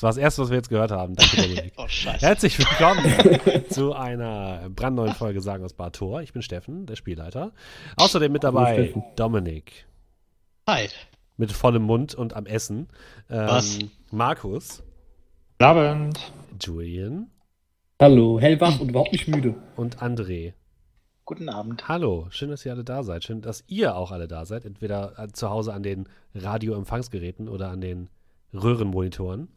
Das war das Erste, was wir jetzt gehört haben. Danke, Dominik. oh, scheiße. Herzlich willkommen zu einer brandneuen Folge Sagen aus Bar Tor. Ich bin Steffen, der Spielleiter. Außerdem mit dabei Dominik. Hi. Mit vollem Mund und am Essen. Ähm, was? Markus. Guten Abend. Julian. Hallo, hellwach und überhaupt nicht müde. Und André. Guten Abend. Hallo, schön, dass ihr alle da seid. Schön, dass ihr auch alle da seid. Entweder äh, zu Hause an den Radioempfangsgeräten oder an den Röhrenmonitoren.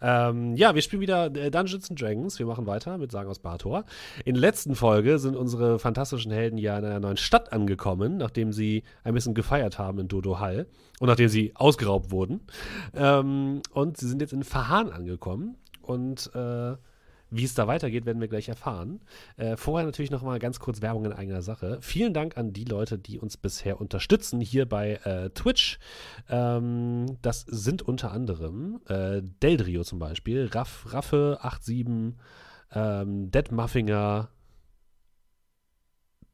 Ähm, ja, wir spielen wieder äh, Dungeons and Dragons. Wir machen weiter mit Sagen aus Bartor. In der letzten Folge sind unsere fantastischen Helden ja in einer neuen Stadt angekommen, nachdem sie ein bisschen gefeiert haben in Dodo Hall und nachdem sie ausgeraubt wurden. Ähm, und sie sind jetzt in Verhahn angekommen und äh, wie es da weitergeht, werden wir gleich erfahren. Äh, vorher natürlich noch mal ganz kurz Werbung in eigener Sache. Vielen Dank an die Leute, die uns bisher unterstützen hier bei äh, Twitch. Ähm, das sind unter anderem äh, Deldrio zum Beispiel, Raff, Raffe87, ähm, Dead Muffinger,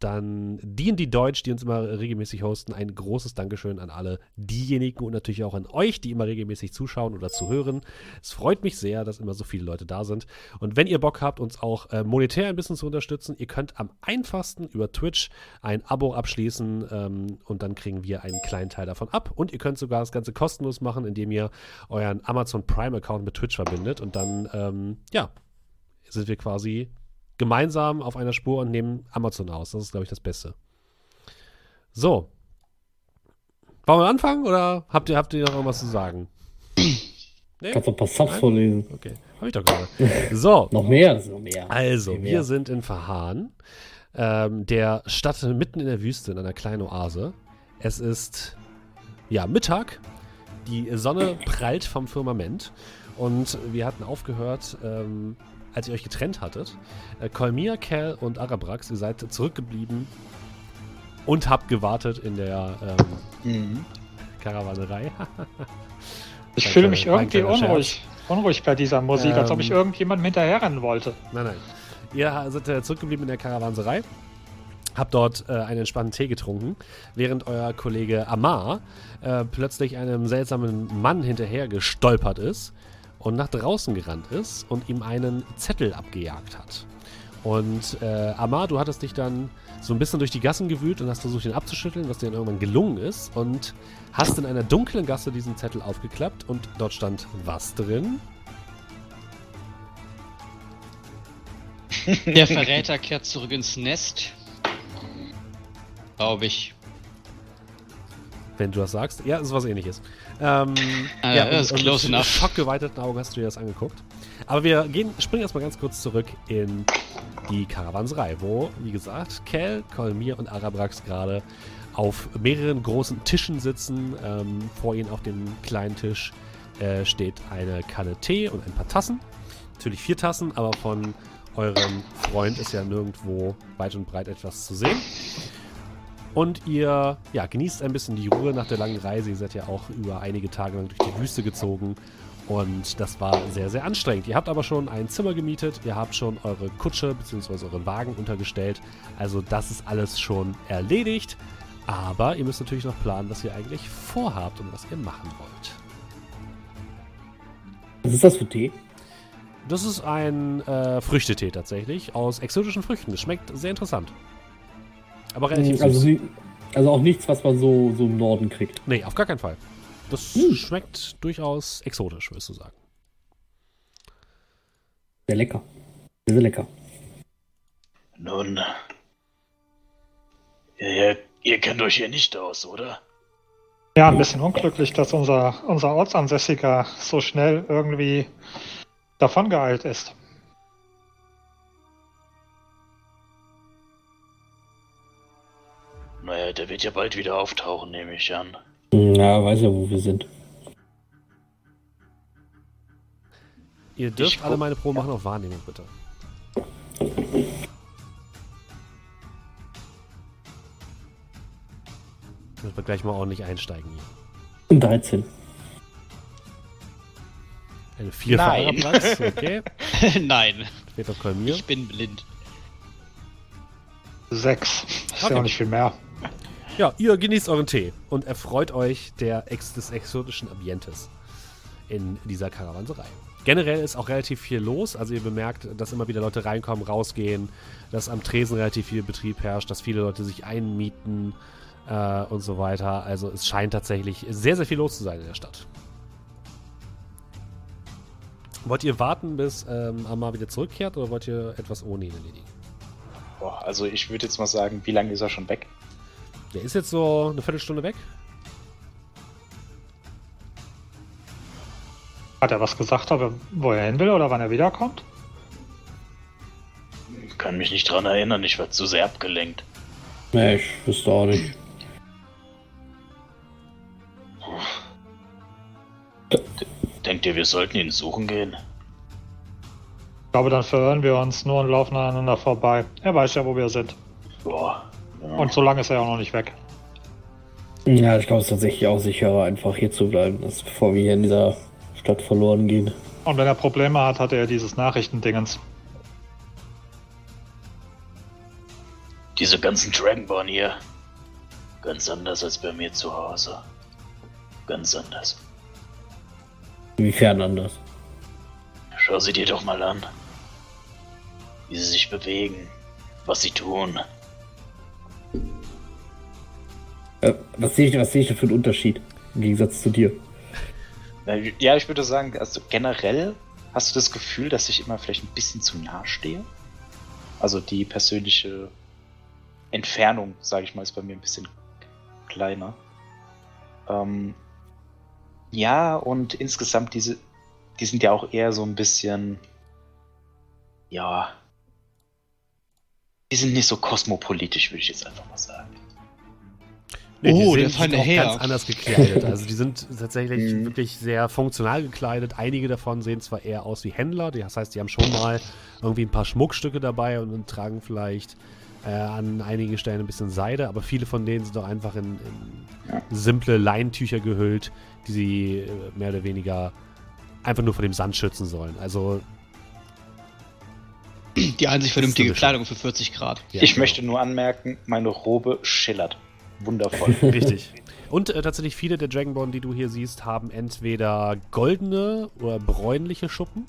dann D&D Deutsch, die uns immer regelmäßig hosten. Ein großes Dankeschön an alle diejenigen und natürlich auch an euch, die immer regelmäßig zuschauen oder zuhören. Es freut mich sehr, dass immer so viele Leute da sind. Und wenn ihr Bock habt, uns auch äh, monetär ein bisschen zu unterstützen, ihr könnt am einfachsten über Twitch ein Abo abschließen ähm, und dann kriegen wir einen kleinen Teil davon ab. Und ihr könnt sogar das Ganze kostenlos machen, indem ihr euren Amazon Prime Account mit Twitch verbindet und dann, ähm, ja, sind wir quasi gemeinsam auf einer Spur und nehmen Amazon aus. Das ist, glaube ich, das Beste. So. Wollen wir anfangen oder habt ihr, habt ihr noch irgendwas zu sagen? Nee? Kannst du ein paar Subs vorlesen. Okay, habe ich doch gerade. So. noch mehr, so mehr. Also, mehr. wir sind in Verhahn, ähm, der Stadt mitten in der Wüste, in einer kleinen Oase. Es ist, ja, Mittag. Die Sonne prallt vom Firmament. Und wir hatten aufgehört, ähm, als ihr euch getrennt hattet. Äh, Kolmir, Cal und Arabrax, ihr seid zurückgeblieben und habt gewartet in der ähm, mhm. Karawanerei. ich fühle mich irgendwie unruhig, unruhig bei dieser Musik, ähm, als ob ich ähm, irgendjemandem hinterherrennen wollte. Nein, nein. Ihr seid äh, zurückgeblieben in der Karawanserei. Habt dort äh, einen entspannten Tee getrunken, während euer Kollege Amar äh, plötzlich einem seltsamen Mann hinterher gestolpert ist und nach draußen gerannt ist und ihm einen Zettel abgejagt hat. Und äh, Amar, du hattest dich dann so ein bisschen durch die Gassen gewühlt und hast versucht, ihn abzuschütteln, was dir dann irgendwann gelungen ist. Und hast in einer dunklen Gasse diesen Zettel aufgeklappt und dort stand was drin? Der Verräter kehrt zurück ins Nest. Glaube ich. Wenn du das sagst. Ja, ist was ähnliches. Ähm, ah, ja, das ist close enough. schockgeweiteten Augen hast du dir das angeguckt. Aber wir gehen, springen erstmal ganz kurz zurück in die Karawanserei, wo, wie gesagt, Kel, Kolmir und Arabrax gerade auf mehreren großen Tischen sitzen. Ähm, vor ihnen auf dem kleinen Tisch äh, steht eine Kanne Tee und ein paar Tassen. Natürlich vier Tassen, aber von eurem Freund ist ja nirgendwo weit und breit etwas zu sehen. Und ihr ja, genießt ein bisschen die Ruhe nach der langen Reise. Ihr seid ja auch über einige Tage lang durch die Wüste gezogen. Und das war sehr, sehr anstrengend. Ihr habt aber schon ein Zimmer gemietet, ihr habt schon eure Kutsche bzw. euren Wagen untergestellt. Also das ist alles schon erledigt. Aber ihr müsst natürlich noch planen, was ihr eigentlich vorhabt und was ihr machen wollt. Was ist das für Tee? Das ist ein äh, Früchtetee tatsächlich aus exotischen Früchten. Es schmeckt sehr interessant. Aber relativ also, süß. also auch nichts, was man so, so im Norden kriegt. Nee, auf gar keinen Fall. Das hm. schmeckt durchaus exotisch, würdest du sagen. Sehr lecker. Sehr, sehr lecker. Nun. Ihr, ihr kennt euch hier nicht aus, oder? Ja, ein bisschen unglücklich, dass unser, unser Ortsansässiger so schnell irgendwie davongeeilt ist. Naja, der wird ja bald wieder auftauchen, nehme ich an. Ja, weiß ja, wo wir sind. Ihr dürft ich alle meine Probe machen auf Wahrnehmung, bitte. Müssen wir gleich mal ordentlich einsteigen hier. 13. Eine 4 Nein. Platz, okay. Nein. Ich bin blind. 6. Ist okay. ja auch nicht viel mehr. Ja, ihr genießt euren Tee und erfreut euch der Ex des exotischen Ambientes in dieser Karawanserei. generell ist auch relativ viel los. Also ihr bemerkt, dass immer wieder Leute reinkommen, rausgehen, dass am Tresen relativ viel Betrieb herrscht, dass viele Leute sich einmieten äh, und so weiter. Also es scheint tatsächlich sehr, sehr viel los zu sein in der Stadt. Wollt ihr warten, bis ähm, Amar wieder zurückkehrt oder wollt ihr etwas ohne ihn erledigen? Boah, also ich würde jetzt mal sagen, wie lange ist er schon weg? Der ist jetzt so eine Viertelstunde weg. Hat er was gesagt, wo er hin will oder wann er wiederkommt? Ich kann mich nicht dran erinnern, ich war zu sehr abgelenkt. Nee, ich wüsste auch nicht. Denkt ihr, wir sollten ihn suchen gehen? Ich glaube, dann verirren wir uns nur und laufen aneinander vorbei. Er weiß ja, wo wir sind. Boah. Ja. Und so lange ist er auch noch nicht weg. Ja, ich glaube, es ist tatsächlich auch sicherer, einfach hier zu bleiben, als bevor wir hier in dieser Stadt verloren gehen. Und wenn er Probleme hat, hat er dieses Nachrichtendingens. Diese ganzen Dragonborn hier. Ganz anders als bei mir zu Hause. Ganz anders. Inwiefern anders? Schau sie dir doch mal an. Wie sie sich bewegen. Was sie tun. Was sehe ich, sehe ich da für einen Unterschied im Gegensatz zu dir? Ja, ich würde sagen, also generell hast du das Gefühl, dass ich immer vielleicht ein bisschen zu nah stehe. Also die persönliche Entfernung, sage ich mal, ist bei mir ein bisschen kleiner. Ähm, ja, und insgesamt diese, die sind ja auch eher so ein bisschen, ja, die sind nicht so kosmopolitisch, würde ich jetzt einfach mal sagen. Nee, Oh, sind- die feine sind auch ganz anders gekleidet. Also die sind tatsächlich Mhm. wirklich sehr funktional gekleidet. Einige davon sehen zwar eher aus wie Händler, das heißt, die haben schon mal irgendwie ein paar Schmuckstücke dabei und, und tragen vielleicht äh, an einigen Stellen ein bisschen Seide, aber viele von denen sind doch einfach in, in Ja. simple Leintücher gehüllt, die sie äh, mehr oder weniger einfach nur vor dem Sand schützen sollen. Also Die einzig vernünftige Kleidung für 40 Grad. ja, ich genau. möchte nur anmerken, meine Robe schillert. Wundervoll. Richtig. Und äh, tatsächlich viele der Dragonborn, die du hier siehst, haben entweder goldene oder bräunliche Schuppen.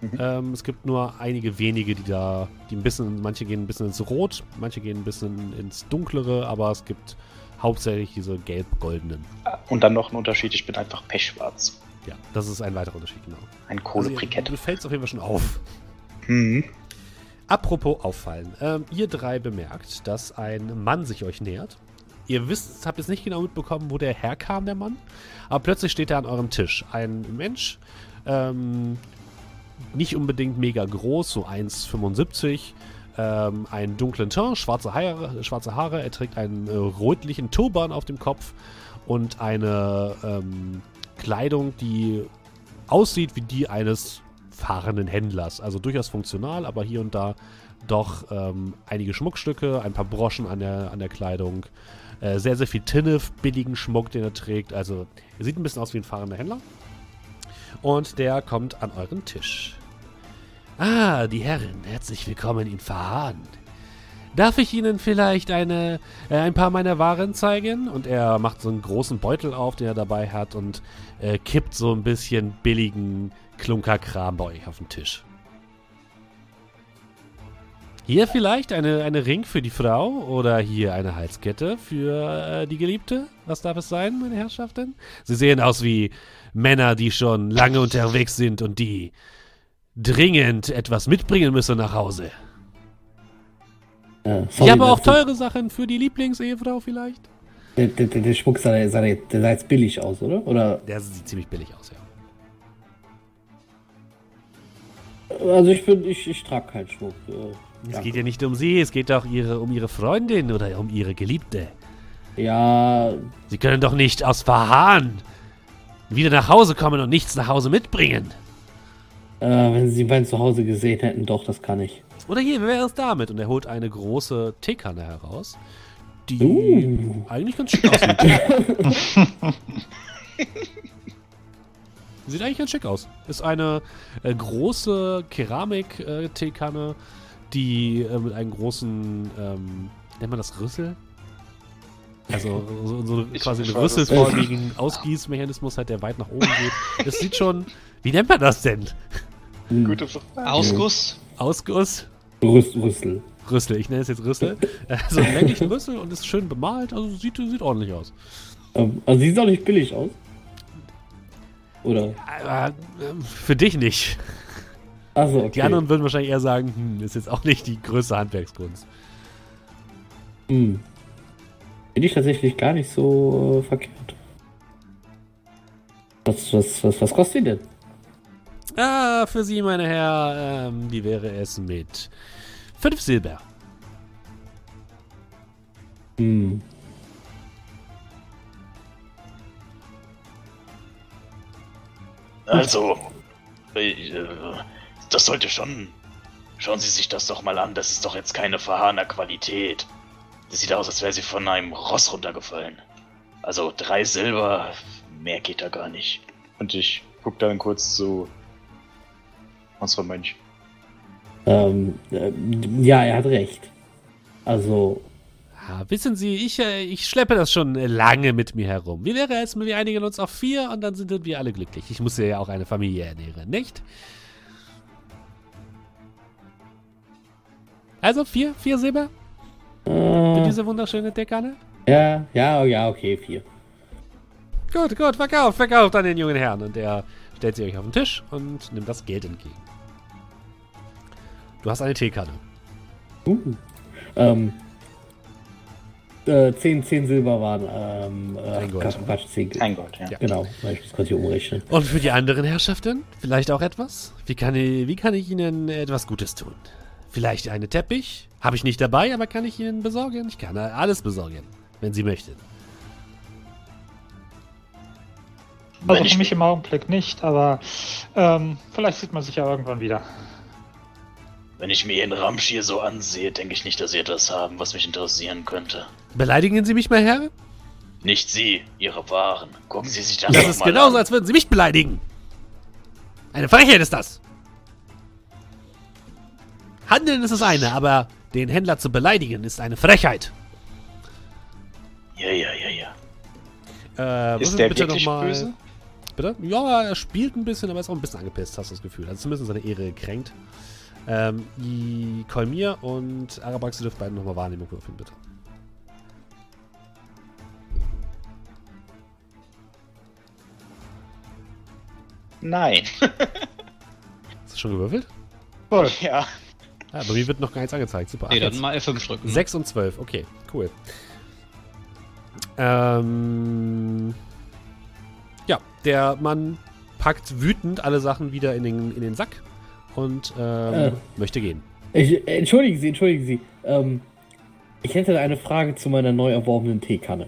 Mhm. Ähm, es gibt nur einige wenige, die da, die ein bisschen, manche gehen ein bisschen ins Rot, manche gehen ein bisschen ins Dunklere, aber es gibt hauptsächlich diese gelb-goldenen. Und dann noch ein Unterschied, ich bin einfach pechschwarz. Ja, das ist ein weiterer Unterschied, genau. Ein Also, Kohlebrikett. du fällst auf jeden Fall schon auf. Mhm. Apropos auffallen. Ähm, ihr drei bemerkt, dass ein Mann sich euch nähert. Ihr wisst, habt jetzt nicht genau mitbekommen, wo der herkam, der Mann. Aber plötzlich steht er an eurem Tisch. Ein Mensch, ähm, nicht unbedingt mega groß, so 1,75. Ähm, einen dunklen Teint, schwarze Haare, schwarze Haare. Er trägt einen äh, rötlichen Turban auf dem Kopf und eine ähm, Kleidung, die aussieht wie die eines fahrenden Händlers. Also durchaus funktional, aber hier und da doch ähm, einige Schmuckstücke, ein paar Broschen an der, an der Kleidung, äh, sehr, sehr viel Tinnef, billigen Schmuck, den er trägt. Also er sieht ein bisschen aus wie ein fahrender Händler. Und der kommt an euren Tisch. Ah, die Herren, herzlich willkommen in Fahan. Darf ich Ihnen vielleicht eine, äh, ein paar meiner Waren zeigen? Und er macht so einen großen Beutel auf, den er dabei hat und äh, kippt so ein bisschen billigen Klunkerkram bei euch auf den Tisch. Hier vielleicht eine, eine Ring für die Frau oder hier eine Halskette für äh, die Geliebte? Was darf es sein, meine Herrschaften? Sie sehen aus wie Männer, die schon lange unterwegs sind und die dringend etwas mitbringen müssen nach Hause. Ja, Ich sorry, habe auch teure Sachen für die Lieblingsehefrau vielleicht. Der, der, der, Schmuck sah, sah, der sah jetzt billig aus, oder? Oder? Der sieht ziemlich billig aus, ja. Also ich bin, ich, ich trage keinen Schmuck. äh, Es geht ja nicht um sie, es geht doch ihre, um ihre Freundin oder um ihre Geliebte. Ja, Sie können doch nicht aus Verhahn wieder nach Hause kommen und nichts nach Hause mitbringen. äh, wenn sie beiden zu Hause gesehen hätten, doch, das kann ich. Oder hier, wie wäre es damit? Und er holt eine große Teekanne heraus, die Uh. eigentlich ganz schick aussieht. Sieht eigentlich ganz schick aus. Ist eine äh, große Keramik-Teekanne, die äh, mit einem großen, ähm, nennt man das Rüssel? Also so, so Ich- quasi ich einen rüsselförmigen Ausgießmechanismus hat, der weit nach oben geht. Das sieht schon. Wie nennt man das denn? Hm. Gute Frage. Ausguss. Ausguss? Rüssel. Rüssel, ich nenne es jetzt Rüssel. Also einen länglichen Rüssel und ist schön bemalt, also sieht, sieht ordentlich aus. Ähm, also sieht auch nicht billig aus. Oder? Aber ähm, für dich nicht. Achso, okay. Die anderen würden wahrscheinlich eher sagen, hm, ist jetzt auch nicht die größte Handwerkskunst. Hm. Bin ich tatsächlich gar nicht so äh, verkehrt. Was, was, was, was kostet die denn? Ah, für Sie, meine Herren, ähm, wie wäre es mit fünf Silber? Hm. Also, äh, das sollte schon. Schauen Sie sich das doch mal an. Das ist doch jetzt keine verhahner Qualität. Das sieht aus, als wäre sie von einem Ross runtergefallen. Also drei Silber, mehr geht da gar nicht. Und ich guck dann kurz zu unserem Mönch. Ähm, äh, ja, er hat recht. Also, Ah, wissen Sie, ich, äh, ich schleppe das schon lange mit mir herum. Wie wäre es, wir einigen uns auf vier und dann sind wir alle glücklich. Ich muss ja auch eine Familie ernähren, nicht? Also vier, vier Silber für äh, diese wunderschöne Dekane? ja, ja, ja, okay, vier. Gut, gut, verkauft, verkauft an den jungen Herrn. Und er stellt sie euch auf den Tisch und nimmt das Geld entgegen. Du hast eine Teekanne. Uh. Ähm, äh, zehn, zehn Silber waren, ähm, äh, Ein Gold. Quatsch, Quatsch, zehn, Ein Gold, ja. Ja. Genau, weil ich das gerade hier umrechnen. Und für die anderen Herrschaften vielleicht auch etwas? Wie kann ich, wie kann ich Ihnen etwas Gutes tun? Vielleicht einen Teppich? Habe ich nicht dabei, aber kann ich Ihnen besorgen? Ich kann alles besorgen, wenn Sie möchten. Also für mich im Augenblick nicht, aber ähm, vielleicht sieht man sich ja irgendwann wieder. Wenn ich mir Ihren Ramsch hier so ansehe, denke ich nicht, dass Sie etwas haben, was mich interessieren könnte. Beleidigen Sie mich, mein Herr? Nicht Sie, Ihre Waren. Gucken Sie sich das, Das doch ist mal genauso, an. als würden Sie mich beleidigen. Eine Frechheit ist das. Handeln ist das eine, aber den Händler zu beleidigen ist eine Frechheit. Ja, ja, ja, ja. Äh, Ist der bitte wirklich noch mal- böse? Bitte? Ja, er spielt ein bisschen, aber ist auch ein bisschen angepisst, hast du das Gefühl. Also zumindest seine Ehre gekränkt. Ähm, die Kolmir und Arabax, ihr dürft beide nochmal Wahrnehmung würfeln, bitte. Nein. Hast du schon gewürfelt? Voll. ja. Ja, bei mir wird noch gar nichts angezeigt. Super. Nee, Ach, dann jetzt. mal F5 drücken. 6 und 12, okay, cool. Ähm, ja, der Mann packt wütend alle Sachen wieder in den, in den Sack und ähm, Äh. möchte gehen. Ich, äh, entschuldigen Sie, entschuldigen Sie. Ähm, ich hätte eine Frage zu meiner neu erworbenen Teekanne.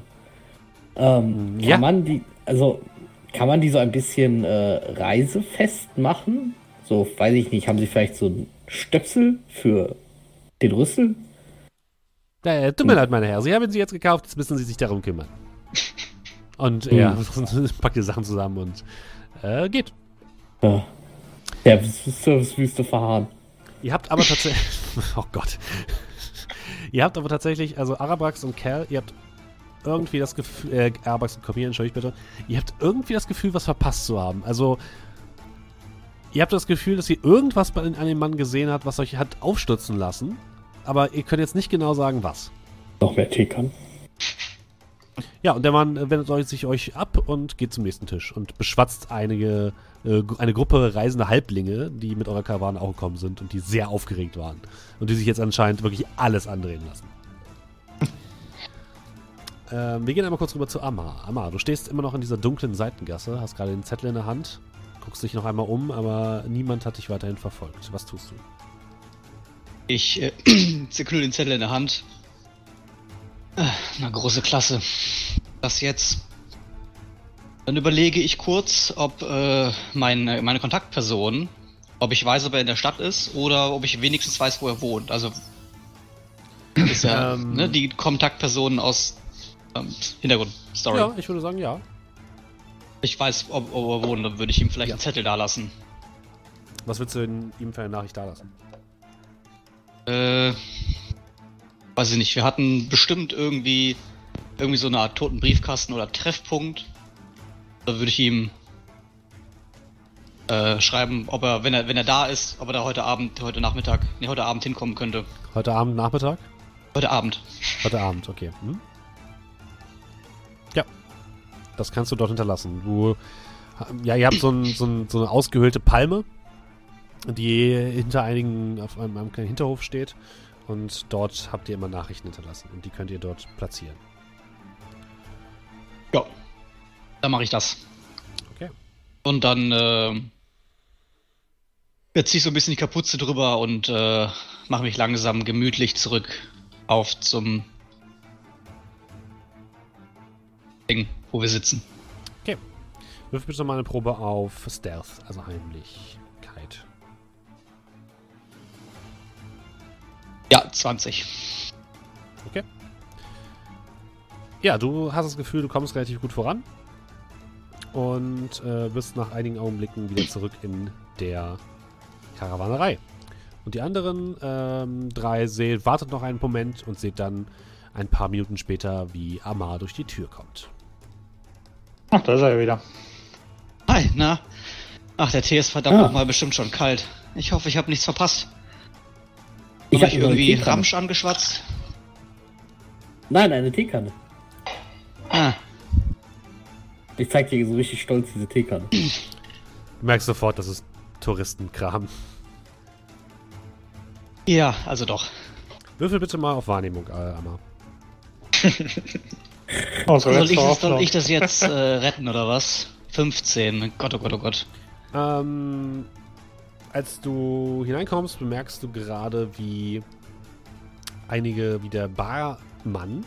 Ähm, kann Ja. man die, also kann man die so ein bisschen äh, reisefest machen? So, weiß ich nicht, haben Sie vielleicht so einen Stöpsel für den Rüssel? Äh, tut mir leid, meine Herren, Sie haben sie jetzt gekauft, jetzt müssen Sie sich darum kümmern. Und er packt die Sachen zusammen und äh, geht. Ja, ja Servicewüste verharren. Ihr habt aber tatsächlich. oh Gott. ihr habt aber tatsächlich, also Arabrax und Cal, ihr habt irgendwie das Gefühl, äh, Arabrax und Komier, entschuldigt bitte, ihr habt irgendwie das Gefühl, was verpasst zu haben. Also, ihr habt das Gefühl, dass ihr irgendwas bei an dem Mann gesehen habt, was euch hat aufstürzen lassen, aber ihr könnt jetzt nicht genau sagen, was. Noch mehr Teekannen. Ja, und der Mann wendet sich euch ab und geht zum nächsten Tisch und beschwatzt einige, äh, eine Gruppe reisende Halblinge, die mit eurer Karawane auch gekommen sind und die sehr aufgeregt waren. Und die sich jetzt anscheinend wirklich alles andrehen lassen. ähm, wir gehen einmal kurz rüber zu Amar. Amar, du stehst immer noch in dieser dunklen Seitengasse, hast gerade den Zettel in der Hand, guckst dich noch einmal um, aber niemand hat dich weiterhin verfolgt. Was tust du? Ich äh, zerknüll den Zettel in der Hand. Ah, Na, große Klasse. Das jetzt. Dann überlege ich kurz, ob äh, meine, meine Kontaktperson, ob ich weiß, ob er in der Stadt ist oder ob ich wenigstens weiß, wo er wohnt. Also ist ja Ähm. ne, die Kontaktperson aus ähm, Hintergrundstory. Ja, ich würde sagen, ja. Ich weiß, ob, ob er wohnt, dann würde ich ihm vielleicht Ja. einen Zettel da lassen. Was willst du in ihm für eine Nachricht da lassen? Äh, weiß ich nicht. Wir hatten bestimmt irgendwie irgendwie so eine Art toten Briefkasten oder Treffpunkt. Da würde ich ihm äh, schreiben, ob er, wenn er, wenn er da ist, ob er da heute Abend, heute Nachmittag, nee, heute Abend hinkommen könnte. Heute Abend, Nachmittag? Heute Abend. Heute Abend, okay. Hm? Das kannst du dort hinterlassen. Du, ja, ihr habt so, ein, so, ein, so eine ausgehöhlte Palme, die hinter einigen auf einem, einem kleinen Hinterhof steht. Und dort habt ihr immer Nachrichten hinterlassen. Und die könnt ihr dort platzieren. Ja. Dann mache ich das. Okay. Und dann äh, jetzt ziehe ich so ein bisschen die Kapuze drüber und äh, mache mich langsam gemütlich zurück auf zum Ding, wo wir sitzen. Wirf bitte mal eine Probe auf Stealth, also Heimlichkeit. Ja, 20. Ja, du hast das Gefühl, du kommst relativ gut voran. Und äh, bist nach einigen Augenblicken wieder zurück in der Karawanerei. Und die anderen ähm, drei seht, wartet noch einen Moment und seht dann ein paar Minuten später, wie Amar durch die Tür kommt. Ach, da ist er ja wieder. Hi, na? Ach, der Tee ist verdammt Ah. nochmal bestimmt schon kalt. Ich hoffe, ich habe nichts verpasst. Ich Hab habe ich irgendwie Ramsch angeschwatzt? Nein, eine Teekanne. Ah, Ich zeig dir so richtig stolz diese Teekanne. Du merkst sofort, das ist Touristenkram. ja, also doch. Würfel bitte mal auf Wahrnehmung, äh, Amar. Oh, so Soll ich, das, soll ich das jetzt äh, retten oder was? 15. Gott, oh Gott, oh Gott. Ähm, als du hineinkommst, bemerkst du gerade, wie einige, wie der Barmann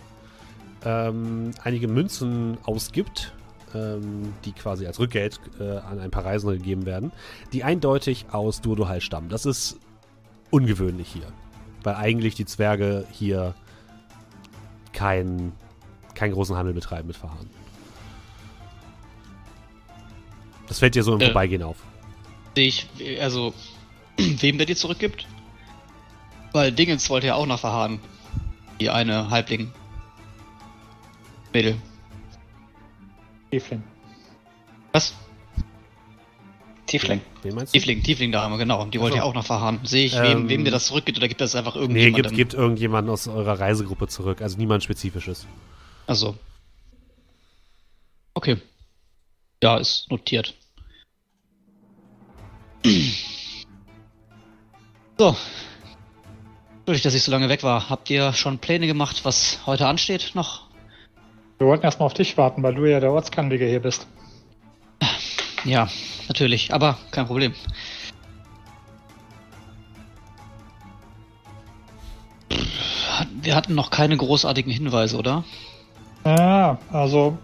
ähm, einige Münzen ausgibt, ähm, die quasi als Rückgeld äh, an ein paar Reisende gegeben werden, die eindeutig aus Durdohal stammen. Das ist ungewöhnlich hier, weil eigentlich die Zwerge hier keinen keinen großen Handel betreiben mit Verfahren. Das fällt dir so im Äh. Vorbeigehen auf. Sehe ich, also, wem der dir zurückgibt? Weil Dingens wollte ja auch nach Verhaaren. Die eine Halbling. Mädel. Tiefling. Was? Tiefling. Wen meinst du? Tiefling, Tiefling-Dame, genau. Die wollte ja auch nach Verhaaren. Sehe ich, Ähm, wem, wem der das zurückgibt oder gibt das einfach Nee, irgendjemandem? gibt, gibt irgendjemanden aus eurer Reisegruppe zurück. Also niemand Spezifisches. Also. Okay. Ja, ist notiert. So. Entschuldigt, dass ich so lange weg war. Habt ihr schon Pläne gemacht, was heute ansteht noch? Wir wollten erstmal auf dich warten, weil du ja der Ortskandige hier bist. Ja, natürlich, aber kein Problem. Wir hatten noch keine großartigen Hinweise, oder? Ja, also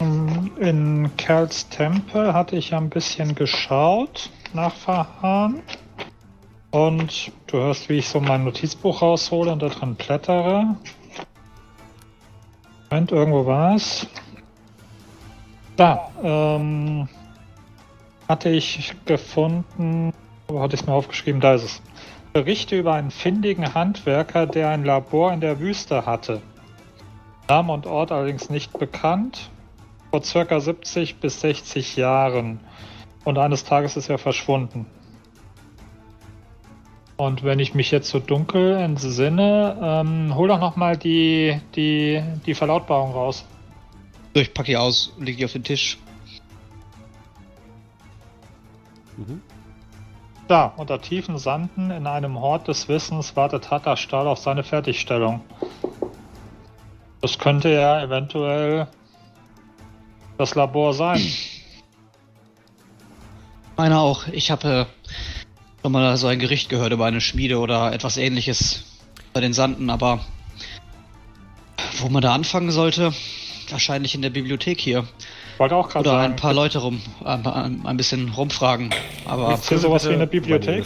ähm, in Kerls Tempel hatte ich ja ein bisschen geschaut nach Verhahn. Und du hörst, wie ich so mein Notizbuch raushole und da drin blättere. Moment, irgendwo war es. Da, ähm, hatte ich gefunden, wo hatte ich es mir aufgeschrieben? Da ist es. Berichte über einen findigen Handwerker, der ein Labor in der Wüste hatte. Name und Ort allerdings nicht bekannt. Vor circa 70 bis 60 Jahren. Und eines Tages ist er verschwunden. Und wenn ich mich jetzt so dunkel entsinne, ähm, hol doch nochmal die, die, die Verlautbarung raus. So, ich packe die aus, lege die auf den Tisch. Mhm. Da, unter tiefen Sanden in einem Hort des Wissens wartet Hatterstahl auf seine Fertigstellung. Das könnte ja eventuell das Labor sein. Meiner auch. Ich habe äh, schon mal so ein Gericht gehört über eine Schmiede oder etwas ähnliches bei den Sanden, aber wo man da anfangen sollte, wahrscheinlich in der Bibliothek hier. Wollte auch gerade Oder sagen. ein paar Leute rum, ein, ein, bisschen rumfragen. Aber Gibt's hier sowas wie eine Bibliothek?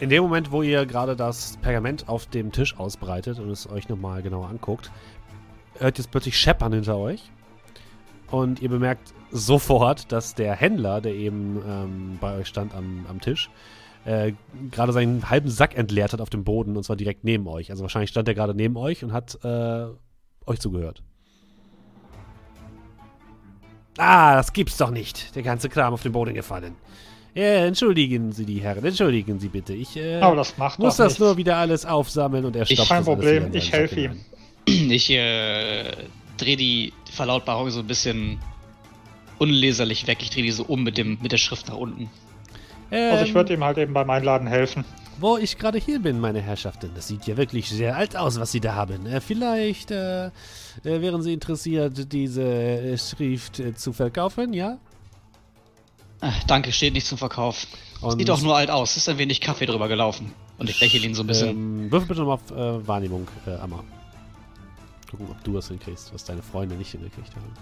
In dem Moment, wo ihr gerade das Pergament auf dem Tisch ausbreitet und es euch nochmal genauer anguckt, hört es plötzlich scheppern hinter euch. Und ihr bemerkt sofort, dass der Händler, der eben ähm, bei euch stand am, am Tisch, äh, gerade seinen halben Sack entleert hat auf dem Boden und zwar direkt neben euch. Also wahrscheinlich stand er gerade neben euch und hat äh, euch zugehört. Ah, das gibt's doch nicht. Der ganze Kram auf den Boden gefallen. Ja, entschuldigen Sie die Herren, entschuldigen Sie bitte. Ich äh, Aber das macht muss das nichts. nur wieder alles aufsammeln und er Ich- stopft Kein Problem, ich helfe ihm. Ich äh, drehe die Verlautbarung so ein bisschen unleserlich weg. Ich drehe die so um mit, dem, mit der Schrift nach unten. Also ich Ähm, würde ihm halt eben beim Einladen helfen. Wo ich gerade hier bin, meine Herrschaften, das sieht ja wirklich sehr alt aus, was Sie da haben. Äh, vielleicht äh, äh, wären Sie interessiert, diese äh, Schrift äh, zu verkaufen, ja? Ah, danke, steht nicht zum Verkauf. Und, Sieht auch nur alt aus. Ist ein wenig Kaffee drüber gelaufen. Und ich lächle ihn so ein bisschen. Ähm, würfel bitte nochmal auf äh, Wahrnehmung, äh, Amma. Gucken, ob du das hinkriegst, was deine Freunde nicht hingekriegt haben.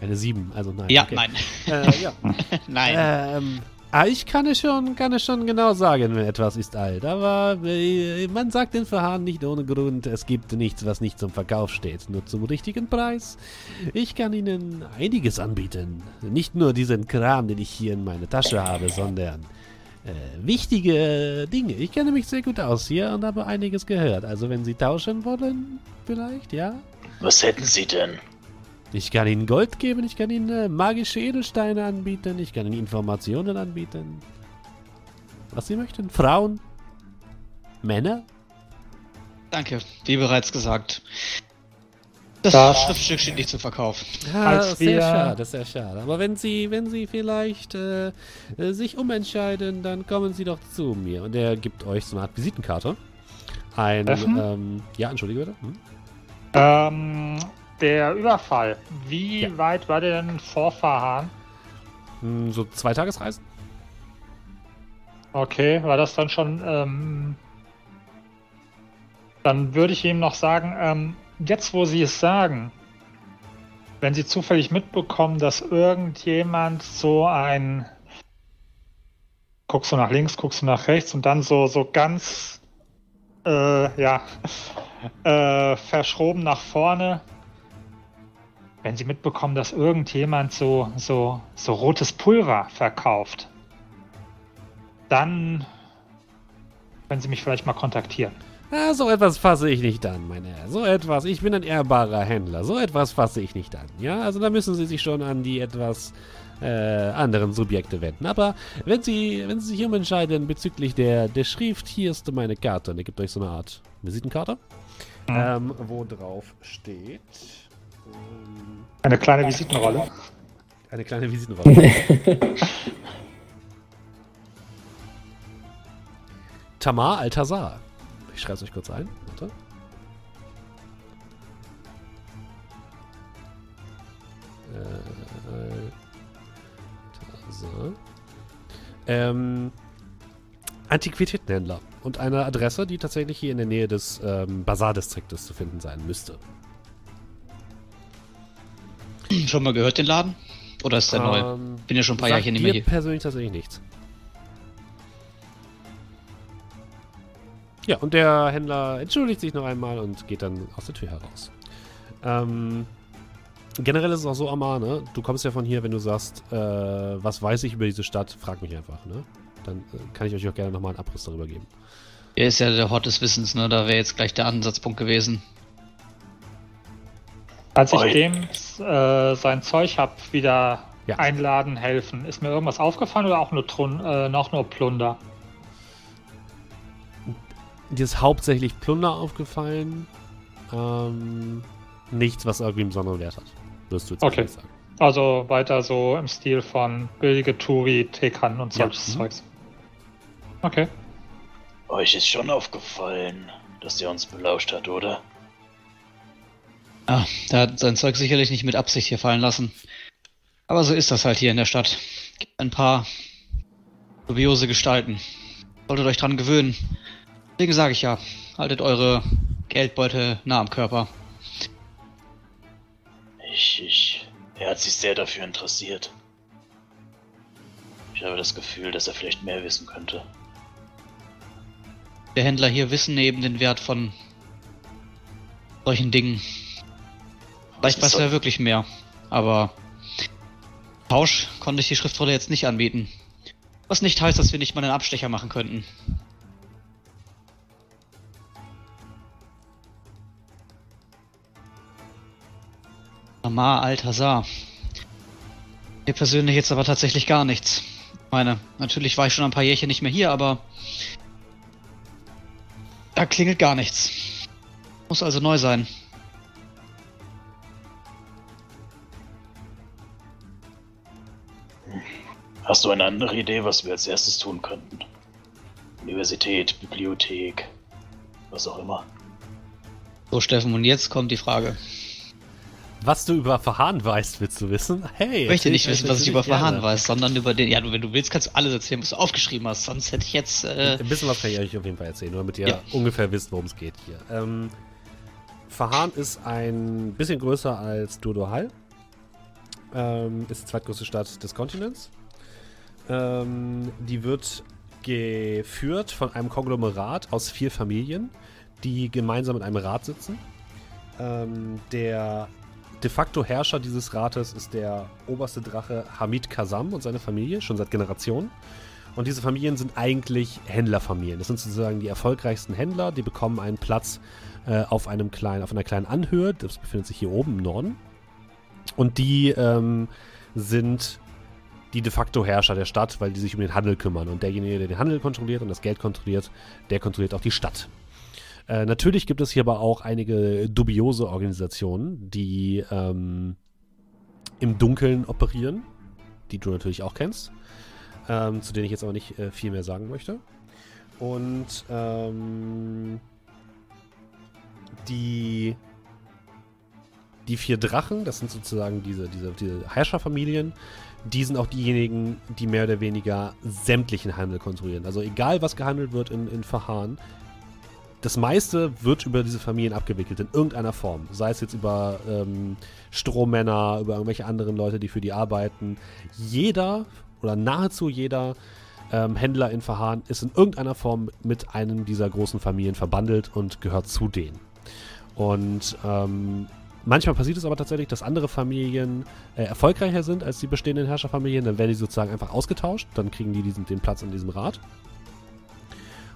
Eine 7, also nein. ja, okay. nein. Äh, ja. nein. Ähm, ich kann es schon, kann es schon genau sagen, wenn etwas ist alt. Aber äh, man sagt den Verhahn nicht ohne Grund. Es gibt nichts, was nicht zum Verkauf steht, nur zum richtigen Preis. Ich kann Ihnen einiges anbieten. Nicht nur diesen Kram, den ich hier in meiner Tasche habe, sondern äh, wichtige Dinge. Ich kenne mich sehr gut aus hier und habe einiges gehört. Also wenn Sie tauschen wollen, vielleicht, ja? Was hätten Sie denn? Ich kann Ihnen Gold geben, ich kann Ihnen äh, magische Edelsteine anbieten, ich kann Ihnen Informationen anbieten. Was Sie möchten. Frauen? Männer? Danke, wie bereits gesagt. Das Da- Schriftstück steht nicht zum Verkauf. Ja, Als sehr schade, sehr schade. Aber wenn Sie, wenn Sie vielleicht äh, äh, sich umentscheiden, dann kommen Sie doch zu mir. Und er gibt euch so eine Art Visitenkarte. Ein, ähm, ja, entschuldige bitte. Hm? Ähm, der Überfall. Wie Ja. weit war der denn vor Verhahn? Hm, So zwei Tagesreisen? Okay, war das dann schon. Ähm, dann würde ich ihm noch sagen, ähm, jetzt wo Sie es sagen, wenn Sie zufällig mitbekommen, dass irgendjemand so ein. Guckst du nach links, guckst du nach rechts und dann so, so ganz. Äh, ja. Äh, verschroben nach vorne. Wenn Sie mitbekommen, dass irgendjemand so, so, so rotes Pulver verkauft, dann können Sie mich vielleicht mal kontaktieren. Ah, so etwas fasse ich nicht an, meine Herren. So etwas, ich bin ein ehrbarer Händler. So etwas fasse ich nicht an. Ja, also da müssen Sie sich schon an die etwas äh, anderen Subjekte wenden. Aber wenn Sie, wenn Sie sich umentscheiden bezüglich der, der Schrift, hier ist meine Karte. Und er gibt euch so eine Art Visitenkarte, ähm, wo drauf steht ähm, Eine kleine Visitenrolle. eine kleine Visitenrolle. Tamar Altazar. Ich schreibe es euch kurz ein. Warte. Äh. Ähm, Antiquitätenhändler. Und eine Adresse, die tatsächlich hier in der Nähe des ähm, Bazardistriktes zu finden sein müsste. Schon mal gehört den Laden? Oder ist der neu? Ähm, Bin ja schon ein paar Jahre nicht mehr hier. persönlich tatsächlich nichts. Ja, und der Händler entschuldigt sich noch einmal und geht dann aus der Tür heraus. Ähm, generell ist es auch so, Amar, ne? Du kommst ja von hier, wenn du sagst, äh, was weiß ich über diese Stadt, frag mich einfach, ne? Dann äh, kann ich euch auch gerne nochmal einen Abriss darüber geben. Er ist ja der Hort des Wissens, ne? Da wäre jetzt gleich der Ansatzpunkt gewesen. Als ich dem äh, sein Zeug hab wieder Ja. einladen, helfen, ist mir irgendwas aufgefallen oder auch nur, Trun äh, noch nur Plunder? Dir ist hauptsächlich Plunder aufgefallen. Ähm, nichts, was irgendwie einen besonderen Wert hat. Wirst du jetzt Okay. sagen. Also weiter so im Stil von billige Turi, Tekan und Ja. solches Mhm. Zeugs. Okay. Euch ist schon aufgefallen, dass der uns belauscht hat, oder? Ah, der hat sein Zeug sicherlich nicht mit Absicht hier fallen lassen. Aber so ist das halt hier in der Stadt. Gibt ein paar dubiose Gestalten. Solltet euch dran gewöhnen. Deswegen sage ich ja, haltet eure Geldbeutel nah am Körper. Ich, ich. Er hat sich sehr dafür interessiert. Ich habe das Gefühl, dass er vielleicht mehr wissen könnte. Der Händler hier wissen eben den Wert von solchen Dingen. Vielleicht weiß er wirklich mehr. Aber Tausch konnte ich die Schriftrolle jetzt nicht anbieten. Was nicht heißt, dass wir nicht mal einen Abstecher machen könnten. Amar Altazar. Mir persönlich jetzt aber tatsächlich gar nichts. Ich meine, natürlich war ich schon ein paar Jährchen nicht mehr hier, aber da klingelt gar nichts. Muss also neu sein. Hast du eine andere Idee, was wir als erstes tun könnten? Universität, Bibliothek, was auch immer. So, Steffen, und jetzt kommt die Frage. Was du über Verhahn weißt, willst du wissen? Hey, Ich möchte nicht wissen, was ich über gerne. Verhahn weiß, sondern über den. Ja, du, wenn du willst, kannst du alles erzählen, was du aufgeschrieben hast. Sonst hätte ich jetzt. Äh, Ein bisschen was kann ich euch auf jeden Fall erzählen, nur damit ihr Ja. ungefähr wisst, worum es geht hier. Ähm, Fahan ist ein bisschen größer als Dodohal. Ähm, ist die zweitgrößte Stadt des Kontinents. Ähm, die wird geführt von einem Konglomerat aus vier Familien, die gemeinsam in einem Rat sitzen. Ähm, der de facto Herrscher dieses Rates ist der oberste Drache Hamid Kazam und seine Familie, schon seit Generationen. Und diese Familien sind eigentlich Händlerfamilien. Das sind sozusagen die erfolgreichsten Händler. Die bekommen einen Platz äh, auf, einem kleinen, auf einer kleinen Anhöhe. Das befindet sich hier oben im Norden. Und die ähm, sind die de facto Herrscher der Stadt, weil die sich um den Handel kümmern. Und derjenige, der den Handel kontrolliert und das Geld kontrolliert, der kontrolliert auch die Stadt. Äh, natürlich gibt es hier aber auch einige dubiose Organisationen, die ähm, im Dunkeln operieren, die du natürlich auch kennst ähm, zu denen ich jetzt aber nicht äh, viel mehr sagen möchte. Und ähm, die, die vier Drachen, das sind sozusagen diese, diese, diese Herrscherfamilien, die sind auch diejenigen, die mehr oder weniger sämtlichen Handel kontrollieren. Also egal, was gehandelt wird in, in Verhahn, das meiste wird über diese Familien abgewickelt, in irgendeiner Form. Sei es jetzt über ähm, Strohmänner, über irgendwelche anderen Leute, die für die arbeiten. Jeder oder nahezu jeder ähm, Händler in Verhahn ist in irgendeiner Form mit einem dieser großen Familien verbandelt und gehört zu denen. Und ähm, manchmal passiert es aber tatsächlich, dass andere Familien äh, erfolgreicher sind als die bestehenden Herrscherfamilien. Dann werden die sozusagen einfach ausgetauscht. Dann kriegen die diesen, den Platz in diesem Rat.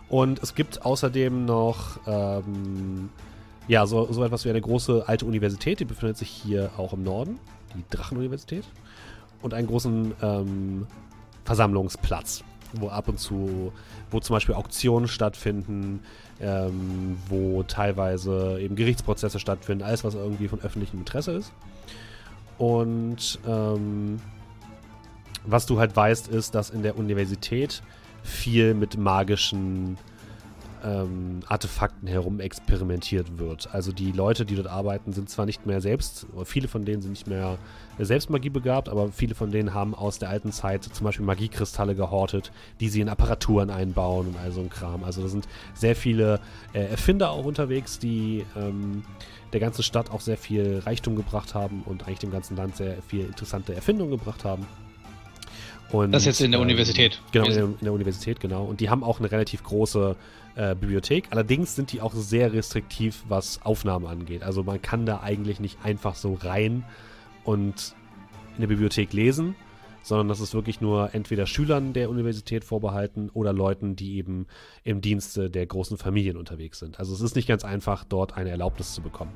Und es gibt außerdem noch ähm, ja, so, so etwas wie eine große alte Universität, die befindet sich hier auch im Norden, die Drachenuniversität. Und einen großen ähm, Versammlungsplatz, wo ab und zu, wo zum Beispiel Auktionen stattfinden, ähm, wo teilweise eben Gerichtsprozesse stattfinden, alles, was irgendwie von öffentlichem Interesse ist. Und ähm, was du halt weißt, ist, dass in der Universität viel mit magischen ähm, Artefakten herum experimentiert wird. Also die Leute, die dort arbeiten, sind zwar nicht mehr selbst, viele von denen sind nicht mehr selbst Magie begabt, aber viele von denen haben aus der alten Zeit zum Beispiel Magiekristalle gehortet, die sie in Apparaturen einbauen und all so ein Kram. Also da sind sehr viele äh, Erfinder auch unterwegs, die ähm, der ganzen Stadt auch sehr viel Reichtum gebracht haben und eigentlich dem ganzen Land sehr viel interessante Erfindungen gebracht haben. Und, Das jetzt in der Universität Genau, in der, in der Universität, genau. Und die haben auch eine relativ große äh, Bibliothek. Allerdings sind die auch sehr restriktiv, was Aufnahmen angeht. Also man kann da eigentlich nicht einfach so rein und in der Bibliothek lesen, sondern das ist wirklich nur entweder Schülern der Universität vorbehalten oder Leuten, die eben im Dienste der großen Familien unterwegs sind. Also es ist nicht ganz einfach, dort eine Erlaubnis zu bekommen.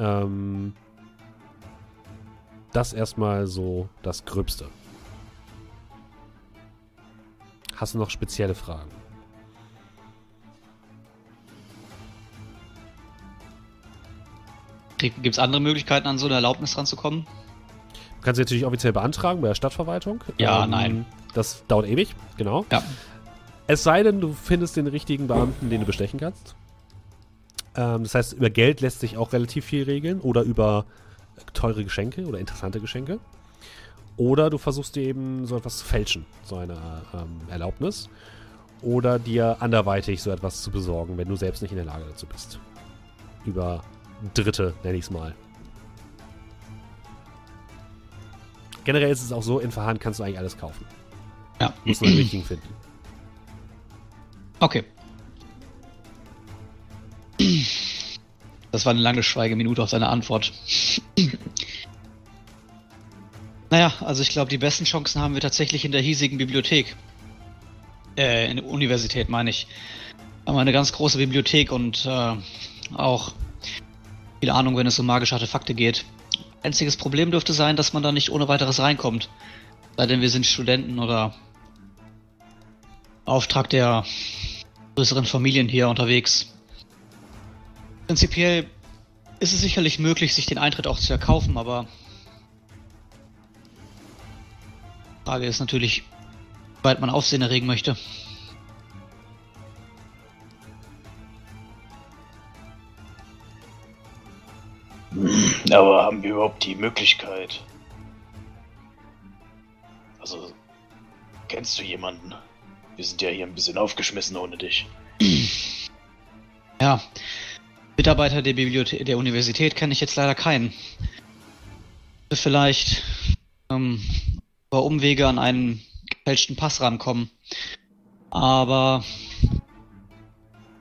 Ähm, das erstmal so das Gröbste. Hast du noch spezielle Fragen? Gibt es andere Möglichkeiten, an so eine Erlaubnis ranzukommen? Du kannst sie natürlich offiziell beantragen bei der Stadtverwaltung. Ja, nein. Das dauert ewig, genau. Ja. Es sei denn, du findest den richtigen Beamten, den du bestechen kannst. Ähm, das heißt, über Geld lässt sich auch relativ viel regeln oder über teure Geschenke oder interessante Geschenke. Oder du versuchst dir eben so etwas zu fälschen, so eine ähm, Erlaubnis. Oder dir anderweitig so etwas zu besorgen, wenn du selbst nicht in der Lage dazu bist. Über Dritte, nenne ich es mal. Generell ist es auch so, in Verhahn kannst du eigentlich alles kaufen. Ja. Musst nur den richtigen finden. Okay. Das war eine lange Schweigeminute auf seine Antwort. Naja, also ich glaube, die besten Chancen haben wir tatsächlich in der hiesigen Bibliothek. Äh, in der Universität meine ich. Haben wir eine ganz große Bibliothek und äh, auch viel Ahnung, wenn es um magische Artefakte geht. Einziges Problem dürfte sein, dass man da nicht ohne weiteres reinkommt. Sei denn, wir sind Studenten oder Auftrag der größeren Familien hier unterwegs. Prinzipiell ist es sicherlich möglich, sich den Eintritt auch zu erkaufen, aber Frage ist natürlich, wie weit man Aufsehen erregen möchte. Aber haben wir überhaupt die Möglichkeit? Also, kennst du jemanden? Wir sind ja hier ein bisschen aufgeschmissen ohne dich. Ja, Mitarbeiter der Bibliothek der Universität kenne ich jetzt leider keinen. Vielleicht ähm, über Umwege an einen gefälschten Pass rankommen. Aber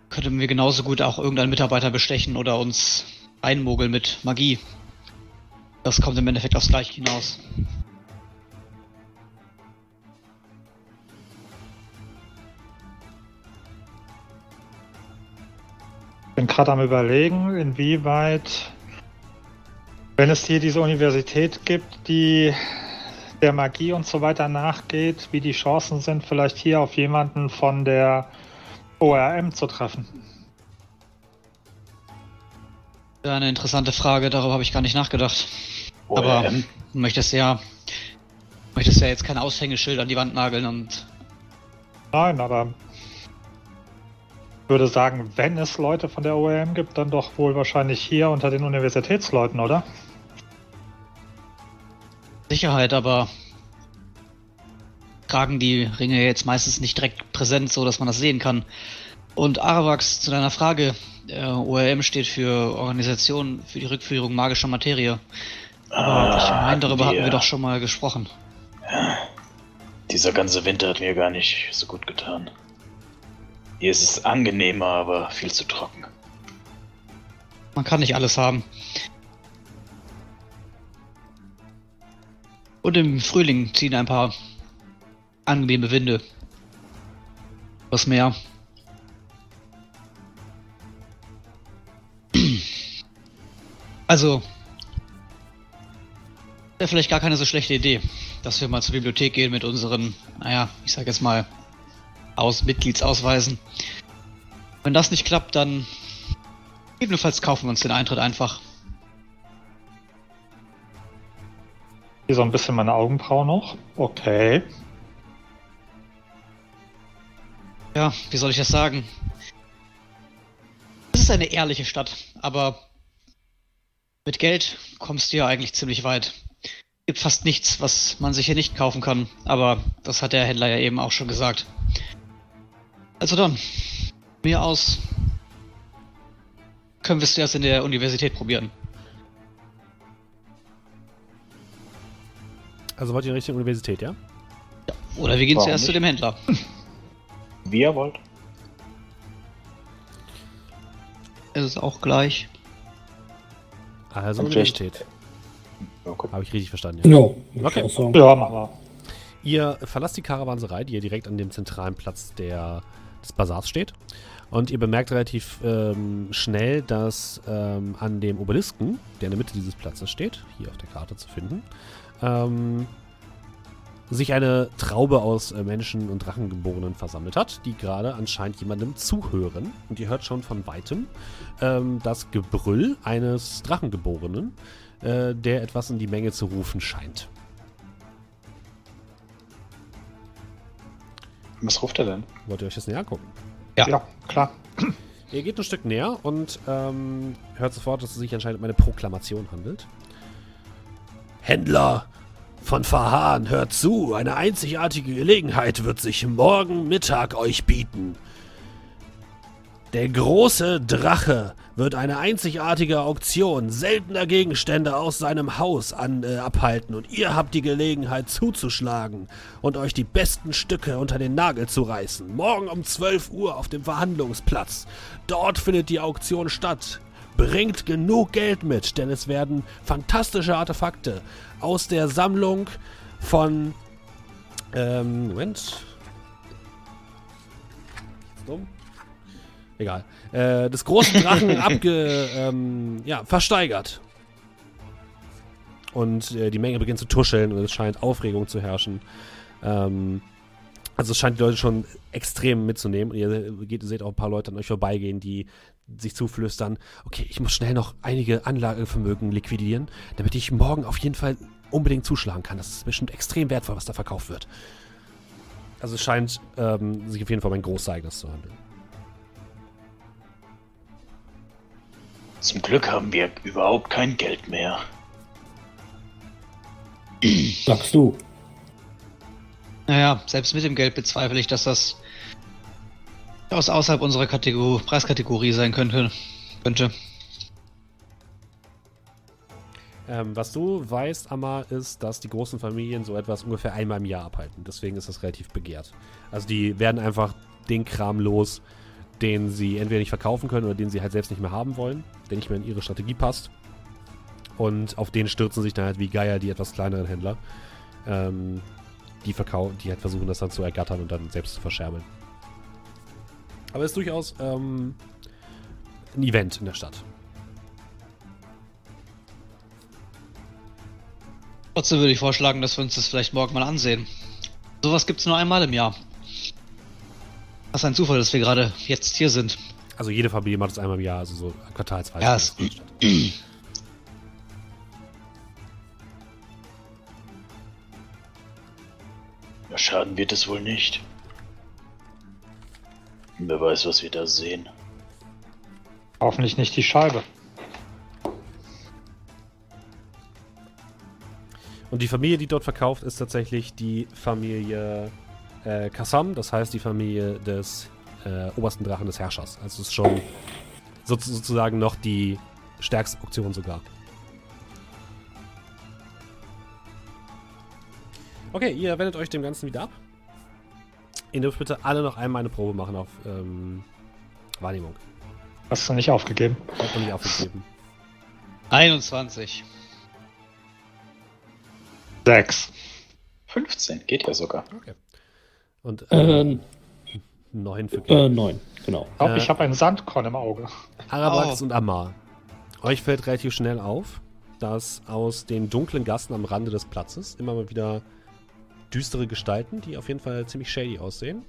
könnten wir genauso gut auch irgendeinen Mitarbeiter bestechen oder uns einmogeln mit Magie. Das kommt im Endeffekt aufs Gleiche hinaus. Ich bin gerade am überlegen, inwieweit, wenn es hier diese Universität gibt, die der Magie und so weiter nachgeht, wie die Chancen sind, vielleicht hier auf jemanden von der ORM zu treffen. Eine interessante Frage, darüber habe ich gar nicht nachgedacht. Aber ORM? du möchtest ja, möchtest ja jetzt kein Aushängeschild an die Wand nageln und Nein, aber ich würde sagen, wenn es Leute von der ORM gibt, dann doch wohl wahrscheinlich hier unter den Universitätsleuten, oder? Sicherheit, aber tragen die Ringe jetzt meistens nicht direkt präsent, so dass man das sehen kann. Und Aravax, zu deiner Frage, äh, ORM steht für Organisation für die Rückführung magischer Materie. Aber ich meine, darüber hatten wir doch schon mal gesprochen. Dieser ganze Winter hat mir gar nicht so gut getan. Hier ist es angenehmer, aber viel zu trocken. Man kann nicht alles haben. Und im Frühling ziehen ein paar angenehme Winde. Was mehr. Also, wäre vielleicht gar keine so schlechte Idee, dass wir mal zur Bibliothek gehen mit unseren, naja, ich sag jetzt mal, aus Mitgliedsausweisen. Wenn das nicht klappt, dann gegebenenfalls kaufen wir uns den Eintritt einfach. Hier so ein bisschen meine Augenbrauen noch. Okay. Ja, wie soll ich das sagen? Es ist eine ehrliche Stadt, aber mit Geld kommst du ja eigentlich ziemlich weit. Gibt fast nichts, was man sich hier nicht kaufen kann, aber das hat der Händler ja eben auch schon gesagt. Also dann, mir aus. Können wir es erst in der Universität probieren. Also wollt ihr in Richtung Universität, ja? Oder wir gehen Warum zuerst zu nicht? dem Händler. Wie ihr wollt. Es ist auch gleich. Also Und Universität. Okay. Habe ich richtig verstanden, ja. No, Okay. Ja, machen wir. Ihr verlasst die Karawanserei, die hier direkt an dem zentralen Platz der, des Bazars steht. Und ihr bemerkt relativ ähm, schnell, dass ähm, an dem Obelisken, der in der Mitte dieses Platzes steht, hier auf der Karte zu finden, ähm, sich eine Traube aus äh, Menschen und Drachengeborenen versammelt hat, die gerade anscheinend jemandem zuhören. Und ihr hört schon von weitem ähm, das Gebrüll eines Drachengeborenen, äh, der etwas in die Menge zu rufen scheint. Was ruft er denn? Wollt ihr euch das näher angucken? Ja. Ja, klar. Ihr geht ein Stück näher und ähm, hört sofort, dass es sich anscheinend um eine Proklamation handelt. Händler von Fahan, hört zu, eine einzigartige Gelegenheit wird sich morgen Mittag euch bieten. Der große Drache wird eine einzigartige Auktion seltener Gegenstände aus seinem Haus an, äh, abhalten und ihr habt die Gelegenheit zuzuschlagen und euch die besten Stücke unter den Nagel zu reißen. Morgen um 12 Uhr auf dem Verhandlungsplatz. Dort findet die Auktion statt. Bringt genug Geld mit, denn es werden fantastische Artefakte aus der Sammlung von. Ähm, Moment. Dumm. Egal. Äh, des großen Drachen abge. Ähm, ja, versteigert. und äh, die Menge beginnt zu tuscheln und es scheint Aufregung zu herrschen. Ähm, also es scheint die Leute schon extrem mitzunehmen. Und ihr geht, seht auch ein paar Leute an euch vorbeigehen, die sich zuflüstern, okay, ich muss schnell noch einige Anlagevermögen liquidieren, damit ich morgen auf jeden Fall unbedingt zuschlagen kann. Das ist bestimmt extrem wertvoll, was da verkauft wird. Also es scheint ähm, sich auf jeden Fall um ein Großereignis zu handeln. Zum Glück haben wir überhaupt kein Geld mehr. Sagst du. Naja, selbst mit dem Geld bezweifle ich, dass das aus außerhalb unserer Kategor Preiskategorie sein könnte. könnte. Ähm, was du weißt, Amma, ist, dass die großen Familien so etwas ungefähr einmal im Jahr abhalten. Deswegen ist das relativ begehrt. Also die werden einfach den Kram los, den sie entweder nicht verkaufen können oder den sie halt selbst nicht mehr haben wollen, der nicht mehr in ihre Strategie passt. Und auf den stürzen sich dann halt wie Geier die etwas kleineren Händler, ähm, die, die halt versuchen, das dann zu ergattern und dann selbst zu verscherbeln. Aber es ist durchaus ähm, ein Event in der Stadt. Trotzdem würde ich vorschlagen, dass wir uns das vielleicht morgen mal ansehen. Sowas gibt es nur einmal im Jahr. Was ein Zufall, dass wir gerade jetzt hier sind. Also jede Familie macht es einmal im Jahr, also so quartalsweise. Ja, es-. Ja, Schaden wird es wohl nicht. Wer weiß, was wir da sehen. Hoffentlich nicht die Scheibe. Und die Familie, die dort verkauft, ist tatsächlich die Familie äh, Kassam, das heißt die Familie des äh, obersten Drachen des Herrschers. Also es ist schon so, sozusagen noch die stärkste Option sogar. Okay, ihr wendet euch dem Ganzen wieder ab. Ihr dürft bitte alle noch einmal eine Probe machen auf ähm, Wahrnehmung. Hast du nicht aufgegeben? Hat noch nicht aufgegeben. 21. Sechs. 15, geht ja sogar. Okay. Und äh, Äh, neun für äh, neun, genau. Ich glaube, Äh. ich habe einen Sandkorn im Auge. Arabrax Oh. und Amar. Euch fällt relativ schnell auf, dass aus den dunklen Gassen am Rande des Platzes immer mal wieder düstere Gestalten, die auf jeden Fall ziemlich shady aussehen,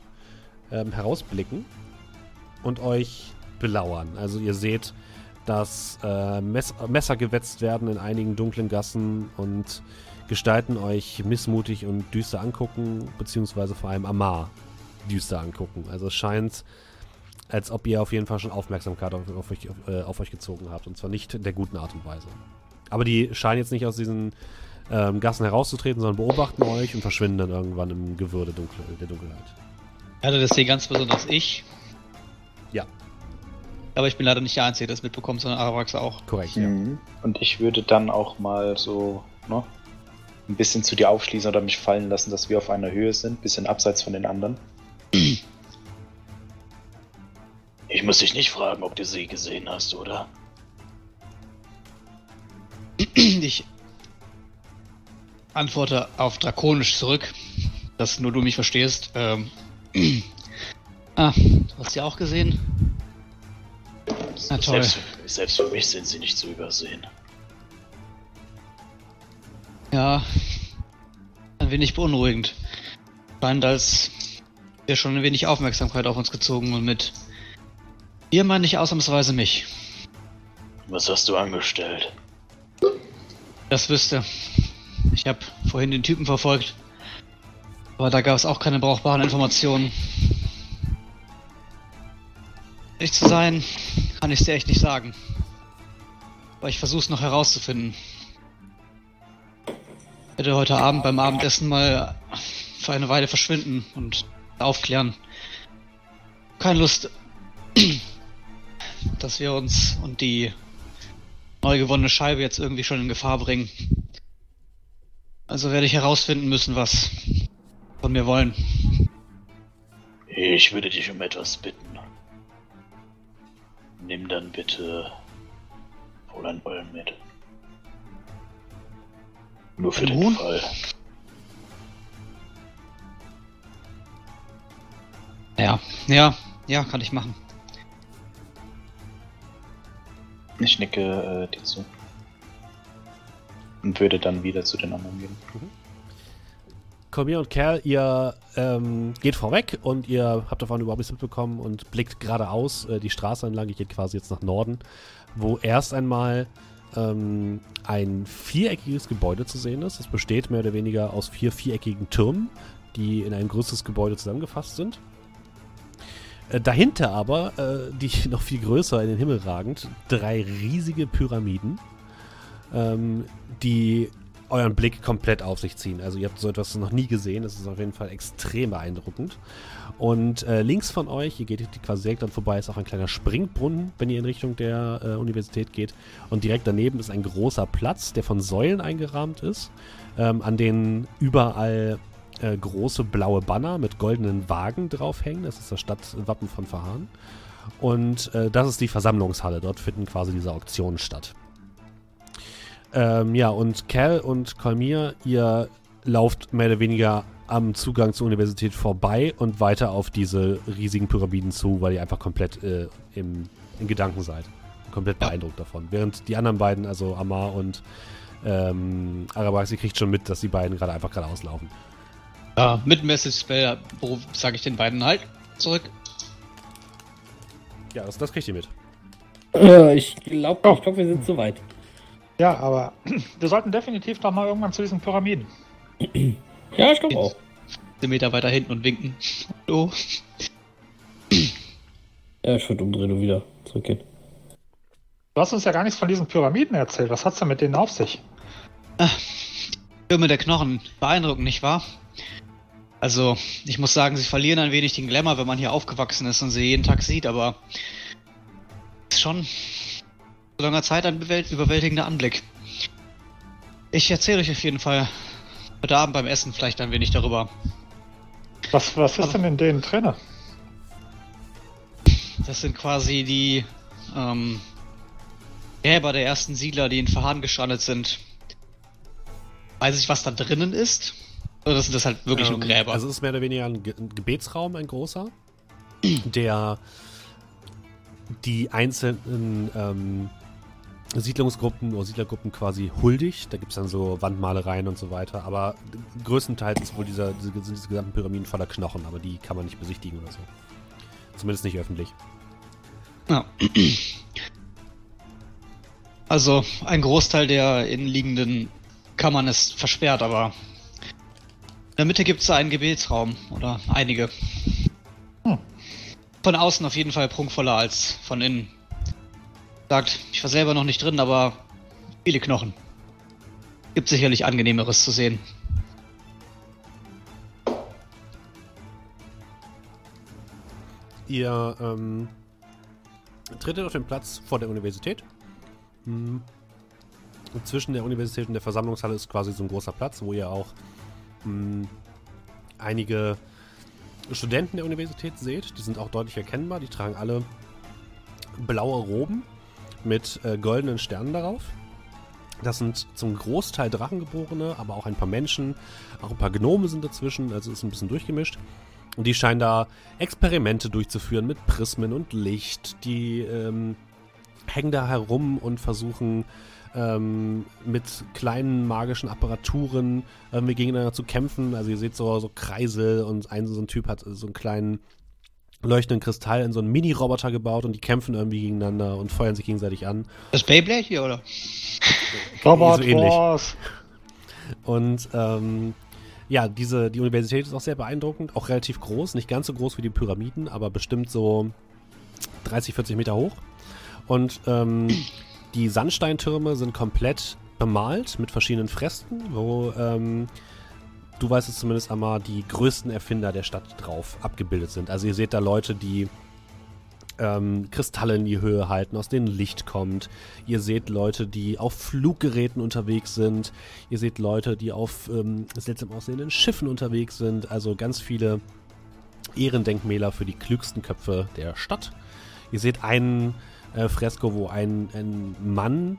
ähm, herausblicken und euch belauern. Also ihr seht, dass äh, Mess Messer gewetzt werden in einigen dunklen Gassen und Gestalten euch missmutig und düster angucken, beziehungsweise vor allem Amar düster angucken. Also es scheint als ob ihr auf jeden Fall schon Aufmerksamkeit auf, auf, euch, auf, äh, auf euch gezogen habt. Und zwar nicht in der guten Art und Weise. Aber die scheinen jetzt nicht aus diesen ähm, Gassen herauszutreten, sondern beobachten euch und verschwinden dann irgendwann im Gewirr der, Dunkel der Dunkelheit. Hatte das hier ganz besonders ich. Ja. Aber ich bin leider nicht der Einzige, der das mitbekommt, sondern Arabrax auch. Korrekt, ja. Mhm. Und ich würde dann auch mal so, ne, ein bisschen zu dir aufschließen oder mich fallen lassen, dass wir auf einer Höhe sind, bisschen abseits von den anderen. Ich muss dich nicht fragen, ob du sie gesehen hast, oder? Ich antworte auf Drakonisch zurück, dass nur du mich verstehst. Ähm. Ah, du hast sie auch gesehen? Na toll. Selbst, selbst für mich sind sie nicht zu übersehen. Ja, ein wenig beunruhigend. Scheint, als wäre schon ein wenig Aufmerksamkeit auf uns gezogen und mit ihr meine ich ausnahmsweise mich. Was hast du angestellt? Das wüsste. Ich habe vorhin den Typen verfolgt. Aber da gab es auch keine brauchbaren Informationen. Ehrlich zu sein, kann ich dir echt nicht sagen. Aber ich versuch's noch herauszufinden. Ich werde heute Abend beim Abendessen mal für eine Weile verschwinden und aufklären. Keine Lust, dass wir uns und die neu gewonnene Scheibe jetzt irgendwie schon in Gefahr bringen. Also werde ich herausfinden müssen, was von mir wollen. Ich würde dich um etwas bitten. Nimm dann bitte Fräulein Ollen mit. Nur für den Huhn? Fall. Ja, ja, ja, kann ich machen. Ich nicke äh, dir zu. Und würde dann wieder zu den anderen gehen. Colmier und Kerl, ihr ähm, geht vorweg und ihr habt davon überhaupt nichts mitbekommen und blickt geradeaus äh, die Straße entlang, die geht quasi jetzt nach Norden, wo erst einmal ähm, ein viereckiges Gebäude zu sehen ist. Es besteht mehr oder weniger aus vier viereckigen Türmen, die in ein größeres Gebäude zusammengefasst sind. Äh, dahinter aber, äh, die noch viel größer in den Himmel ragend, drei riesige Pyramiden, ähm, die euren Blick komplett auf sich ziehen. Also ihr habt so etwas noch nie gesehen. Das ist auf jeden Fall extrem beeindruckend. Und äh, links von euch, hier geht quasi direkt dann vorbei, ist auch ein kleiner Springbrunnen, wenn ihr in Richtung der äh, Universität geht. Und direkt daneben ist ein großer Platz, der von Säulen eingerahmt ist, ähm, an denen überall äh, große blaue Banner mit goldenen Wagen draufhängen. Das ist das Stadtwappen von Verhahn. Und äh, das ist die Versammlungshalle. Dort finden quasi diese Auktionen statt. Ähm, ja, und Cal und Kolmir, ihr lauft mehr oder weniger am Zugang zur Universität vorbei und weiter auf diese riesigen Pyramiden zu, weil ihr einfach komplett äh, im, in Gedanken seid. Komplett beeindruckt davon. Während die anderen beiden, also Amar und ähm, Arabax, ihr kriegt schon mit, dass die beiden gerade einfach geradeaus laufen. Ja, mit Message Spell, wo sage ich den beiden halt zurück. Ja, das, das kriegt ihr mit. Äh, ich glaube, ich glaub, wir sind zu weit. Ja, aber wir sollten definitiv noch mal irgendwann zu diesen Pyramiden. Ja, ich glaube auch. Meter weiter hinten und winken. Hallo. Ja, ich würde umdrehen und wieder zurückgehen. Du hast uns ja gar nichts von diesen Pyramiden erzählt. Was hat's denn mit denen auf sich? Türme der Knochen. Beeindruckend, nicht wahr? Also, ich muss sagen, sie verlieren ein wenig den Glamour, wenn man hier aufgewachsen ist und sie jeden Tag sieht, aber ist schon langer Zeit ein überwältigender Anblick. Ich erzähle euch auf jeden Fall heute Abend beim Essen vielleicht ein wenig darüber. Was, was ist Aber- denn in denen drinne? Das sind quasi die ähm, Gräber der ersten Siedler, die in Verhahn gestrandet sind. Weiß ich, was da drinnen ist? Oder sind das halt wirklich nur Ähm, Gräber? Also es ist mehr oder weniger ein, Ge ein Gebetsraum, ein großer, der die einzelnen ähm, Siedlungsgruppen oder Siedlergruppen quasi huldigt. Da gibt es dann so Wandmalereien und so weiter. Aber größtenteils ist wohl dieser, diese, sind diese gesamten Pyramiden voller Knochen, aber die kann man nicht besichtigen oder so. Zumindest nicht öffentlich. Ja. Also, ein Großteil der innenliegenden Kammern ist versperrt, aber in der Mitte gibt es einen Gebetsraum oder einige. Hm. Von außen auf jeden Fall prunkvoller als von innen. Sagt, ich war selber noch nicht drin, aber viele Knochen. Gibt sicherlich angenehmeres zu sehen. Ihr ähm, tretet auf den Platz vor der Universität. Hm. Und zwischen der Universität und der Versammlungshalle ist quasi so ein großer Platz, wo ihr auch hm, einige Studenten der Universität seht. Die sind auch deutlich erkennbar. Die tragen alle blaue Roben mit äh, goldenen Sternen darauf. Das sind zum Großteil Drachengeborene, aber auch ein paar Menschen. Auch ein paar Gnome sind dazwischen, also ist ein bisschen durchgemischt. Und die scheinen da Experimente durchzuführen mit Prismen und Licht. Die ähm, hängen da herum und versuchen ähm, mit kleinen magischen Apparaturen irgendwie gegeneinander zu kämpfen. Also ihr seht so, so Kreisel und ein so ein Typ hat so einen kleinen leuchtenden Kristall in so einen Mini-Roboter gebaut und die kämpfen irgendwie gegeneinander und feuern sich gegenseitig an. Das Beyblade hier, oder? Robot so. Wars. Und ähm, ja, diese, die Universität ist auch sehr beeindruckend, auch relativ groß, nicht ganz so groß wie die Pyramiden, aber bestimmt so 30, 40 Meter hoch. Und ähm, die Sandsteintürme sind komplett bemalt mit verschiedenen Fresken, wo ähm, du weißt es zumindest einmal, die größten Erfinder der Stadt drauf abgebildet sind. Also ihr seht da Leute, die ähm, Kristalle in die Höhe halten, aus denen Licht kommt. Ihr seht Leute, die auf Fluggeräten unterwegs sind. Ihr seht Leute, die auf ähm, seltsam aussehenden Schiffen unterwegs sind. Also ganz viele Ehrendenkmäler für die klügsten Köpfe der Stadt. Ihr seht einen äh, Fresko, wo ein, ein Mann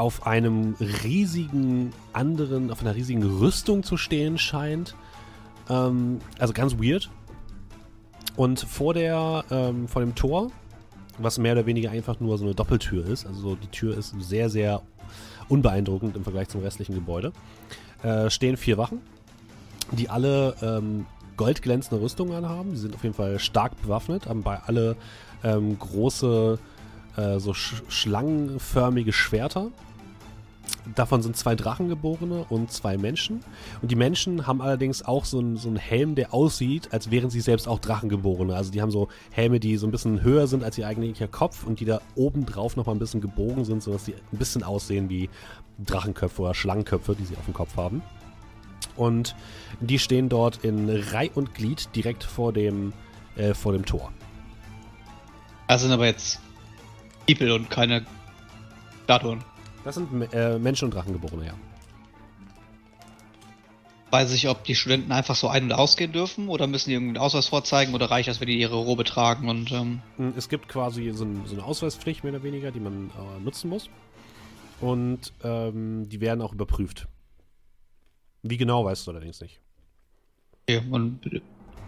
auf einem riesigen anderen, auf einer riesigen Rüstung zu stehen scheint. Ähm, also ganz weird. Und vor der, ähm, vor dem Tor was mehr oder weniger einfach nur so eine Doppeltür ist. Also so die Tür ist sehr, sehr unbeeindruckend im Vergleich zum restlichen Gebäude. Äh, stehen vier Wachen, die alle ähm, goldglänzende Rüstungen anhaben. Die sind auf jeden Fall stark bewaffnet, haben bei alle ähm, große, äh, so sch schlangenförmige Schwerter. Davon sind zwei Drachengeborene und zwei Menschen. Und die Menschen haben allerdings auch so einen, so einen Helm, der aussieht, als wären sie selbst auch Drachengeborene. Also die haben so Helme, die so ein bisschen höher sind als ihr eigentlicher Kopf und die da oben drauf nochmal ein bisschen gebogen sind, sodass sie ein bisschen aussehen wie Drachenköpfe oder Schlangenköpfe, die sie auf dem Kopf haben. Und die stehen dort in Reih und Glied direkt vor dem, äh, vor dem Tor. Das sind aber jetzt People und keine Statuen. Das sind äh, Menschen und Drachengeborene, ja. Weiß ich, ob die Studenten einfach so ein- und ausgehen dürfen oder müssen die irgendeinen Ausweis vorzeigen oder reicht das, wenn die ihre Robe tragen und ähm, Mm, Es gibt quasi so, ein, so eine Ausweispflicht, mehr oder weniger, die man äh, nutzen muss. Und ähm, die werden auch überprüft. Wie genau, weißt du allerdings nicht. okay. und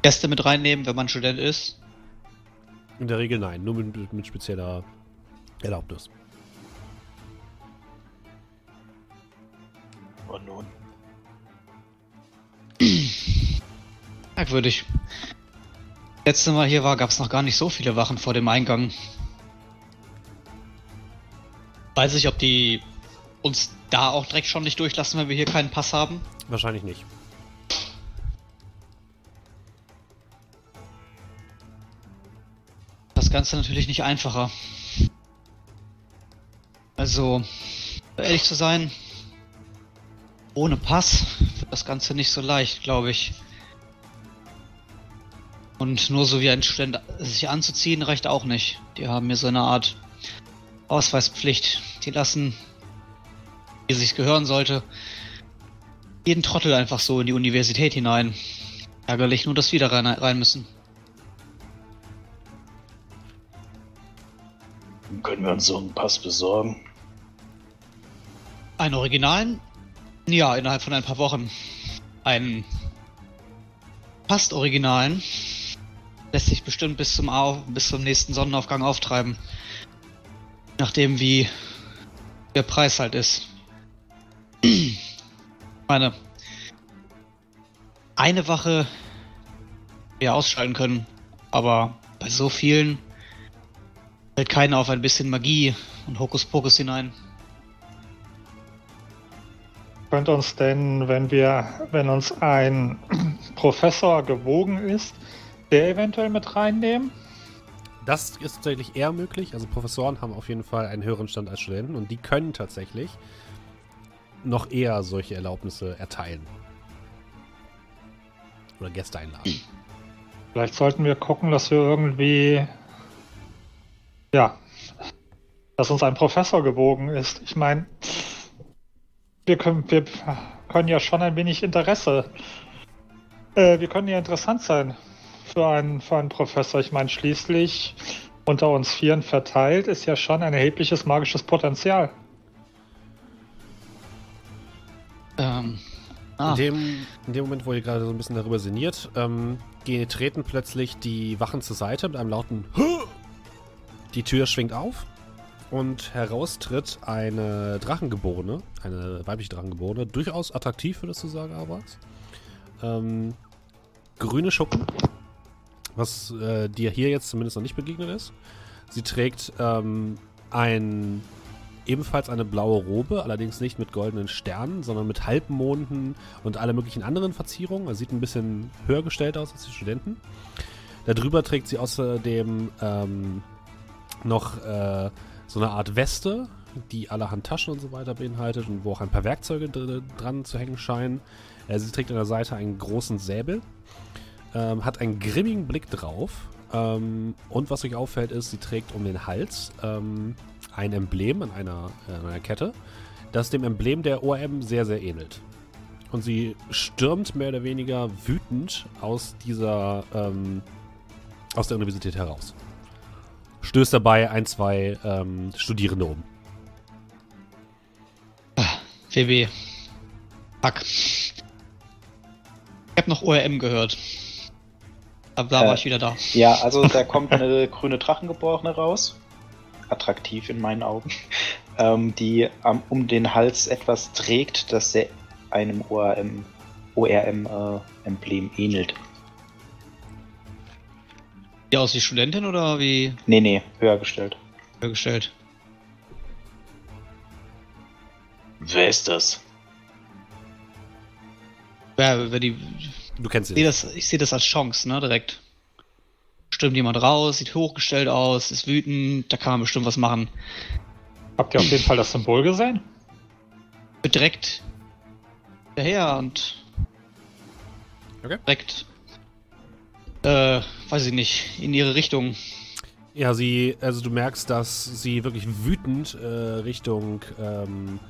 Gäste mit reinnehmen, wenn man Student ist. In der Regel nein, nur mit, mit spezieller Erlaubnis. Und nun? Merkwürdig. Letztes Mal hier war, gab es noch gar nicht so viele Wachen vor dem Eingang. Weiß ich, ob die uns da auch direkt schon nicht durchlassen, wenn wir hier keinen Pass haben. Wahrscheinlich nicht. Das Ganze natürlich nicht einfacher. Also, ehrlich zu sein, ohne Pass wird das Ganze nicht so leicht, glaube ich. Und nur so wie ein Student sich anzuziehen, reicht auch nicht. Die haben hier so eine Art Ausweispflicht. Die lassen, wie es sich gehören sollte, jeden Trottel einfach so in die Universität hinein. Ärgerlich nur, dass wir da rein, rein müssen. Können wir uns so einen Pass besorgen? Einen Originalen? Ja, innerhalb von ein paar Wochen. Einen fast Originalen lässt sich bestimmt bis zum, Au bis zum nächsten Sonnenaufgang auftreiben. Nachdem wie der Preis halt ist. Meine, eine Wache wir ausschalten können, aber bei so vielen fällt keiner auf ein bisschen Magie und Hokuspokus hinein. Könnte uns denn, wenn wir, wenn uns ein Professor gewogen ist, der eventuell mit reinnehmen? Das ist tatsächlich eher möglich. Also Professoren haben auf jeden Fall einen höheren Stand als Studenten und die können tatsächlich noch eher solche Erlaubnisse erteilen. Oder Gäste einladen. Vielleicht sollten wir gucken, dass wir irgendwie, ja, dass uns ein Professor gewogen ist. Ich meine, wir können, wir können ja schon ein wenig Interesse, äh, wir können ja interessant sein für einen, für einen Professor. Ich meine, schließlich unter uns Vieren verteilt ist ja schon ein erhebliches magisches Potenzial. Ähm, In, ah, dem, in dem Moment, wo ihr gerade so ein bisschen darüber sinniert, ähm, gehen, treten plötzlich die Wachen zur Seite mit einem lauten Die Tür schwingt auf und heraus tritt eine Drachengeborene, eine weibliche Drachengeborene, durchaus attraktiv, würdest du sagen, Abrax. Ähm, grüne Schuppen, was äh, dir hier jetzt zumindest noch nicht begegnet ist. Sie trägt ähm, ein ebenfalls eine blaue Robe, allerdings nicht mit goldenen Sternen, sondern mit Halbmonden und alle möglichen anderen Verzierungen. Also sieht ein bisschen höher gestellt aus als die Studenten. Darüber trägt sie außerdem ähm, noch äh, so eine Art Weste, die allerhand Taschen und so weiter beinhaltet und wo auch ein paar Werkzeuge dr dran zu hängen scheinen. Äh, sie trägt an der Seite einen großen Säbel, ähm, hat einen grimmigen Blick drauf. Ähm, und was euch auffällt, ist, sie trägt um den Hals ähm, ein Emblem an einer, äh, an einer Kette, das dem Emblem der ORM sehr, sehr ähnelt. Und sie stürmt mehr oder weniger wütend aus dieser, ähm, aus der Universität heraus. Stößt dabei ein, zwei ähm, Studierende um. WB. Hack. Ich hab noch ORM gehört. Ab da Äh. war ich wieder da. Ja, also da kommt eine Ja, also da kommt eine grüne Drachengeborene raus. Attraktiv in meinen Augen. Ähm, die am, um den Hals etwas trägt, das sehr einem ORM, ORM-Emblem äh, ähnelt. Die aus wie Studentin oder wie Nee, nee, höher gestellt. hergestellt? Wer ist das? Ja, wenn die, Du kennst ich ihn. sehe das, ich sehe das als Chance, ne, direkt. Stimmt jemand raus, sieht hochgestellt aus, ist wütend, da kann man bestimmt was machen. Habt ihr auf jeden Fall das Symbol gesehen? Direkt daher und Okay. direkt, äh, weiß ich nicht, in ihre Richtung. Ja, sie, also du merkst, dass sie wirklich wütend äh, Richtung ähm,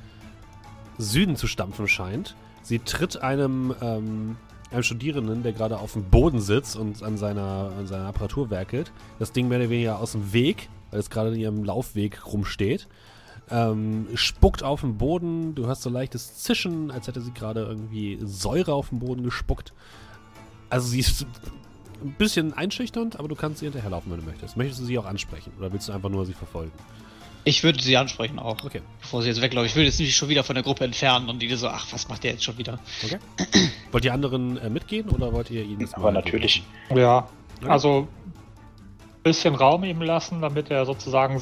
Süden zu stampfen scheint. Sie tritt einem, ähm, einem Studierenden, der gerade auf dem Boden sitzt und an seiner, an seiner Apparatur werkelt, das Ding mehr oder weniger aus dem Weg, weil es gerade in ihrem Laufweg rumsteht. Ähm, spuckt auf den Boden, du hörst so leichtes Zischen, als hätte sie gerade irgendwie Säure auf den Boden gespuckt. Also sie ist ein bisschen einschüchternd, aber du kannst sie hinterherlaufen, wenn du möchtest. Möchtest du sie auch ansprechen oder willst du einfach nur sie verfolgen? Ich würde sie ansprechen auch, Okay. bevor sie jetzt weglaufen. Ich will jetzt nicht schon wieder von der Gruppe entfernen und die so, ach, was macht der jetzt schon wieder? Okay. wollt ihr anderen äh, mitgehen oder wollt ihr ihnen das Aber mal natürlich. Ja. Ja. Also bisschen Raum ihm lassen, damit er sozusagen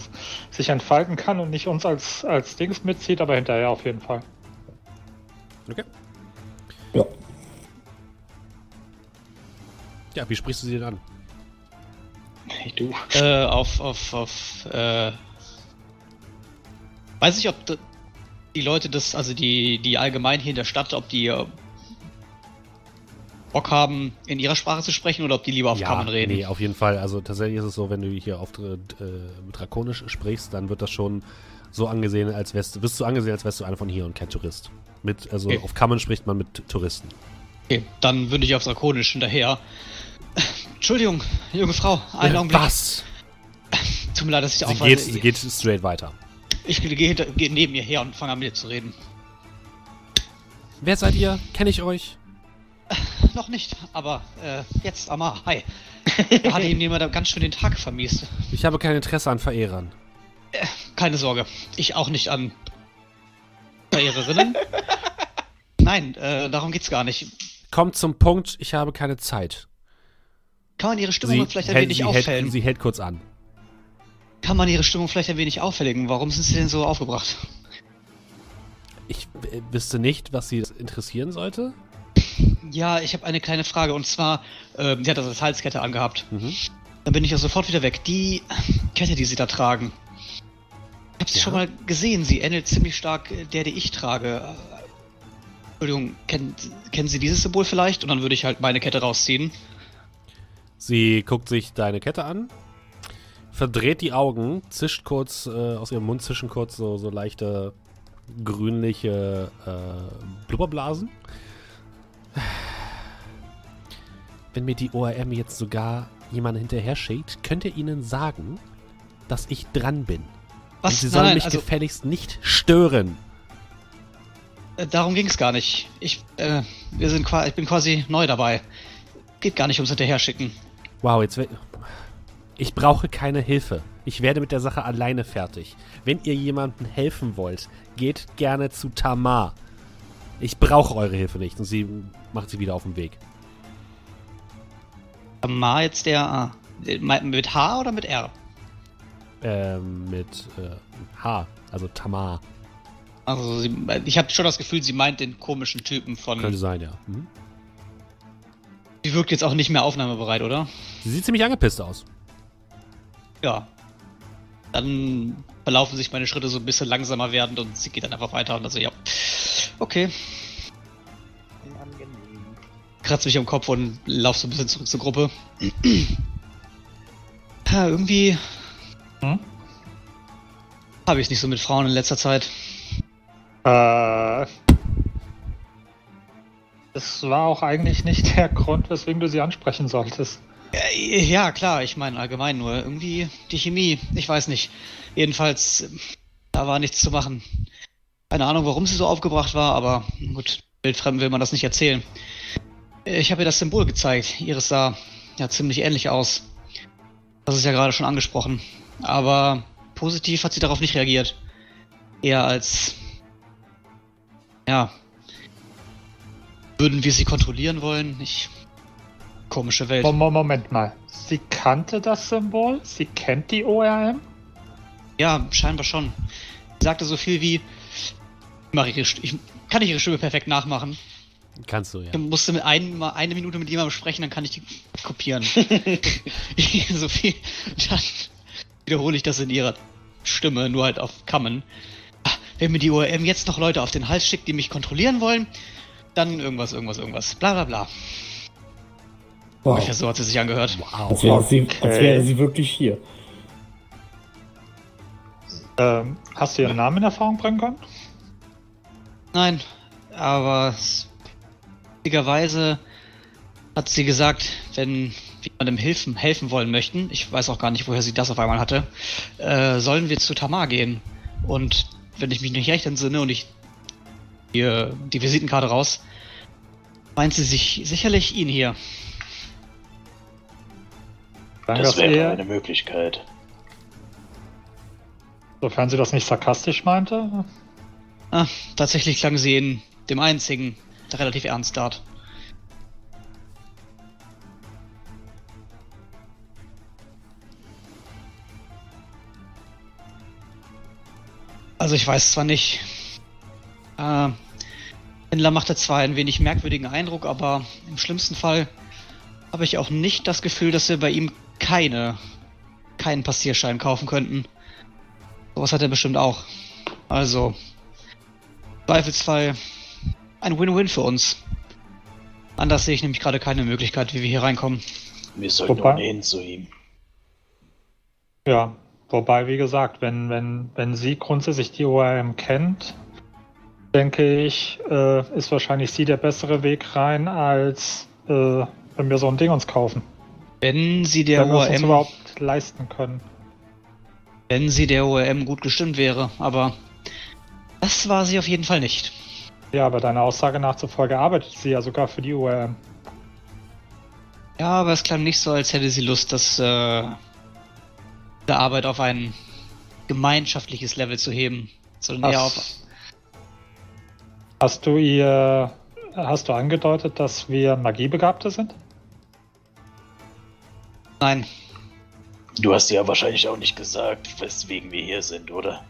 sich entfalten kann und nicht uns als, als Dings mitzieht, aber hinterher auf jeden Fall. Okay. Ja. Ja, wie sprichst du sie denn an? Hey, du. Äh, auf, auf, auf, äh. Weiß ich, ob die Leute das, also die, die allgemein hier in der Stadt, ob die äh, Bock haben, in ihrer Sprache zu sprechen oder ob die lieber auf Kammern reden. nee, auf jeden Fall. Also tatsächlich ist es so, wenn du hier auf äh, Drakonisch sprichst, dann wird das schon so angesehen, als wärst, du- wirst du angesehen, als wärst du einer von hier und kein Tourist. Mit, also Okay. auf Kammern spricht man mit Touristen. Okay, dann würde ich auf Drakonisch hinterher. Entschuldigung, junge Frau, einen Äh, Augenblick. Was? Tut mir leid, dass ich aufweise. geht, sie geht straight weiter. Ich gehe geh neben ihr her und fange an mit ihr zu reden. Wer seid ihr? Kenne ich euch? Noch nicht, aber äh, jetzt, Amar, hi. Da hat ihm jemand ganz schön den Tag vermiest. Ich habe kein Interesse an Verehrern. Keine Sorge, ich auch nicht an Verehrerinnen. Nein, äh, darum geht's gar nicht. Kommt zum Punkt, ich habe keine Zeit. Kann man ihre Stimmung Sie, vielleicht ein wenig sie, auffällen? hält, sie hält kurz an. Kann man ihre Stimmung vielleicht ein wenig auffälligen? Warum sind sie denn so aufgebracht? Ich äh, wüsste nicht, was sie interessieren sollte. Ja, ich habe eine kleine Frage und zwar, ähm, sie hat das als Halskette angehabt. Mhm. Dann bin ich ja sofort wieder weg. Die Kette, die sie da tragen. Ich habe sie Ja. schon mal gesehen. Sie ähnelt ziemlich stark äh, der, die ich trage. Äh, Entschuldigung, kennen, kennen Sie dieses Symbol vielleicht? Und dann würde ich halt meine Kette rausziehen. Sie guckt sich deine Kette an, verdreht die Augen, zischt kurz, äh, aus ihrem Mund zischen kurz so, so leichte grünliche äh, Blubberblasen. Wenn mir die ORM jetzt sogar jemand hinterher schickt, könnt ihr ihnen sagen, dass ich dran bin. Was? Und sie sollen nein, mich also, gefälligst nicht stören. äh, darum ging es gar nicht. Ich, äh, wir sind ich bin quasi neu dabei. Geht gar nicht ums Hinterherschicken. Wow, jetzt Ich brauche keine Hilfe. Ich werde mit der Sache alleine fertig. Wenn ihr jemandem helfen wollt, geht gerne zu Tamar. Ich brauche eure Hilfe nicht. Und sie macht sie wieder auf den Weg. Ma jetzt der A. Äh, Mit H oder mit R? Ähm, mit äh, H, also Tamar. Also sie, ich habe schon das Gefühl, sie meint den komischen Typen von. Könnte sein, ja. Mhm. Sie wirkt jetzt auch nicht mehr aufnahmebereit, oder? Sie sieht ziemlich angepisst aus. Ja. Dann verlaufen sich meine Schritte so ein bisschen langsamer werdend und sie geht dann einfach weiter und also ja. Okay. Kratze mich am Kopf und lauf so ein bisschen zurück zur Gruppe. ja, irgendwie Hm? habe ich es nicht so mit Frauen in letzter Zeit. Äh, das war auch eigentlich nicht der Grund, weswegen du sie ansprechen solltest. Äh, Ja, klar, ich meine allgemein nur. Irgendwie die Chemie, ich weiß nicht. Jedenfalls, äh, da war nichts zu machen. Keine Ahnung, warum sie so aufgebracht war, aber gut, wildfremden will man das nicht erzählen. Äh, Ich habe ihr das Symbol gezeigt, Iris sah. ja ziemlich ähnlich aus. Das ist ja gerade schon angesprochen. Aber positiv hat sie darauf nicht reagiert. Eher als. Ja. Würden wir sie kontrollieren wollen? Ich. Komische Welt. Moment, Moment mal. Sie kannte das Symbol? Sie kennt die ORM? Ja, scheinbar schon. Sie sagte so viel wie. Ich, ihre St- ich kann ich ihre Stimme perfekt nachmachen. Kannst du, ja. Ich musste mit ein, mal eine Minute mit jemandem sprechen, dann kann ich die kopieren. so viel. Dann wiederhole ich das in ihrer Stimme, nur halt auf Kammen. Ah, Wenn mir die ORM jetzt noch Leute auf den Hals schickt, die mich kontrollieren wollen, dann irgendwas, irgendwas, irgendwas. Bla bla bla. Wow. Ungefähr so hat sie sich angehört. Als wäre sie, als wäre sie wirklich hier. Ähm, hast du ihren Namen in Erfahrung bringen können? Nein, aber witzigerweise hat sie gesagt, wenn wir jemandem helfen, helfen wollen möchten, ich weiß auch gar nicht, woher sie das auf einmal hatte, äh, sollen wir zu Tamar gehen. Und wenn ich mich nicht recht entsinne und ich die, die Visitenkarte raus, meint sie sich sicherlich ihn hier. Sagen Das wäre eine Möglichkeit. sofern sie das nicht sarkastisch meinte. Ah, tatsächlich klang sie in dem einzigen relativ ernst dort. Also ich weiß zwar nicht. Äh, Händler machte zwar ein wenig merkwürdigen Eindruck, aber im schlimmsten Fall habe ich auch nicht das Gefühl, dass wir bei ihm keine keinen Passierschein kaufen könnten. Sowas hat er bestimmt auch. Also, Zweifelsfall ein Win-Win für uns. Anders sehe ich nämlich gerade keine Möglichkeit, wie wir hier reinkommen. Wir sollten Wobei- ohnehin zu ihm. Ja, wobei, wie gesagt, wenn, wenn, wenn sie grundsätzlich die ORM kennt, denke ich, äh, ist wahrscheinlich sie der bessere Weg rein, als äh, wenn wir so ein Ding uns kaufen. Wenn sie der wenn ORM, überhaupt leisten können. wenn sie der ORM gut gestimmt wäre, aber das war sie auf jeden Fall nicht. Ja, aber deiner Aussage nach zufolge arbeitet sie ja sogar für die ORM. Ja, aber es klang nicht so, als hätte sie Lust, das äh, der Arbeit auf ein gemeinschaftliches Level zu heben, sondern eher auf Hast, du ihr, hast du angedeutet, dass wir Magiebegabte sind? Nein, Du hast ja wahrscheinlich auch nicht gesagt, weswegen wir hier sind, oder?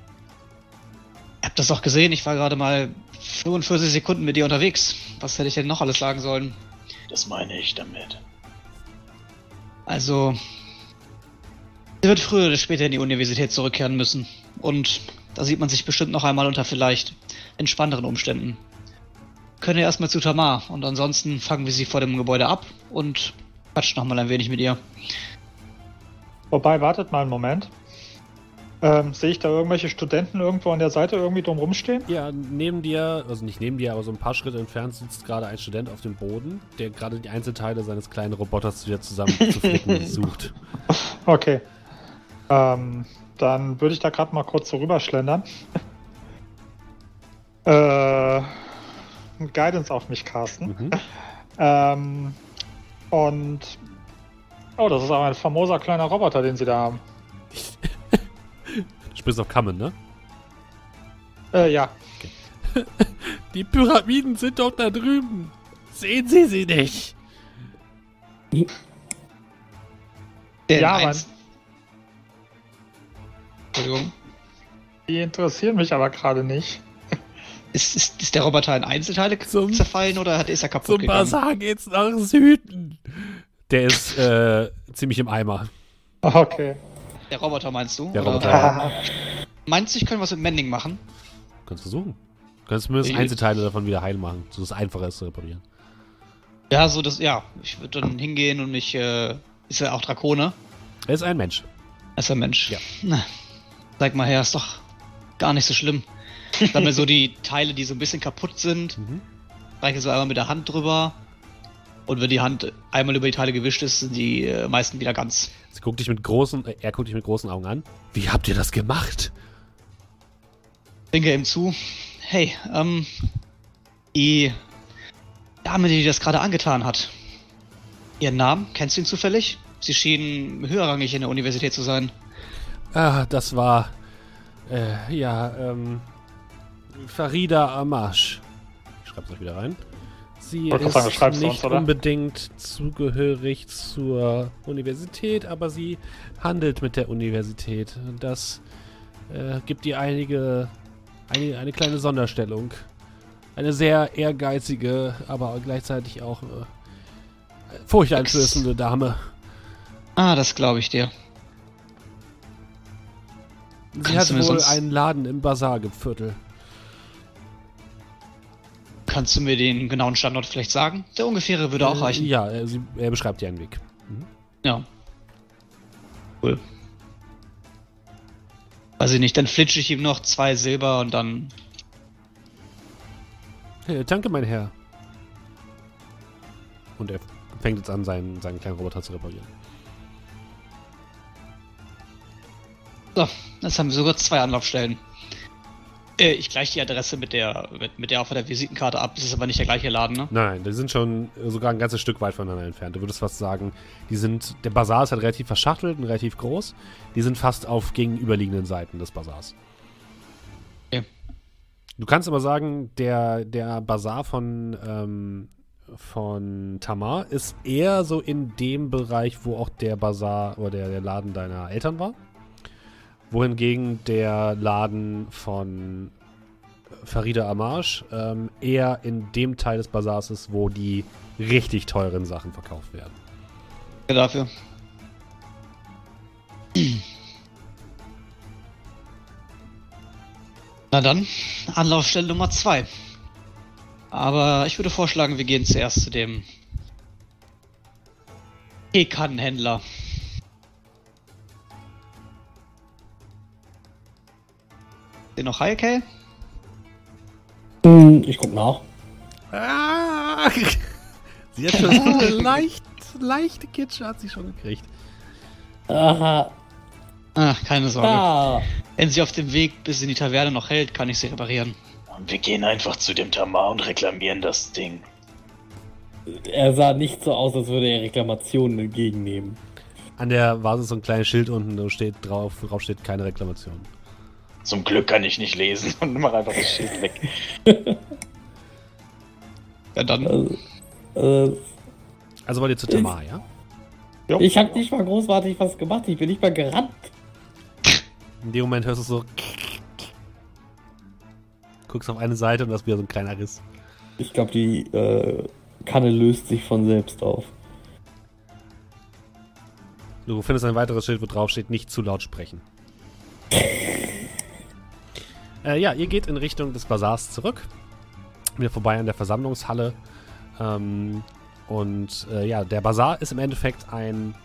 Ihr habt das doch gesehen, ich war gerade mal 45 Sekunden mit dir unterwegs. Was hätte ich denn noch alles sagen sollen? Das meine ich damit. Also, sie wird früher oder später in die Universität zurückkehren müssen. Und da sieht man sich bestimmt noch einmal unter vielleicht entspannteren Umständen. Können wir erstmal zu Tamar und ansonsten fangen wir sie vor dem Gebäude ab und quatschen noch mal ein wenig mit ihr. Wobei, wartet mal einen Moment. Ähm, sehe ich da irgendwelche Studenten irgendwo an der Seite irgendwie drum rumstehen? Ja, neben dir, also nicht neben dir, aber so ein paar Schritte entfernt sitzt gerade ein Student auf dem Boden, der gerade die Einzelteile seines kleinen Roboters wieder zusammenzuflicken sucht. Okay. Ähm, dann würde ich da gerade mal kurz so rüberschlendern. äh, Guidance auf mich casten. Mhm. Ähm, und. Oh, das ist aber ein famoser kleiner Roboter, den sie da haben. Du sprichst auf Kammen, ne? Äh, ja. Die Pyramiden sind doch da drüben. Sehen Sie sie nicht? Ja, eins- Entschuldigung. Die interessieren mich aber gerade nicht. Ist, ist, ist der Roboter in Einzelteile Zum- zerfallen oder hat, ist er kaputt Zum gegangen? Basar geht's nach Süden. Der ist äh, ziemlich im Eimer. Okay. Der Roboter meinst du? Der oder? Roboter, ja. Meinst du, ich könnte was mit Mending machen? Kannst versuchen. Du kannst zumindest Ich- Einzelteile davon wieder heil machen, so dass es einfacher ist zu reparieren. Ja, so das, ja. Ich würde dann hingehen und mich, äh, ist er auch Drakone? Er ist ein Mensch. Er ist ein Mensch. Ja. Zeig mal her, ist doch gar nicht so schlimm. Dann mir so die Teile, die so ein bisschen kaputt sind, Mhm. reiche so einmal mit der Hand drüber. Und wenn die Hand einmal über die Teile gewischt ist, sind die äh, meisten wieder ganz. Sie guckt dich mit großen, äh, er guckt dich mit großen Augen an. Wie habt ihr das gemacht? Winke ihm zu. Hey, ähm, die Dame, die dir das gerade angetan hat, Ihren Namen? Kennst du ihn zufällig? Sie schienen höherrangig in der Universität zu sein. Ah, das war. Äh, ja, ähm. Farida Amash. Ich schreib's euch wieder rein. Sie ist sagen, nicht uns, unbedingt zugehörig zur Universität, aber sie handelt mit der Universität. Das äh, gibt ihr einige. Eine, eine kleine Sonderstellung. Eine sehr ehrgeizige, aber gleichzeitig auch äh, furchteinflößende Dame. Ah, das glaube ich dir. Sie hat wohl einen Laden im Bazar-Viertel. Kannst du mir den genauen Standort vielleicht sagen? Der ungefähre würde auch Äh, reichen. Ja, er, sie, er beschreibt dir einen Weg. Ja. Cool. Weiß ich nicht, dann flitsche ich ihm noch zwei Silber und dann. Äh, danke, mein Herr. Und er fängt jetzt an, seinen, seinen kleinen Roboter zu reparieren. So, jetzt haben wir sogar zwei Anlaufstellen. Äh, ich gleiche die Adresse mit der, mit, mit der auf der Visitenkarte ab. Das ist aber nicht der gleiche Laden, ne? Nein, die sind schon sogar ein ganzes Stück weit voneinander entfernt. Du würdest fast sagen, die sind. Der Bazar ist halt relativ verschachtelt und relativ groß. Die sind fast auf gegenüberliegenden Seiten des Bazars. Okay. Du kannst aber sagen, der, der Bazar von, ähm, von Tamar ist eher so in dem Bereich, wo auch der Bazar oder der, der Laden deiner Eltern war. Wohingegen der Laden von Farida Amash ähm, eher in dem Teil des Bazars ist, wo die richtig teuren Sachen verkauft werden. Ja, dafür. Na dann, Anlaufstelle Nummer zwei. Aber ich würde vorschlagen, wir gehen zuerst zu dem Teekannenhändler. Den noch okay? Hm, ich guck nach. Ah! sie hat schon so eine leicht, leichte Kitsche hat sie schon gekriegt. Aha. Ach, keine Sorge. Ah. Wenn sie auf dem Weg bis in die Taverne noch hält, kann ich sie reparieren. Und wir gehen einfach zu dem Tamar und reklamieren das Ding. Er sah nicht so aus, als würde er Reklamationen entgegennehmen. An der Vase ist so ein kleines Schild unten, da steht drauf, drauf steht keine Reklamation. Zum Glück kann ich nicht lesen und mach einfach das Schild weg. Ja, dann. Also, äh, Also wollt ihr zu Tamar, ja? ich habe nicht mal großartig was gemacht. Ich bin nicht mal gerannt. In dem Moment hörst du so. Guckst auf eine Seite und da ist wieder so ein kleiner Riss. Ich glaube, die äh, Kanne löst sich von selbst auf. Du findest ein weiteres Schild, wo drauf steht, nicht zu laut sprechen. äh, ja, ihr geht in Richtung des Bazars zurück. Wieder vorbei an der Versammlungshalle. Ähm, und äh, ja, der Bazar ist im Endeffekt ein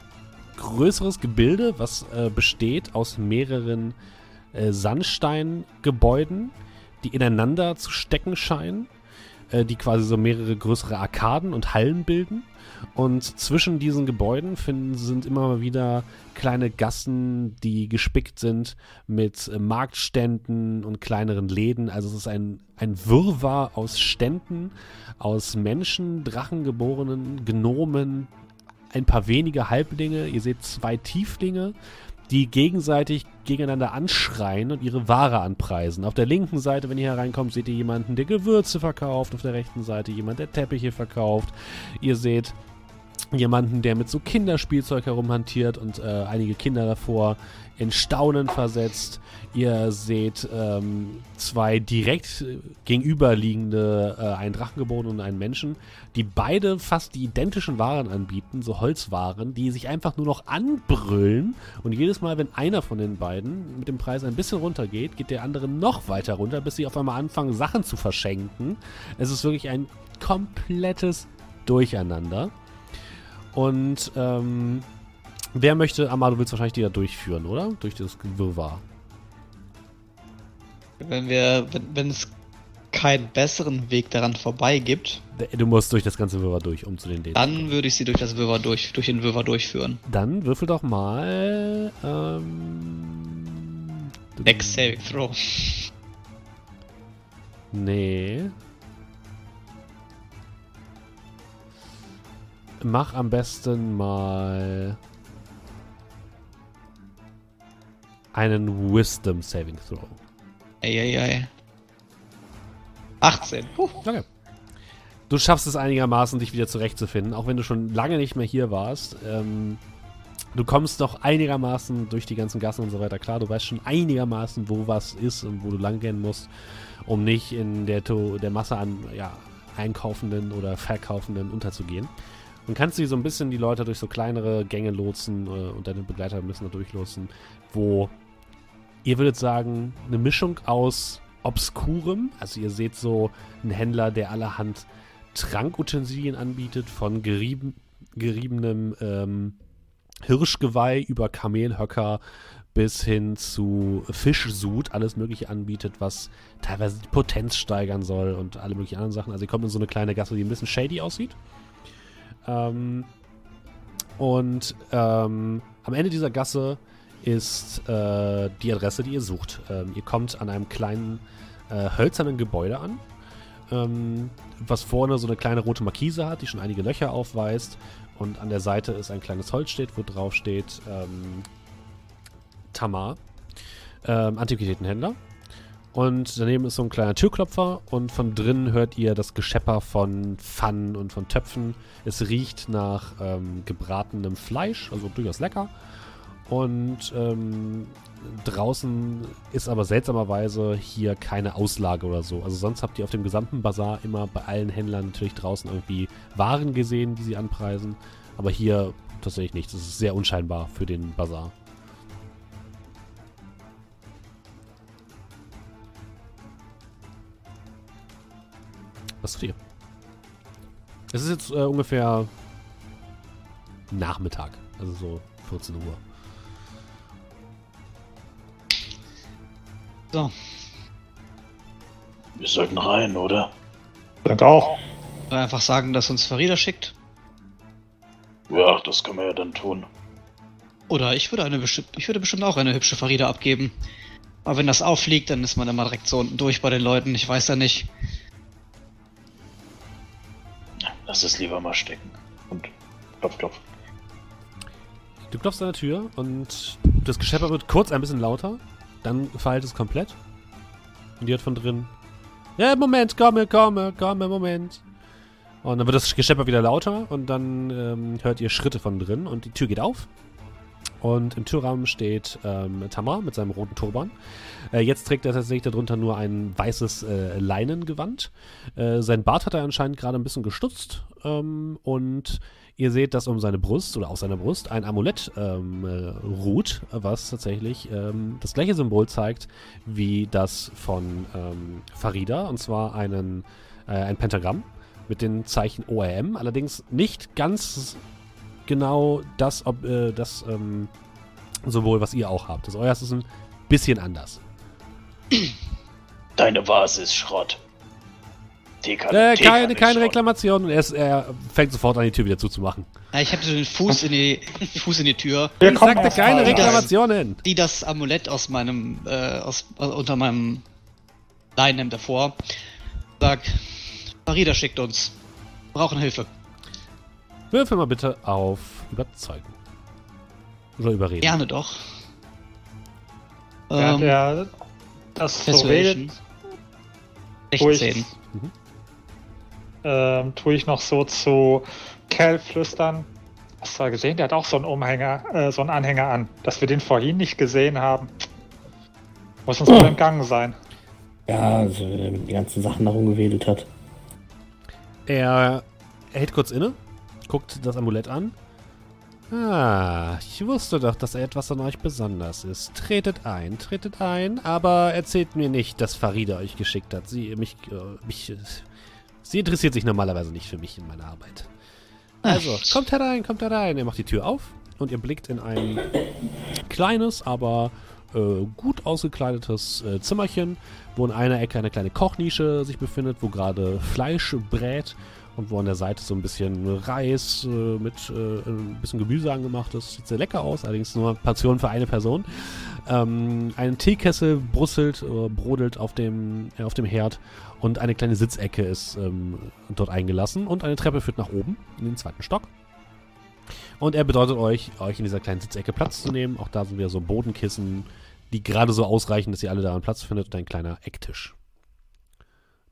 größeres Gebilde, was äh, besteht aus mehreren äh, Sandsteingebäuden, die ineinander zu stecken scheinen, äh, die quasi so mehrere größere Arkaden und Hallen bilden. Und zwischen diesen Gebäuden finden, sind immer wieder kleine Gassen, die gespickt sind mit äh, Marktständen und kleineren Läden. Also es ist ein, ein Wirrwarr aus Ständen, aus Menschen, Drachengeborenen, Gnomen, ein paar wenige Halblinge. Ihr seht zwei Tieflinge, die gegenseitig gegeneinander anschreien und ihre Ware anpreisen. Auf der linken Seite, wenn ihr hereinkommt, seht ihr jemanden, der Gewürze verkauft. Auf der rechten Seite jemand, der Teppiche verkauft. Ihr seht jemanden, der mit so Kinderspielzeug herumhantiert und äh, einige Kinder davor in Staunen versetzt. Ihr seht ähm, zwei direkt äh, gegenüberliegende, äh, einen Drachengeborenen und einen Menschen, die beide fast die identischen Waren anbieten, so Holzwaren, die sich einfach nur noch anbrüllen. Und jedes Mal, wenn einer von den beiden mit dem Preis ein bisschen runtergeht, geht der andere noch weiter runter, bis sie auf einmal anfangen, Sachen zu verschenken. Es ist wirklich ein komplettes Durcheinander. Und ähm, wer möchte, Amar, du willst wahrscheinlich die da durchführen, oder? Durch das Wirrwarr. Wenn wir, wenn, wenn es keinen besseren Weg daran vorbei gibt, Du musst durch das ganze Wirrwarr durch, um zu den Läden. dann würde ich sie durch das Wirrwarr durch, durch den Wirrwarr durchführen. Dann würfel doch mal. Ähm, Dex Saving Throw. Nee. mach am besten mal einen Wisdom Saving Throw. Eieiei. 18. Puh. Okay. Du schaffst es einigermaßen, dich wieder zurechtzufinden, auch wenn du schon lange nicht mehr hier warst. Ähm, du kommst doch einigermaßen durch die ganzen Gassen und so weiter klar. Du weißt schon einigermaßen, wo was ist und wo du lang gehen musst, um nicht in der, To- der Masse an ja, Einkaufenden oder Verkaufenden unterzugehen. Und kannst du so ein bisschen die Leute durch so kleinere Gänge lotsen äh, und deine Begleiter müssen da durchlotsen, wo ihr würdet sagen, eine Mischung aus Obskurem, also ihr seht so einen Händler, der allerhand Trankutensilien anbietet, von gerieben, geriebenem ähm, Hirschgeweih über Kamelhöcker bis hin zu Fischsud, alles mögliche anbietet, was teilweise die Potenz steigern soll und alle möglichen anderen Sachen. Also ihr kommt in so eine kleine Gasse, die ein bisschen shady aussieht. Ähm, und ähm, am Ende dieser Gasse ist äh, die Adresse, die ihr sucht. Ähm, ihr kommt an einem kleinen äh, hölzernen Gebäude an, ähm, was vorne so eine kleine rote Markise hat, die schon einige Löcher aufweist. Und an der Seite ist ein kleines Holz steht, wo drauf steht ähm, Tamar, ähm, Antiquitätenhändler. Und daneben ist so ein kleiner Türklopfer und von drinnen hört ihr das Geschepper von Pfannen und von Töpfen. Es riecht nach ähm, gebratenem Fleisch, also durchaus lecker. Und ähm, draußen ist aber seltsamerweise hier keine Auslage oder so. Also sonst habt ihr auf dem gesamten Bazar immer bei allen Händlern natürlich draußen irgendwie Waren gesehen, die sie anpreisen. Aber hier tatsächlich nichts. Es ist sehr unscheinbar für den Bazar. Was tut ihr? Es ist jetzt äh, ungefähr Nachmittag, also so 14 Uhr. So, Wir sollten rein, oder? Sind auch. einfach sagen, dass uns Farida schickt. Ja, das können wir ja dann tun. Oder ich würde eine besti- ich würde bestimmt auch eine hübsche Farida abgeben. Aber wenn das auffliegt, dann ist man immer direkt so unten durch bei den Leuten. Ich weiß ja nicht. Lass es lieber mal stecken. Und klopf, klopf. Du klopfst an der Tür und das Geschepper wird kurz ein bisschen lauter, dann verhält es komplett. Und die hört von drin. Ja, Moment, komme, komme, komme, Moment. Und dann wird das Geschepper wieder lauter und dann ähm, hört ihr Schritte von drin und die Tür geht auf. Und im Türrahmen steht ähm, Tamar mit seinem roten Turban. Äh, jetzt trägt er tatsächlich darunter nur ein weißes äh, Leinengewand. Äh, sein Bart hat er anscheinend gerade ein bisschen gestutzt. Ähm, und ihr seht, dass um seine Brust oder auf seiner Brust ein Amulett ähm, äh, ruht, was tatsächlich ähm, das gleiche Symbol zeigt wie das von ähm, Farida. Und zwar einen, äh, ein Pentagramm mit den Zeichen ORM. Allerdings nicht ganz genau das, ob, äh, das ähm, Symbol, was ihr auch habt. Das euer ist ein bisschen anders. Deine Vase ist Schrott. Teekanne, Äh, keine, keine. Reklamation und er, ist, er fängt sofort an, die Tür wieder zuzumachen. Ja, ich habe so den Fuß in die Fuß in die Tür, Wir Ich sagte keine. Reklamationen. die das Amulett aus meinem äh, aus, aus unter meinem Leinhemd davor. Sag, Farida schickt uns. Brauchen Hilfe. Würfel mal bitte auf Überzeugen. Oder Überreden. Gerne doch. Ja, Ähm, der das so redet, Persuasion. wo ich, 16. Ähm, tue ich noch so zu Cal flüstern. Hast du ja gesehen, der hat auch so einen Umhänger, äh, so einen Anhänger an. Dass wir den vorhin nicht gesehen haben. Muss uns wohl entgangen sein. Ja, also er den ganzen Sachen da rumgewedelt hat. Er, er hält kurz inne, guckt das Amulett an. Ah, ich wusste doch, dass etwas an euch besonders ist. Tretet ein, tretet ein, aber erzählt mir nicht, dass Farida euch geschickt hat. Sie, mich, äh, mich, äh, sie interessiert sich normalerweise nicht für mich in meiner Arbeit. Also, kommt herein, kommt herein. Er macht die Tür auf und ihr blickt in ein kleines, aber äh, gut ausgekleidetes äh, Zimmerchen, wo in einer Ecke eine kleine Kochnische sich befindet, wo gerade Fleisch brät und wo an der Seite so ein bisschen Reis äh, mit äh, ein bisschen Gemüse angemacht ist. Sieht sehr lecker aus, allerdings nur Portion für eine Person. Ähm, ein Teekessel brustelt, äh, brodelt auf dem, äh, auf dem Herd und eine kleine Sitzecke ist ähm, dort eingelassen und eine Treppe führt nach oben in den zweiten Stock. Und er bedeutet euch, euch in dieser kleinen Sitzecke Platz zu nehmen. Auch da sind wieder so Bodenkissen, die gerade so ausreichen, dass ihr alle daran Platz findet und ein kleiner Ecktisch.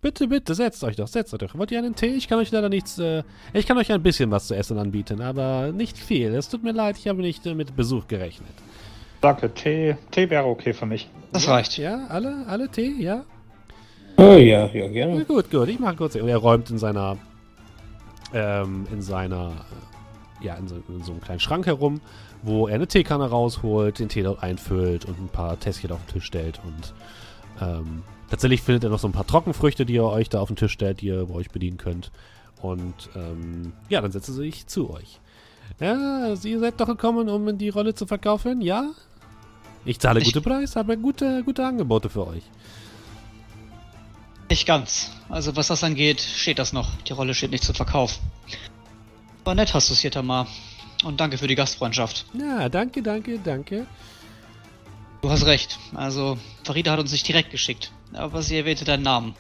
Bitte, bitte, setzt euch doch, setzt euch doch. Wollt ihr einen Tee? Ich kann euch leider nichts, äh, ich kann euch ein bisschen was zu essen anbieten, aber nicht viel. Es tut mir leid, ich habe nicht äh, mit Besuch gerechnet. Danke, Tee, Tee wäre okay für mich. Das reicht. Ja, alle, alle Tee, ja? Oh ja, ja, gerne. gut, gut, ich mache kurz. Und er räumt in seiner, ähm, in seiner, ja, in so, in so einem kleinen Schrank herum, wo er eine Teekanne rausholt, den Tee dort einfüllt und ein paar Tässchen auf den Tisch stellt. Und ähm, tatsächlich findet er noch so ein paar Trockenfrüchte, die er euch da auf den Tisch stellt, die ihr bei euch bedienen könnt. Und ähm, ja, dann setzt er sich zu euch. Ja, also ihr seid doch gekommen, um die Rolle zu verkaufen, ja? Ich zahle Ich- gute Preis, aber gute, gute Angebote für euch. Nicht ganz. Also was das angeht, steht das noch. Die Rolle steht nicht zum Verkauf. War nett hast du es hier, Tamar. Und danke für die Gastfreundschaft. Ja, danke, danke, danke. Du hast recht. Also, Farida hat uns nicht direkt geschickt. Aber sie erwähnte deinen Namen,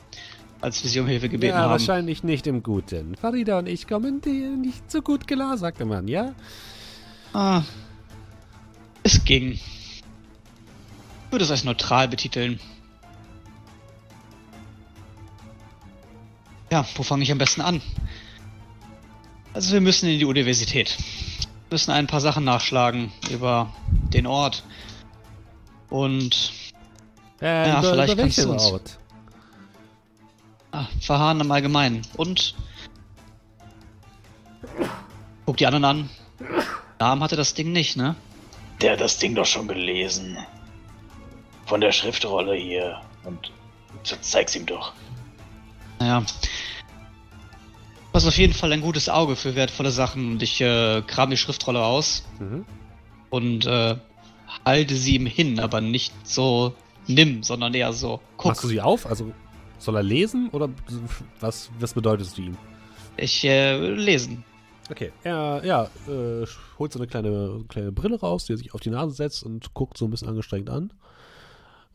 als wir sie um Hilfe gebeten ja, haben. wahrscheinlich nicht im Guten. Farida und ich kommen dir nicht so gut klar, sagte man, ja? Ah, es ging. Ich würde es als neutral betiteln. Ja, wo fange ich am besten an? Also wir müssen in die Universität. Wir müssen ein paar Sachen nachschlagen über den Ort. Und Äh, Ja, über, vielleicht über kannst du uns- Ort? ah, Verharren im Allgemeinen. Und guck die anderen an. Namen hatte das Ding nicht, ne? Der hat das Ding doch schon gelesen. Von der Schriftrolle hier. Und zeig's ihm doch. Naja. Du hast auf jeden Fall ein gutes Auge für wertvolle Sachen und ich äh, kram die Schriftrolle aus Mhm. und äh, halte sie ihm hin, aber nicht so nimm, sondern eher so guck. Machst du sie auf? Also soll er lesen oder was, was bedeutest du ihm? Ich äh, lesen. Okay. Er ja, äh, holt so eine kleine, kleine Brille raus, die er sich auf die Nase setzt und guckt so ein bisschen angestrengt an.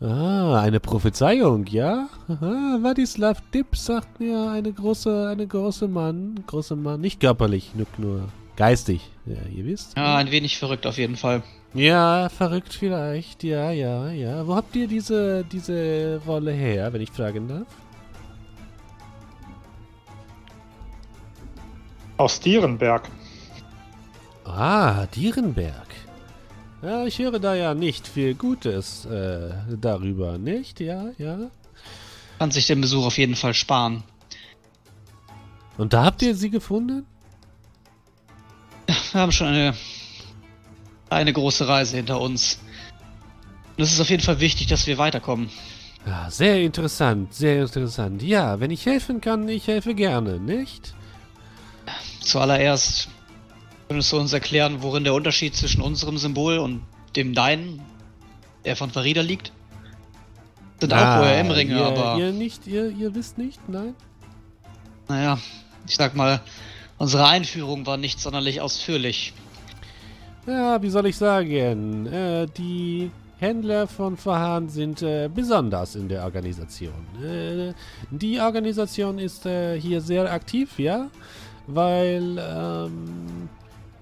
Ah, eine Prophezeiung, ja? Aha, Wadislav Dipp sagt mir, eine große, eine große Mann, große Mann, nicht körperlich, nur, nur geistig, ja, ihr wisst. Ja, ein wenig verrückt auf jeden Fall. Ja, verrückt vielleicht, ja, ja, ja. Wo habt ihr diese, diese Rolle her, wenn ich fragen darf? Aus Dierenberg. Ah, Dierenberg. Ja, ich höre da ja nicht viel Gutes äh, darüber, nicht? Ja, ja. Kann sich den Besuch auf jeden Fall sparen. Und da habt ihr sie gefunden? Wir haben schon eine, eine große Reise hinter uns. Und es ist auf jeden Fall wichtig, dass wir weiterkommen. Ja, sehr interessant, sehr interessant. Ja, wenn ich helfen kann, ich helfe gerne, nicht? Zuallererst könntest du uns erklären, worin der Unterschied zwischen unserem Symbol und dem deinen, der von Farida liegt? Sind auch ORM-Ringe, ihr, aber Ihr nicht, ihr, ihr wisst nicht, nein? naja, ich sag mal, unsere Einführung war nicht sonderlich ausführlich. Ja, wie soll ich sagen? Äh, die Händler von Verhahn sind äh, besonders in der Organisation. Äh, die Organisation ist äh, hier sehr aktiv, ja, weil ähm,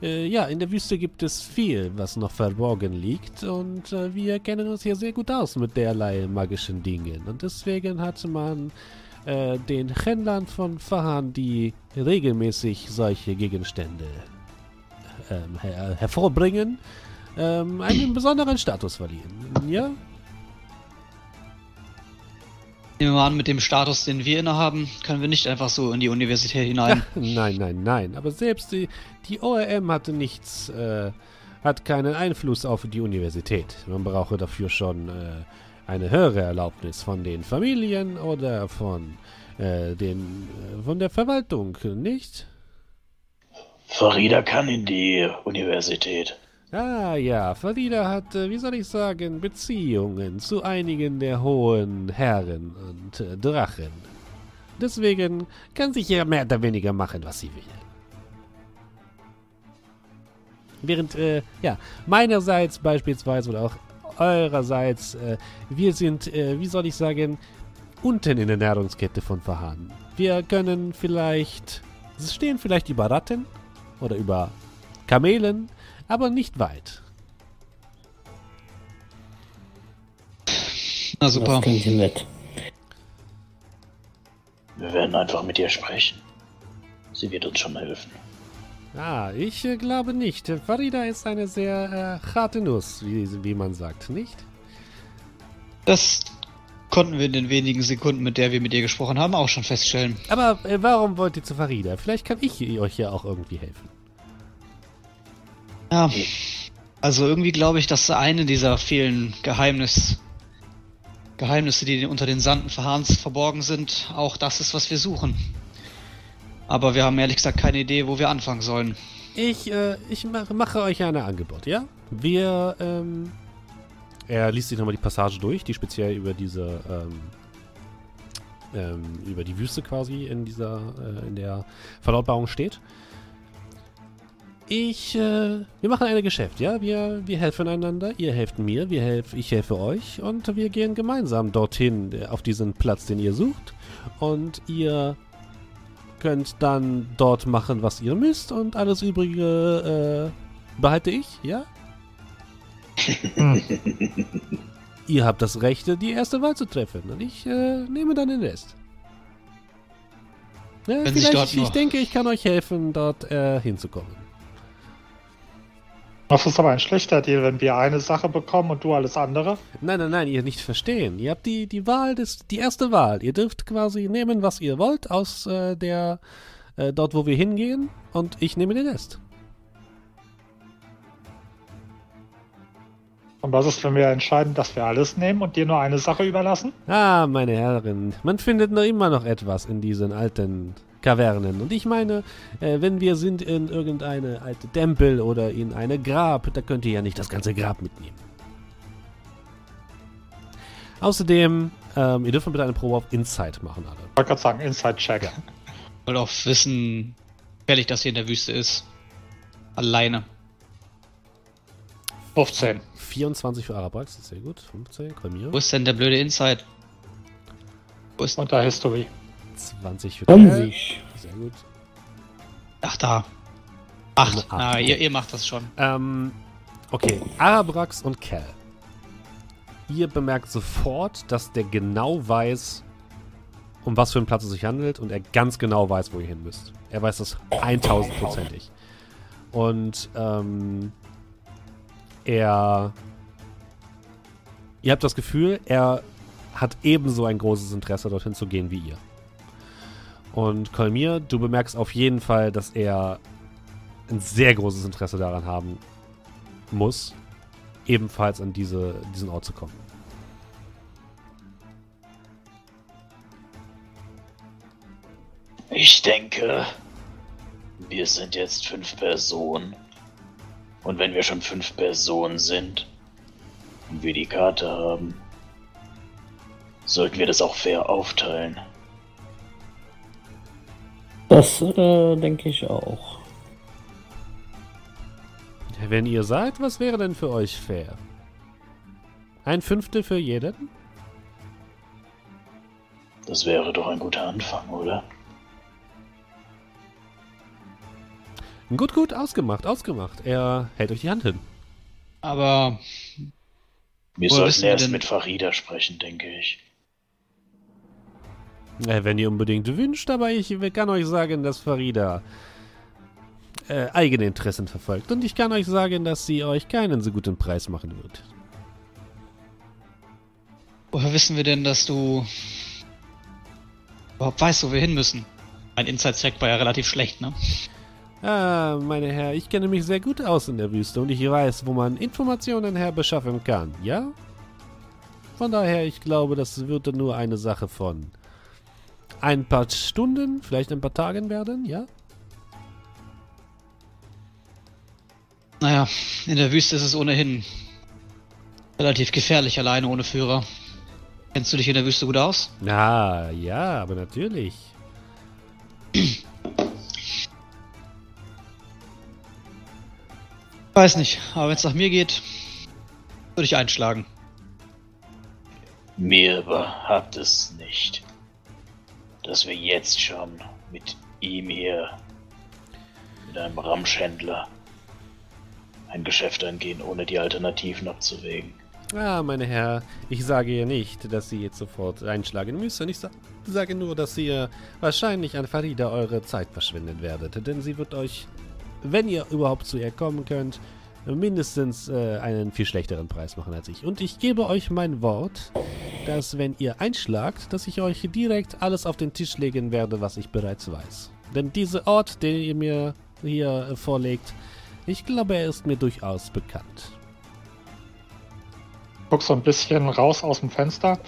äh, ja, in der Wüste gibt es viel, was noch verborgen liegt und äh, wir kennen uns hier sehr gut aus mit derlei magischen Dingen und deswegen hat man äh, den Händlern von Verhahn, die regelmäßig solche Gegenstände ähm, her hervorbringen, ähm, einen besonderen Status verliehen. Ja? Nehmen wir mal an, mit dem Status, den wir innehaben, können wir nicht einfach so in die Universität hinein. Nein, nein, nein. Aber selbst die, die ORM hatte nichts, äh, hat keinen Einfluss auf die Universität. Man brauche dafür schon äh, eine höhere Erlaubnis von den Familien oder von äh, den äh, von der Verwaltung, nicht? Farida kann in die Universität. Ah ja, Farida hat, äh, wie soll ich sagen, Beziehungen zu einigen der hohen Herren und äh, Drachen. Deswegen kann sich ja mehr oder weniger machen, was sie will. Während, äh, ja, meinerseits beispielsweise oder auch eurerseits, äh, wir sind, äh, wie soll ich sagen, unten in der Nahrungskette von Verhahn. Wir können vielleicht, es stehen vielleicht über Ratten oder über Kamelen, aber nicht weit. Na super. Das klingt nett. Wir werden einfach mit ihr sprechen. Sie wird uns schon helfen. Ah, ich äh, glaube nicht. Farida ist eine sehr äh, harte Nuss, wie, wie man sagt, nicht? Das konnten wir in den wenigen Sekunden, mit der wir mit ihr gesprochen haben, auch schon feststellen. Aber äh, warum wollt ihr zu Farida? Vielleicht kann ich euch ja auch irgendwie helfen. Ja. Also irgendwie glaube ich, dass eine dieser vielen Geheimnis Geheimnisse, die unter den Sanden verharrens verborgen sind, auch das ist, was wir suchen. Aber wir haben ehrlich gesagt keine Idee, wo wir anfangen sollen. Ich, äh, ich mache, mache euch ein Angebot, ja? Wir, ähm. Er liest sich nochmal die Passage durch, die speziell über diese, ähm, ähm, über die Wüste quasi in dieser, äh, in der Verlautbarung steht. Ich, äh, wir machen ein Geschäft, ja? Wir, wir helfen einander, ihr helft mir, wir helf, ich helfe euch und wir gehen gemeinsam dorthin, äh, auf diesen Platz, den ihr sucht. Und ihr könnt dann dort machen, was ihr müsst und alles übrige äh, behalte ich, ja? ihr habt das Recht, die erste Wahl zu treffen und ich äh, nehme dann den Rest. Ja, vielleicht, ich denke, ich kann euch helfen, dort äh, hinzukommen. Das ist aber ein schlechter Deal, wenn wir eine Sache bekommen und du alles andere. Nein, nein, nein, ihr nicht verstehen. Ihr habt die, die Wahl, des, die erste Wahl. Ihr dürft quasi nehmen, was ihr wollt aus äh, der, äh, dort, wo wir hingehen und ich nehme den Rest. Und was ist, wenn wir entscheiden, dass wir alles nehmen und dir nur eine Sache überlassen? Ah, meine Herren, man findet noch immer noch etwas in diesen alten Kavernen. Und ich meine, äh, wenn wir sind in irgendeine alte Tempel oder in eine Grab, da könnt ihr ja nicht das ganze Grab mitnehmen. Außerdem, ähm, ihr dürft mal bitte eine Probe auf Insight machen, alle. Ich wollte gerade sagen, Inside-Check. Ich will auch wissen, wie gefährlich das hier in der Wüste ist. Alleine. 15. 24 für Arabrax, das ist sehr gut. 15, Kolmir. Wo ist denn der blöde Insight? Wo ist. Unter History. 20 für Kommen Kerl. Sie. Sehr gut. Ach, da. Acht. Acht, Na, okay. ihr, ihr macht das schon. Ähm, okay. Arabrax und Cal. Ihr bemerkt sofort, dass der genau weiß, um was für einen Platz es sich handelt und er ganz genau weiß, wo ihr hin müsst. Er weiß das 1000%ig. Und, ähm, er. Ihr habt das Gefühl, er hat ebenso ein großes Interesse, dorthin zu gehen wie ihr. Und Kolmir, du bemerkst auf jeden Fall, dass er ein sehr großes Interesse daran haben muss, ebenfalls an diese, diesen Ort zu kommen. Ich denke, wir sind jetzt fünf Personen. Und wenn wir schon fünf Personen sind und wir die Karte haben, sollten wir das auch fair aufteilen. Das äh, denke ich auch. Wenn ihr seid, was wäre denn für euch fair? Ein Fünftel für jeden? Das wäre doch ein guter Anfang, oder? Gut, gut, ausgemacht, ausgemacht. Er hält euch die Hand hin. Aber Wir sollten erst denn- mit Farida sprechen, denke ich. Äh, wenn ihr unbedingt wünscht, aber ich kann euch sagen, dass Farida äh, eigene Interessen verfolgt. Und ich kann euch sagen, dass sie euch keinen so guten Preis machen wird. woher wissen wir denn, dass du überhaupt weißt, wo wir hin müssen? Mein Inside-Check war ja relativ schlecht, ne? Ah, meine Herren, ich kenne mich sehr gut aus in der Wüste und ich weiß, wo man Informationen herbeschaffen kann, ja? Von daher, ich glaube, das würde nur eine Sache von ein paar Stunden, vielleicht ein paar Tagen werden, ja? Naja, in der Wüste ist es ohnehin relativ gefährlich, alleine ohne Führer. Kennst du dich in der Wüste gut aus? Ah, ja, aber natürlich. Weiß nicht, aber wenn es nach mir geht, würde ich einschlagen. Mir überhaupt es nicht, dass wir jetzt schon mit ihm hier, mit einem Ramschhändler, ein Geschäft eingehen, ohne die Alternativen abzuwägen. Ah, meine Herr, ich sage ihr nicht, dass Sie jetzt sofort einschlagen müssen. Ich sa sage nur, dass ihr wahrscheinlich an Farida eure Zeit verschwinden werdet. Denn sie wird euch, wenn ihr überhaupt zu ihr kommen könnt, mindestens äh, einen viel schlechteren Preis machen als ich. Und ich gebe euch mein Wort, dass wenn ihr einschlagt, dass ich euch direkt alles auf den Tisch legen werde, was ich bereits weiß. Denn dieser Ort, den ihr mir hier vorlegt, ich glaube, er ist mir durchaus bekannt. Guck so ein bisschen raus aus dem Fenster.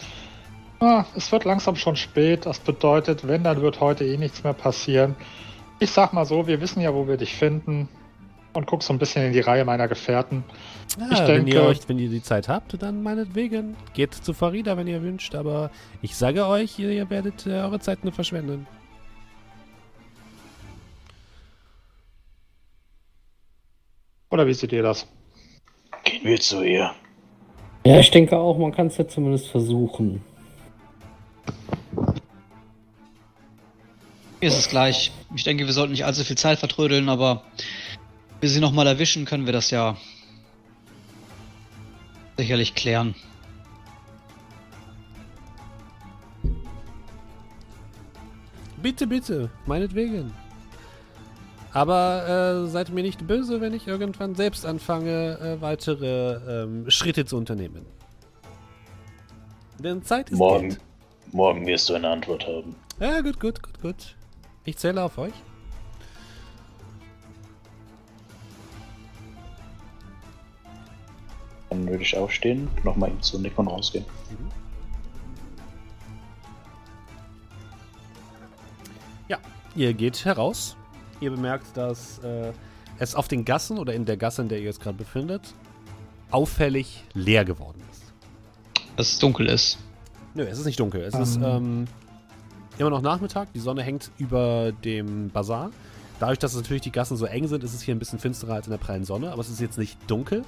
Ah, es wird langsam schon spät. Das bedeutet, wenn, dann wird heute eh nichts mehr passieren. Ich sag mal so, wir wissen ja, wo wir dich finden. Und guck so ein bisschen in die Reihe meiner Gefährten. Ja, Ich wenn ihr denke- euch, wenn ihr die Zeit habt, dann meinetwegen. Geht zu Farida, wenn ihr wünscht, aber ich sage euch, ihr, ihr werdet äh, eure Zeit nur verschwenden. Oder wie seht ihr das? Gehen wir zu ihr. Ja, ich denke auch, man kann es ja zumindest versuchen. Mir ist es gleich. Ich denke, wir sollten nicht allzu viel Zeit vertrödeln, aber wir sie nochmal erwischen, können wir das ja sicherlich klären. Bitte, bitte, meinetwegen. Aber äh, seid mir nicht böse, wenn ich irgendwann selbst anfange, äh, weitere ähm, Schritte zu unternehmen. Denn Zeit ist Morgen, Geld. morgen wirst du eine Antwort haben. Ja, gut, gut, gut, gut. Ich zähle auf euch. Dann würde ich aufstehen, nochmal ihm zu Nick und rausgehen. Ihr geht heraus. Ihr bemerkt, dass äh, es auf den Gassen oder in der Gasse, in der ihr jetzt gerade befindet, auffällig leer geworden ist. Dass es dunkel ist. Nö, es ist nicht dunkel. Es ist Ähm. ähm, immer noch Nachmittag. Die Sonne hängt über dem Bazar. Dadurch, dass natürlich die Gassen so eng sind, ist es hier ein bisschen finsterer als in der prallen Sonne. Aber es ist jetzt nicht dunkel.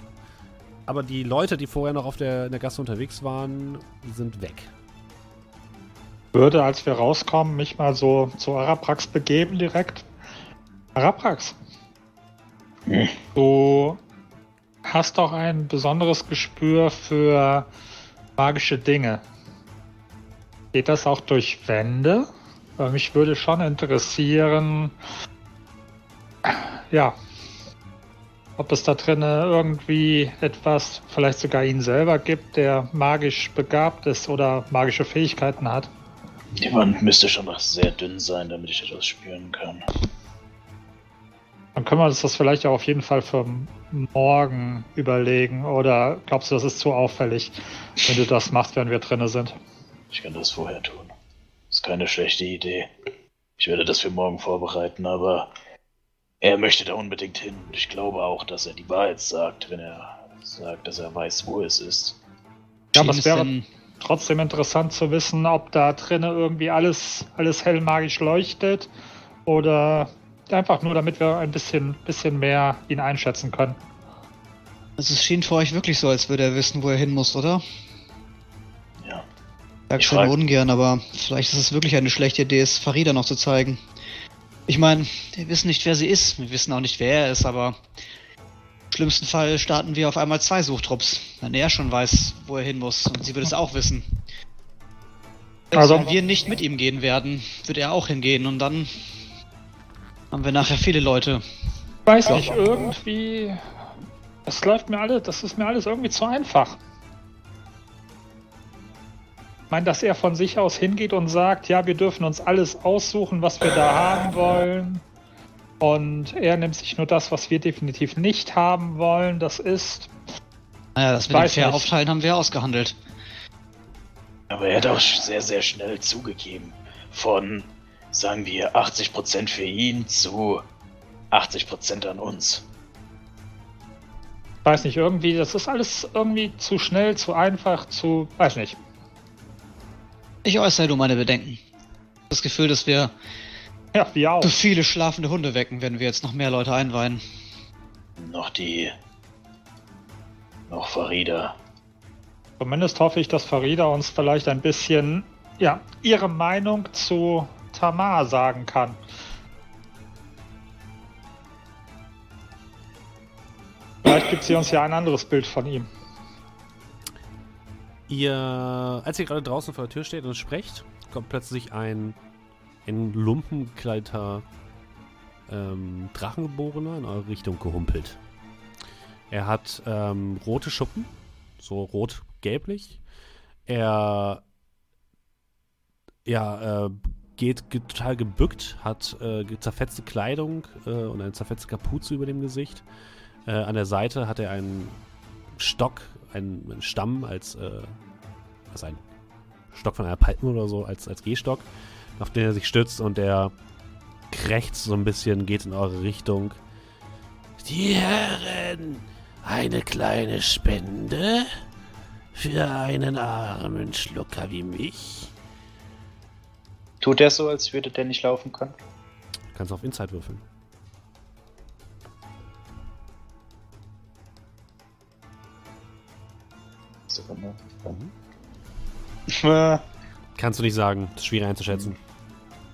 Aber die Leute, die vorher noch auf der, in der Gasse unterwegs waren, sind weg. Würde, als wir rauskommen, mich mal so zu Araprax begeben direkt. Araprax, Hm. du hast doch ein besonderes Gespür für magische Dinge. Geht das auch durch Wände? Weil mich würde schon interessieren, ja, ob es da drinnen irgendwie etwas, vielleicht sogar ihn selber gibt, der magisch begabt ist oder magische Fähigkeiten hat. Die Wand müsste schon noch sehr dünn sein, damit ich etwas spüren kann. Dann können wir uns das vielleicht auch auf jeden Fall für morgen überlegen. Oder glaubst du, das ist zu auffällig, wenn du das machst, wenn wir drinne sind? Ich kann das vorher tun. Ist keine schlechte Idee. Ich werde das für morgen vorbereiten, aber er möchte da unbedingt hin. Und ich glaube auch, dass er die Wahrheit sagt, wenn er sagt, dass er weiß, wo es ist. Ja, aber es wäre trotzdem interessant zu wissen, ob da drinnen irgendwie alles, alles hell magisch leuchtet. Oder einfach nur, damit wir ein bisschen, bisschen mehr ihn einschätzen können. Also es schien für euch wirklich so, als würde er wissen, wo er hin muss, oder? Ja. Sag's Ich frag- nur ungern, aber vielleicht ist es wirklich eine schlechte Idee, es Farida noch zu zeigen. Ich meine, wir wissen nicht, wer sie ist. Wir wissen auch nicht, wer er ist, aber im schlimmsten Fall starten wir auf einmal zwei Suchtrupps. Wenn er schon weiß, wo er hin muss und sie wird es auch wissen. Also- wenn wir nicht mit ihm gehen werden, wird er auch hingehen und dann haben wir nachher viele Leute. Ich weiß nicht, irgendwie. Das läuft mir alles, das ist mir alles irgendwie zu einfach. Ich meine, dass er von sich aus hingeht und sagt, ja, wir dürfen uns alles aussuchen, was wir da haben wollen. Und er nimmt sich nur das, was wir definitiv nicht haben wollen. Das ist. Naja, das mit dem fair aufteilen haben wir ausgehandelt. Aber er hat auch sehr, sehr schnell zugegeben. Von, sagen wir, 80% für ihn zu 80% an uns. Ich weiß nicht, irgendwie, das ist alles irgendwie zu schnell, zu einfach, zu. Weiß nicht. Ich äußere nur meine Bedenken. Das Gefühl, dass wir Ja, wir auch. zu viele schlafende Hunde wecken, wenn wir jetzt noch mehr Leute einweihen. Noch die. Noch Farida. Zumindest hoffe ich, dass Farida uns vielleicht ein bisschen, ja, ihre Meinung zu Tamar sagen kann. Vielleicht gibt sie uns ja ein anderes Bild von ihm. Ihr, als ihr gerade draußen vor der Tür steht und sprecht, kommt plötzlich ein in Lumpen gekleideter ähm, Drachengeborener in eure Richtung gehumpelt. Er hat ähm, rote Schuppen, so rot-gelblich. Er ja, äh, geht ge total gebückt, hat äh, zerfetzte Kleidung äh, und eine zerfetzte Kapuze über dem Gesicht. Äh, an der Seite hat er einen Stock, einen, einen Stamm als, äh, als ein Stock von einer Palme oder so, als, als Gehstock, auf den er sich stützt und der krächzt so ein bisschen, geht in eure Richtung. Die Herren, eine kleine Spende für einen armen Schlucker wie mich. Tut er so, als würde der nicht laufen können? Kannst auf Inside würfeln. Sekunde. Mhm. Kannst du nicht sagen, ist schwierig einzuschätzen.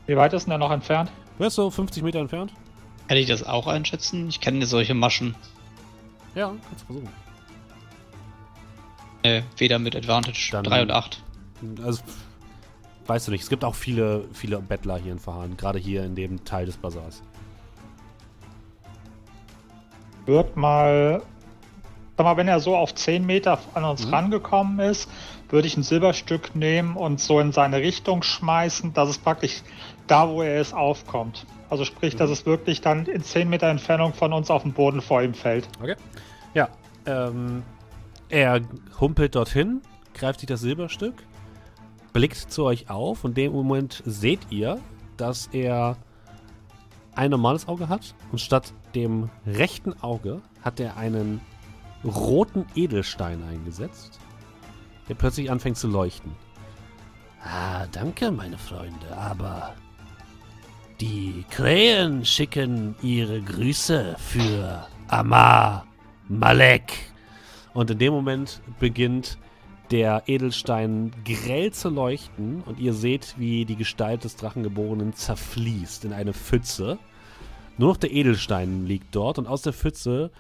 Wie weit ist denn er noch entfernt? Du bist so 50 Meter entfernt? Kann ich das auch einschätzen? Ich kenne solche Maschen. Ja, kannst du versuchen. Äh, weder mit Advantage Dann- 3 und 8. Also, weißt du nicht, es gibt auch viele, viele Bettler hier in Verhahn, gerade hier in dem Teil des Bazars. Wird mal. Sag mal, wenn er so auf 10 Meter an uns Mhm. rangekommen ist, würde ich ein Silberstück nehmen und so in seine Richtung schmeißen, dass es praktisch da, wo er ist, aufkommt. Also sprich, dass Mhm. es wirklich dann in 10 Meter Entfernung von uns auf den Boden vor ihm fällt. Okay. Ja, ähm, er humpelt dorthin, greift sich das Silberstück, blickt zu euch auf und in dem Moment seht ihr, dass er ein normales Auge hat und statt dem rechten Auge hat er einen roten Edelstein eingesetzt, der plötzlich anfängt zu leuchten. Ah, danke, meine Freunde, aber die Krähen schicken ihre Grüße für Amar Malek. Und in dem Moment beginnt der Edelstein grell zu leuchten und ihr seht, wie die Gestalt des Drachengeborenen zerfließt in eine Pfütze. Nur noch der Edelstein liegt dort und aus der Pfütze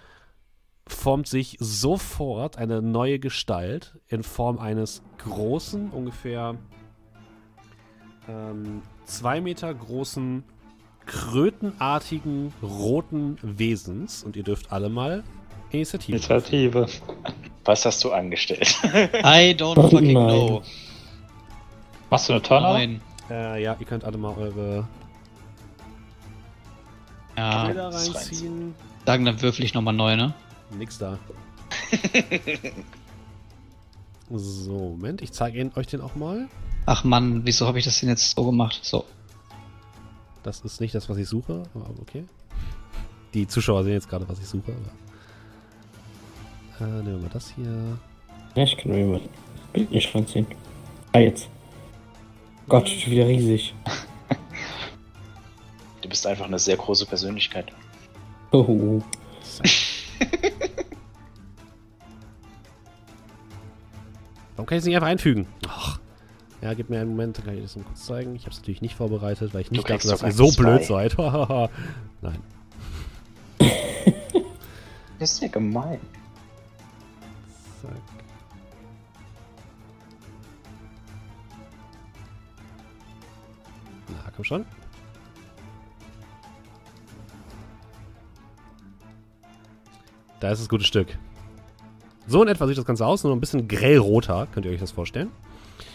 formt sich sofort eine neue Gestalt in Form eines großen, ungefähr ähm, zwei Meter großen, krötenartigen, roten Wesens. Und ihr dürft alle mal Initiative. Initiative. Was hast du angestellt? I don't Oh fucking nein. know. Machst du eine Turner? Nein. Äh, ja, ihr könnt alle mal eure Ja, Bilder reinziehen. sagen, dann würfel ich nochmal neu, ne? Nix da. so, Moment, ich zeige Ihnen euch den auch mal. Ach Mann, wieso habe ich das denn jetzt so gemacht? So. Das ist nicht das, was ich suche, aber okay. Die Zuschauer sehen jetzt gerade, was ich suche. Aber äh, nehmen wir mal das hier. Ja, ich kann mir mal Bild nicht ranziehen. Ah, jetzt. Gott, schon wieder riesig. Du bist einfach eine sehr große Persönlichkeit. Oh, Warum kann ich es nicht einfach einfügen? Ach. Ja, gib mir einen Moment, dann kann ich das mal kurz zeigen. Ich habe es natürlich nicht vorbereitet, weil ich nicht dachte, dass ihr so blöd zwei. seid. Nein. Das ist ja gemein. Zack. Na, komm schon. Da ist das gute Stück. So in etwa sieht das Ganze aus, nur ein bisschen grellroter, könnt ihr euch das vorstellen.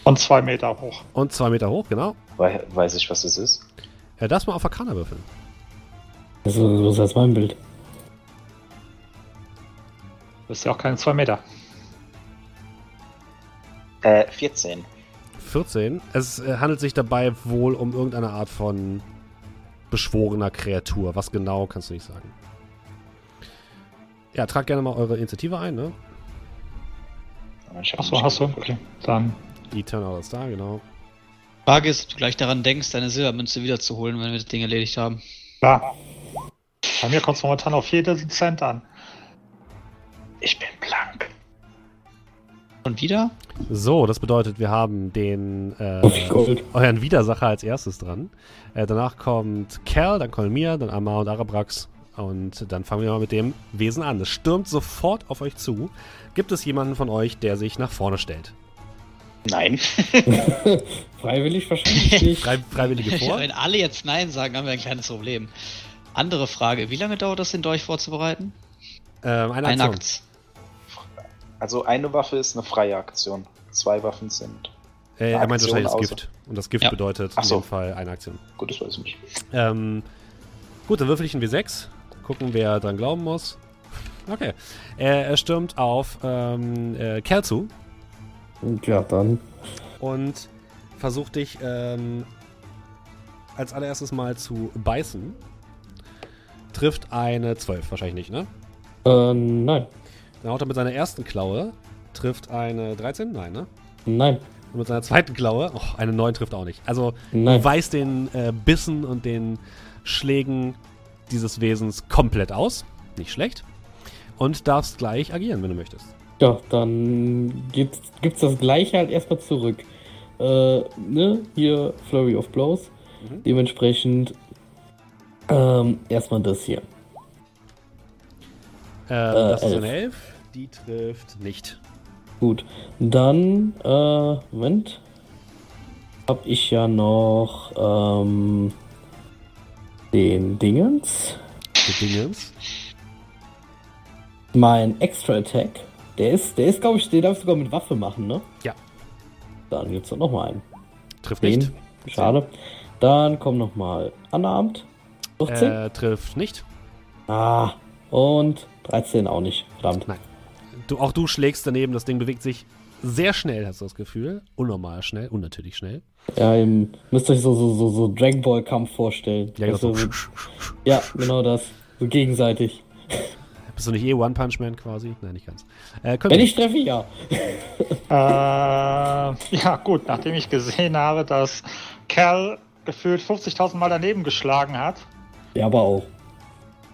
Und zwei Meter hoch. Und zwei Meter hoch, genau. Wei- Weiß ich, was es ist? Ja, das mal auf Arcana würfeln. das ist so groß als mein Bild. Das ist ja auch keine zwei Meter. Äh, 14. 14. Es äh, handelt sich dabei wohl um irgendeine Art von beschworener Kreatur. Was genau, kannst du nicht sagen. Ja, tragt gerne mal eure Initiative ein, ne? Achso, hast du? Okay. Dann. Die Turnout ist da, genau. Frage ist, ob du gleich daran denkst, deine Silbermünze wiederzuholen, wenn wir das Ding erledigt haben. Klar. Bei mir kommt es momentan auf jeden Cent an. Ich bin blank. Und wieder? So, das bedeutet, wir haben den äh, Gold. euren Widersacher als erstes dran. Äh, danach kommt Cal, dann Kolmir, dann Amar und Arabrax Und dann fangen wir mal mit dem Wesen an. Es stürmt sofort auf euch zu. Gibt es jemanden von euch, der sich nach vorne stellt? Nein. Freiwillig wahrscheinlich nicht. Frei, Freiwillige vor? Wenn alle jetzt Nein sagen, haben wir ein kleines Problem. Andere Frage, wie lange dauert es, den Dolch vorzubereiten? Ähm, eine Ein Aktion. Akt. Also eine Waffe ist eine freie Aktion. Zwei Waffen sind. Äh, er Aktion wahrscheinlich das Gift. Und das Gift Ja. bedeutet Ach in so. dem Fall eine Aktion. Gut, das weiß ich nicht. Ähm, gut, dann würfel ich ein W6. Gucken, wer dran glauben muss. Okay. Er, er stürmt auf ähm, äh, Kerl zu ja, dann. und versucht dich ähm, als allererstes mal zu beißen. Trifft eine 12, wahrscheinlich nicht, ne? Äh, nein. Dann haut er mit seiner ersten Klaue, trifft eine 13, nein, ne? Nein. Und mit seiner zweiten Klaue, oh, eine 9 trifft auch nicht. Also Nein. du weißt den äh, Bissen und den Schlägen dieses Wesens komplett aus. Nicht schlecht. Und darfst gleich agieren, wenn du möchtest. Ja, dann gibt's, gibt's das gleiche halt erstmal zurück. Äh, ne? Hier Flurry of Blows. Mhm. Dementsprechend ähm, erstmal das hier. Ähm, das ist elf. eine 11. Die trifft nicht. Gut. Dann, äh, Moment. Hab ich ja noch ähm, den Dingens. Die Dingens. Mein Extra Attack. Der ist, der ist, glaube ich, den darf ich sogar mit Waffe machen, ne? Ja. Dann gibt's doch noch mal einen. Trifft nicht. Den. Schade. Dann kommt noch mal Unarmed. 14. Äh, trifft nicht. Ah. Und 13 auch nicht. Verdammt. Nein. Du, auch du schlägst daneben. Das Ding bewegt sich sehr schnell, hast du das Gefühl. Unnormal schnell. Unnatürlich schnell. Ja, ihr müsst euch so, so, so, so Dragon Ball Kampf vorstellen. Ja, genau. Also, So. ja, genau das. So gegenseitig. Bist du nicht eh One Punch Man quasi? Nein, nicht ganz. Äh, Wenn ich treffe, ja. Äh, ja, gut, nachdem ich gesehen habe, dass Cal gefühlt 50.000 Mal daneben geschlagen hat, Ja, aber auch.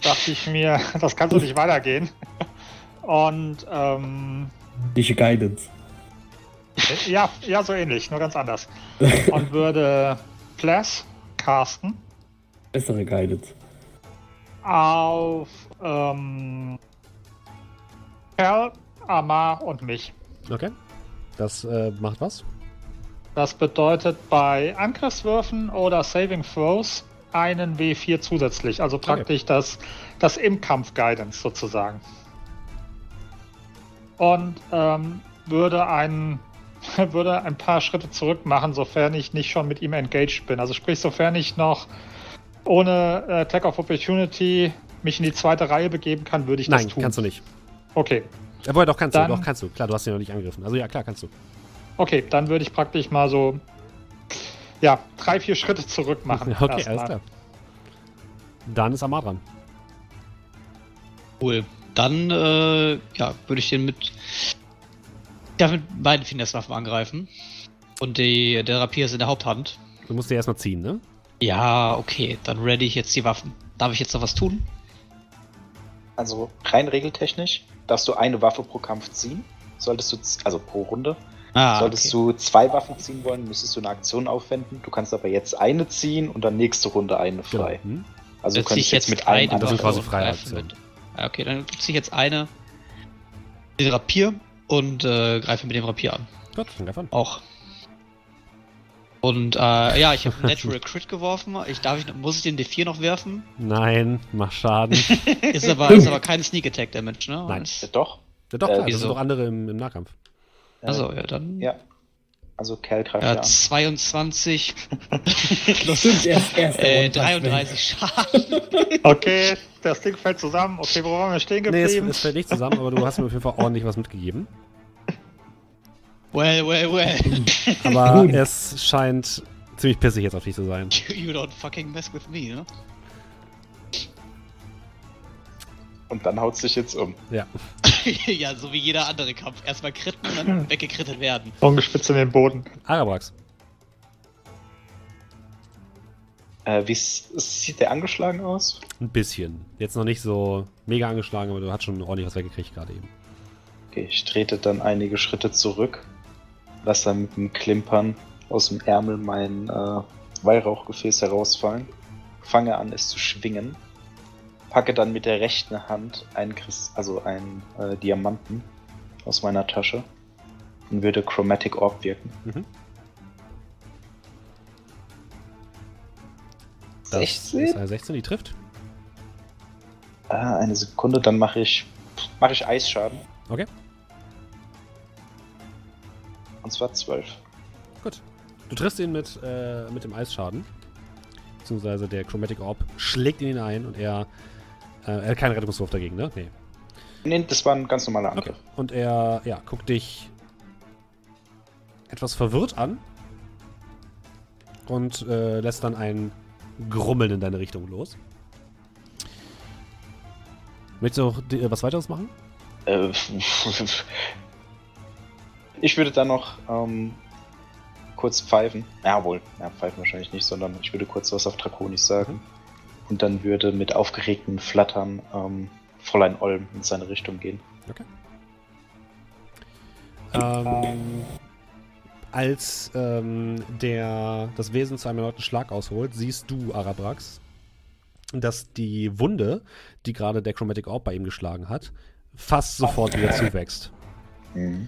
dachte ich mir, das kann so nicht weitergehen. Und ähm, Diese Guidance. Ja, ja, so ähnlich, nur ganz anders. Und würde Bless casten Bessere Guidance. auf ähm, Cal, Amar und mich. Okay. Das äh, macht was? Das bedeutet bei Angriffswürfen oder Saving Throws einen W4 zusätzlich. Also praktisch das, das im Kampf Guidance sozusagen. Und ähm, würde, ein, würde ein paar Schritte zurück machen, sofern ich nicht schon mit ihm engaged bin. Also sprich, sofern ich noch ohne äh, Attack of Opportunity mich in die zweite Reihe begeben kann, würde ich Nein, das tun. kannst du nicht. Okay. Aber doch, kannst Dann- du. Doch, kannst du. Klar, du hast ihn noch nicht angegriffen. Also ja, klar, kannst du. Okay, dann würde ich praktisch mal so ja, drei, vier Schritte zurück machen. Okay, alles klar. Dann ist Amar dran. Cool. Dann, äh, ja, würde ich den mit. Ja, mit beiden Finesse-Waffen angreifen. Und die, der Rapier ist in der Haupthand. Du musst dir erstmal ziehen, ne? Ja, okay, dann ready ich jetzt die Waffen. Darf ich jetzt noch was tun? Also rein regeltechnisch darfst du eine Waffe pro Kampf ziehen. Solltest du, also pro Runde. Ah, Solltest du zwei Waffen ziehen wollen, müsstest du eine Aktion aufwenden. Du kannst aber jetzt eine ziehen und dann nächste Runde eine Genau. frei. Hm? Also Dann du könntest ich jetzt jetzt mit einem eine Das sind Waffe quasi mit. Ah, okay, dann ziehe ich jetzt eine den Rapier und äh, greife mit dem Rapier an. Gut, dann an. Auch. Und äh, ja, ich habe Natural Crit geworfen. Ich darf ich, muss ich den D4 noch werfen? Nein, mach Schaden. Ist aber, ist aber kein Sneak Attack Damage, ne? Nein. Ja, doch. ja, doch, Äh, klar, das wieso? sind doch andere im, im Nahkampf. Also, ja, dann. Ja. Also greift Ja, ja an. 22 plus Stimmt, erst, erst äh, One-Punch-Man. 33 Schaden. Okay, das Ding fällt zusammen. Okay, wo waren wir stehen Nee, es, geblieben? es fällt nicht zusammen, aber du hast mir auf jeden Fall ordentlich was mitgegeben. Well, well, well. Aber Gut. es scheint ziemlich pissig jetzt auf dich zu sein. You don't fucking mess with me, ne? Und dann haut sich jetzt um. Ja. ja, so wie jeder andere Kampf. Erstmal kritten und dann weggekrittet werden. Zungenspitze in den Boden. Arabrax. Äh, wie sieht der angeschlagen aus? Ein bisschen. Jetzt noch nicht so mega angeschlagen, aber du hast schon ordentlich was weggekriegt gerade eben. Okay, ich trete dann einige Schritte zurück. Lass dann mit dem Klimpern aus dem Ärmel mein äh, Weihrauchgefäß herausfallen. Fange an, es zu schwingen. Packe dann mit der rechten Hand einen, Christ also einen äh, Diamanten aus meiner Tasche und würde Chromatic Orb wirken. Mhm. 16? ist eine 16, die trifft. Ah, eine Sekunde, dann mache ich, mache ich Eisschaden. Okay. Und zwar 12. Gut. Du triffst ihn mit, äh, mit dem Eisschaden. Beziehungsweise der Chromatic Orb schlägt ihn ein und er. Äh, er hat keinen Rettungswurf dagegen, ne? Nee. Nee, das war ein ganz normaler Angriff. Und er, ja, guckt dich etwas verwirrt an. Und äh, lässt dann ein Grummeln in deine Richtung los. Möchtest du noch die- was weiteres machen? Äh, ich würde dann noch ähm, kurz pfeifen. Ja, wohl. Ja, pfeifen wahrscheinlich nicht, sondern ich würde kurz was auf Drakonisch sagen. Und dann würde mit aufgeregten Flattern ähm, Fräulein Olm in seine Richtung gehen. Ähm, als ähm, der, das Wesen zu einem erneuten Schlag ausholt, siehst du, Arabrax, dass die Wunde, die gerade der Chromatic Orb bei ihm geschlagen hat, fast sofort wieder zuwächst. Mhm.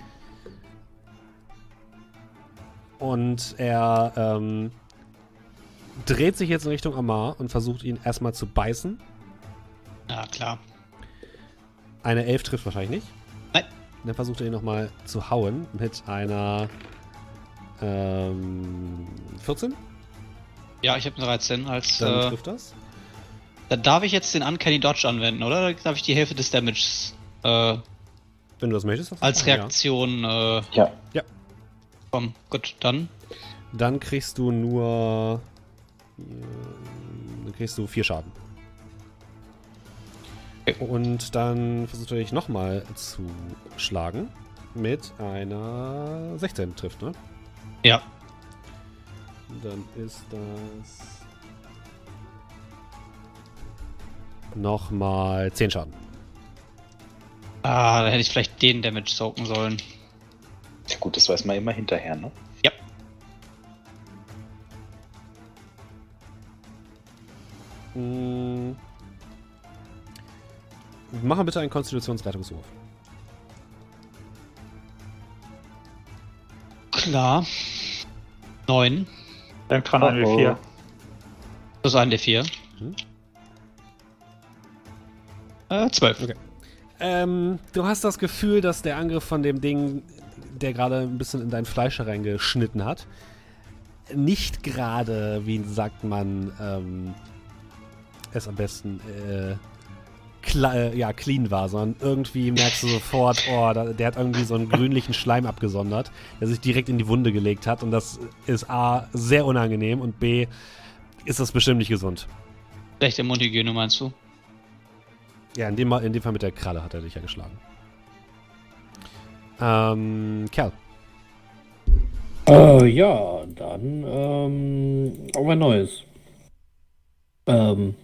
Und er ähm, dreht sich jetzt in Richtung Amar und versucht ihn erstmal zu beißen. Ja, klar. Eine Elf trifft wahrscheinlich nicht. Nein. Dann versucht er ihn nochmal zu hauen mit einer ähm, 14. Ja, ich habe 13 als. Dann Äh, trifft das. da darf ich jetzt den Uncanny Dodge anwenden, oder? Da darf ich die Hälfte des Damages äh, Wenn du das möchtest. als das machen, Reaktion äh, Ja, bekommen. Gut, dann. Ja. Dann kriegst du nur. Dann kriegst du vier Schaden. Und dann versucht er dich nochmal zu schlagen. Mit einer 16 trifft, ne? Ja. Dann ist das. Nochmal 10 Schaden. Ah, da hätte ich vielleicht den Damage soaken sollen. ja gut, das weiß man immer hinterher, ne? Ja. Mm. Mach mal bitte einen Konstitutionsrettungswurf. Klar. 9. Denkt dran an Oh, oh. W4. Das ist ein der 4. Hm. Äh, 12. Okay. Ähm, du hast das Gefühl, dass der Angriff von dem Ding, der gerade ein bisschen in dein Fleisch reingeschnitten hat, nicht gerade, wie sagt man, ähm, es am besten äh, kla- äh, ja, clean war, sondern irgendwie merkst du sofort, oh, da, der hat irgendwie so einen grünlichen Schleim abgesondert, der sich direkt in die Wunde gelegt hat und das ist A, sehr unangenehm und B, ist das bestimmt nicht gesund. Schlechte Mundhygiene meinst du? Ja, in dem, in dem Fall mit der Kralle hat er dich ja geschlagen. Ähm, Kerl. Äh, ja, dann, ähm, auf ein neues. Ähm,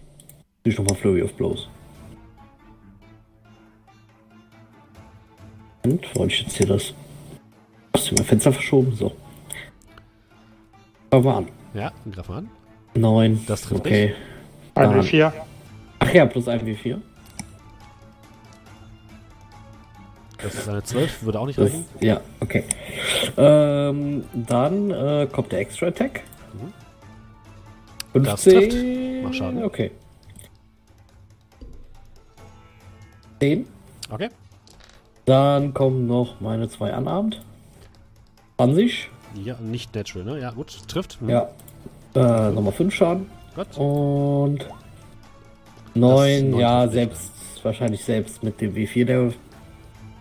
ich nochmal Flurry of Blows. Und, wollte ich jetzt hier das aus dem Fenster verschoben? So. Wir an. Ja, greif mal an. 9. Das trifft Okay. Ein Dann- W4. Ach ja, plus 1 W4. Das ist eine 12, würde auch nicht Das, reichen. ja, okay. Ähm, dann äh, kommt der Extra Attack. Mhm. Das 15. trifft. Mach Schaden. Okay. 10. Okay. Dann kommen noch meine zwei Unarmed. 20. Ja, nicht natural, ne? Ja, gut. Trifft. Mhm. Ja. Äh, nochmal 5 Schaden. Gut. Und 9, neun ja, trifft nicht. selbst, wahrscheinlich selbst mit dem W4, der,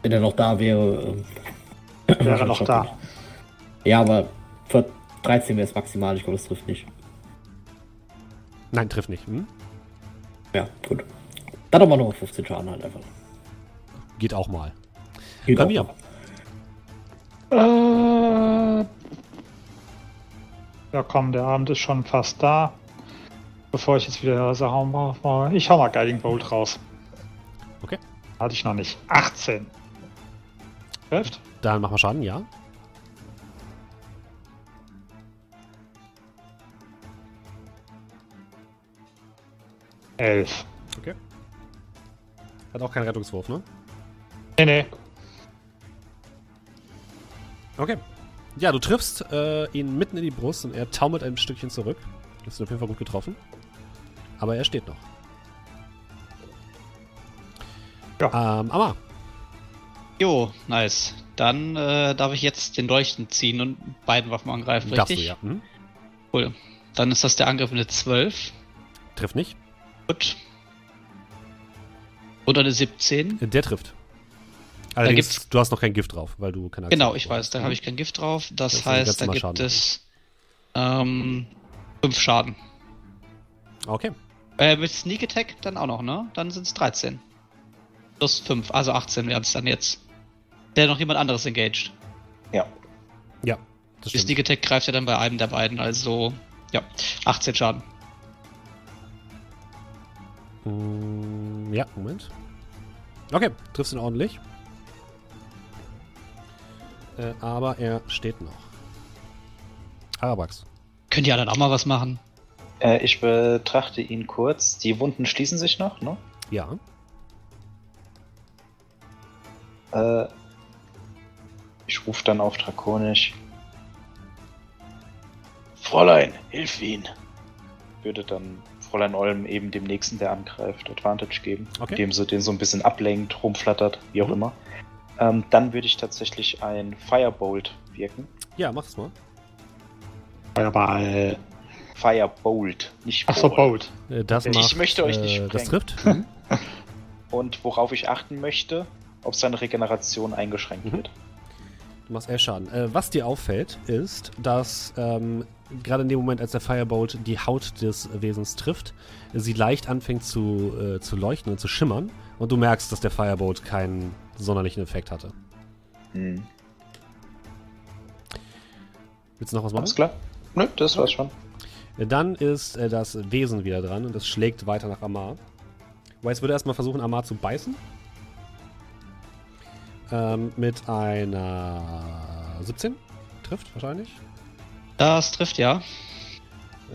wenn er noch da wäre. äh, Wäre noch da. Ja, aber für 13 wäre es maximal, ich glaube, das trifft nicht. Nein, trifft nicht. Hm? Ja, gut. Dann aber noch 15 Schaden halt einfach. Geht auch mal. Geht Bei auch mir. Äh, ja, komm, der Abend ist schon fast da. Bevor ich jetzt wieder so hauen mache, ich hau mal Guiding Bolt raus. Okay. Hatte ich noch nicht. 18. Trifft? Dann machen wir Schaden, ja. Elf. Okay. Hat auch keinen Rettungswurf, ne? Nee, nee. Okay. Ja, du triffst äh, ihn mitten in die Brust und er taumelt ein Stückchen zurück. Das ist auf jeden Fall gut getroffen. Aber er steht noch. Ja. Ähm, Amma. Jo, nice. Dann äh, darf ich jetzt den Leuchten ziehen und beiden Waffen angreifen, Darfst richtig? du, ja. Mhm. Cool. Dann ist das der Angriff mit 12. Trifft nicht. Gut. Und eine 17. Der trifft. Allerdings, gibt's- du hast noch kein Gift drauf, weil du keine Aktion Genau, ich hast. weiß, da habe ich kein Gift drauf. Das, Das heißt, da gibt Schaden es ähm, 5 Schaden. Okay. Äh, mit Sneak Attack dann auch noch, ne? Dann sind es 13. Plus 5, also 18 wären es dann jetzt. Der noch jemand anderes engaged. Ja. Ja, das Die stimmt. Sneak Attack greift ja dann bei einem der beiden, also ja, 18 Schaden. Mm, ja, Moment. Okay, triffst ihn ordentlich. Äh, aber er steht noch. Arabax. Könnt ihr dann auch mal was machen? Äh, ich betrachte ihn kurz. Die Wunden schließen sich noch, ne? Ja. Äh, ich rufe dann auf Drakonisch. Fräulein, hilf ihn. Würde dann Fräulein Olm eben dem nächsten, der angreift, Advantage geben. Okay. Indem sie den so ein bisschen ablenkt, rumflattert, wie auch Mhm. immer. Ähm, dann würde ich tatsächlich ein Firebolt wirken. Ja, mach es mal. Feuerball. Firebolt, nicht Achso, Bolt. Bolt. Äh, das Ich macht, möchte euch nicht äh, Das trifft. Mhm. Und worauf ich achten möchte, ob seine Regeneration eingeschränkt Mhm. wird. Du machst elf Schaden. Äh, was dir auffällt, ist, dass ähm, gerade in dem Moment, als der Firebolt die Haut des Wesens trifft, sie leicht anfängt zu, äh, zu leuchten und zu schimmern. Und du merkst, dass der Firebolt keinen sonderlichen Effekt hatte. Hm. Willst du noch was machen? Alles klar? Nö, das war's schon. Äh, Dann ist äh, das Wesen wieder dran und es schlägt weiter nach Amar. Weil es würde erstmal versuchen, Amar zu beißen. Ähm, mit einer 17. Trifft wahrscheinlich. Das trifft ja.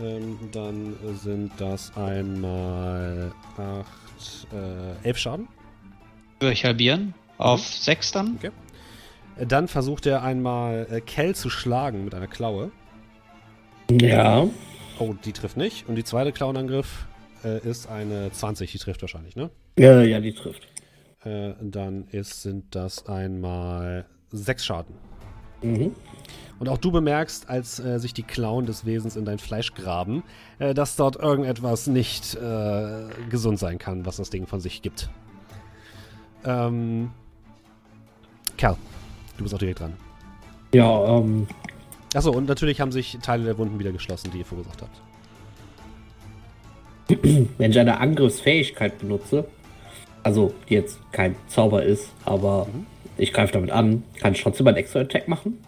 Ähm, dann sind das einmal 8, äh, 11 Schaden. Würde ich halbieren. Auf 6 dann. Äh, Dann versucht er einmal äh, Kell zu schlagen mit einer Klaue. Ja. Oh, die trifft nicht. Und die zweite Klauenangriff äh, ist eine 20. Die trifft wahrscheinlich, ne? Ja, ja, die trifft. Äh, dann ist, sind das einmal 6 Schaden. Mhm. Und auch du bemerkst, als äh, sich die Klauen des Wesens in dein Fleisch graben, äh, dass dort irgendetwas nicht äh, gesund sein kann, was das Ding von sich gibt. Ähm. Kerl, du bist auch direkt dran. Ja, ähm, Achso, und natürlich haben sich Teile der Wunden wieder geschlossen, die ihr verursacht habt. wenn ich eine Angriffsfähigkeit benutze, also die jetzt kein Zauber ist, aber ich greife damit an, kann ich trotzdem einen Extra-Attack machen?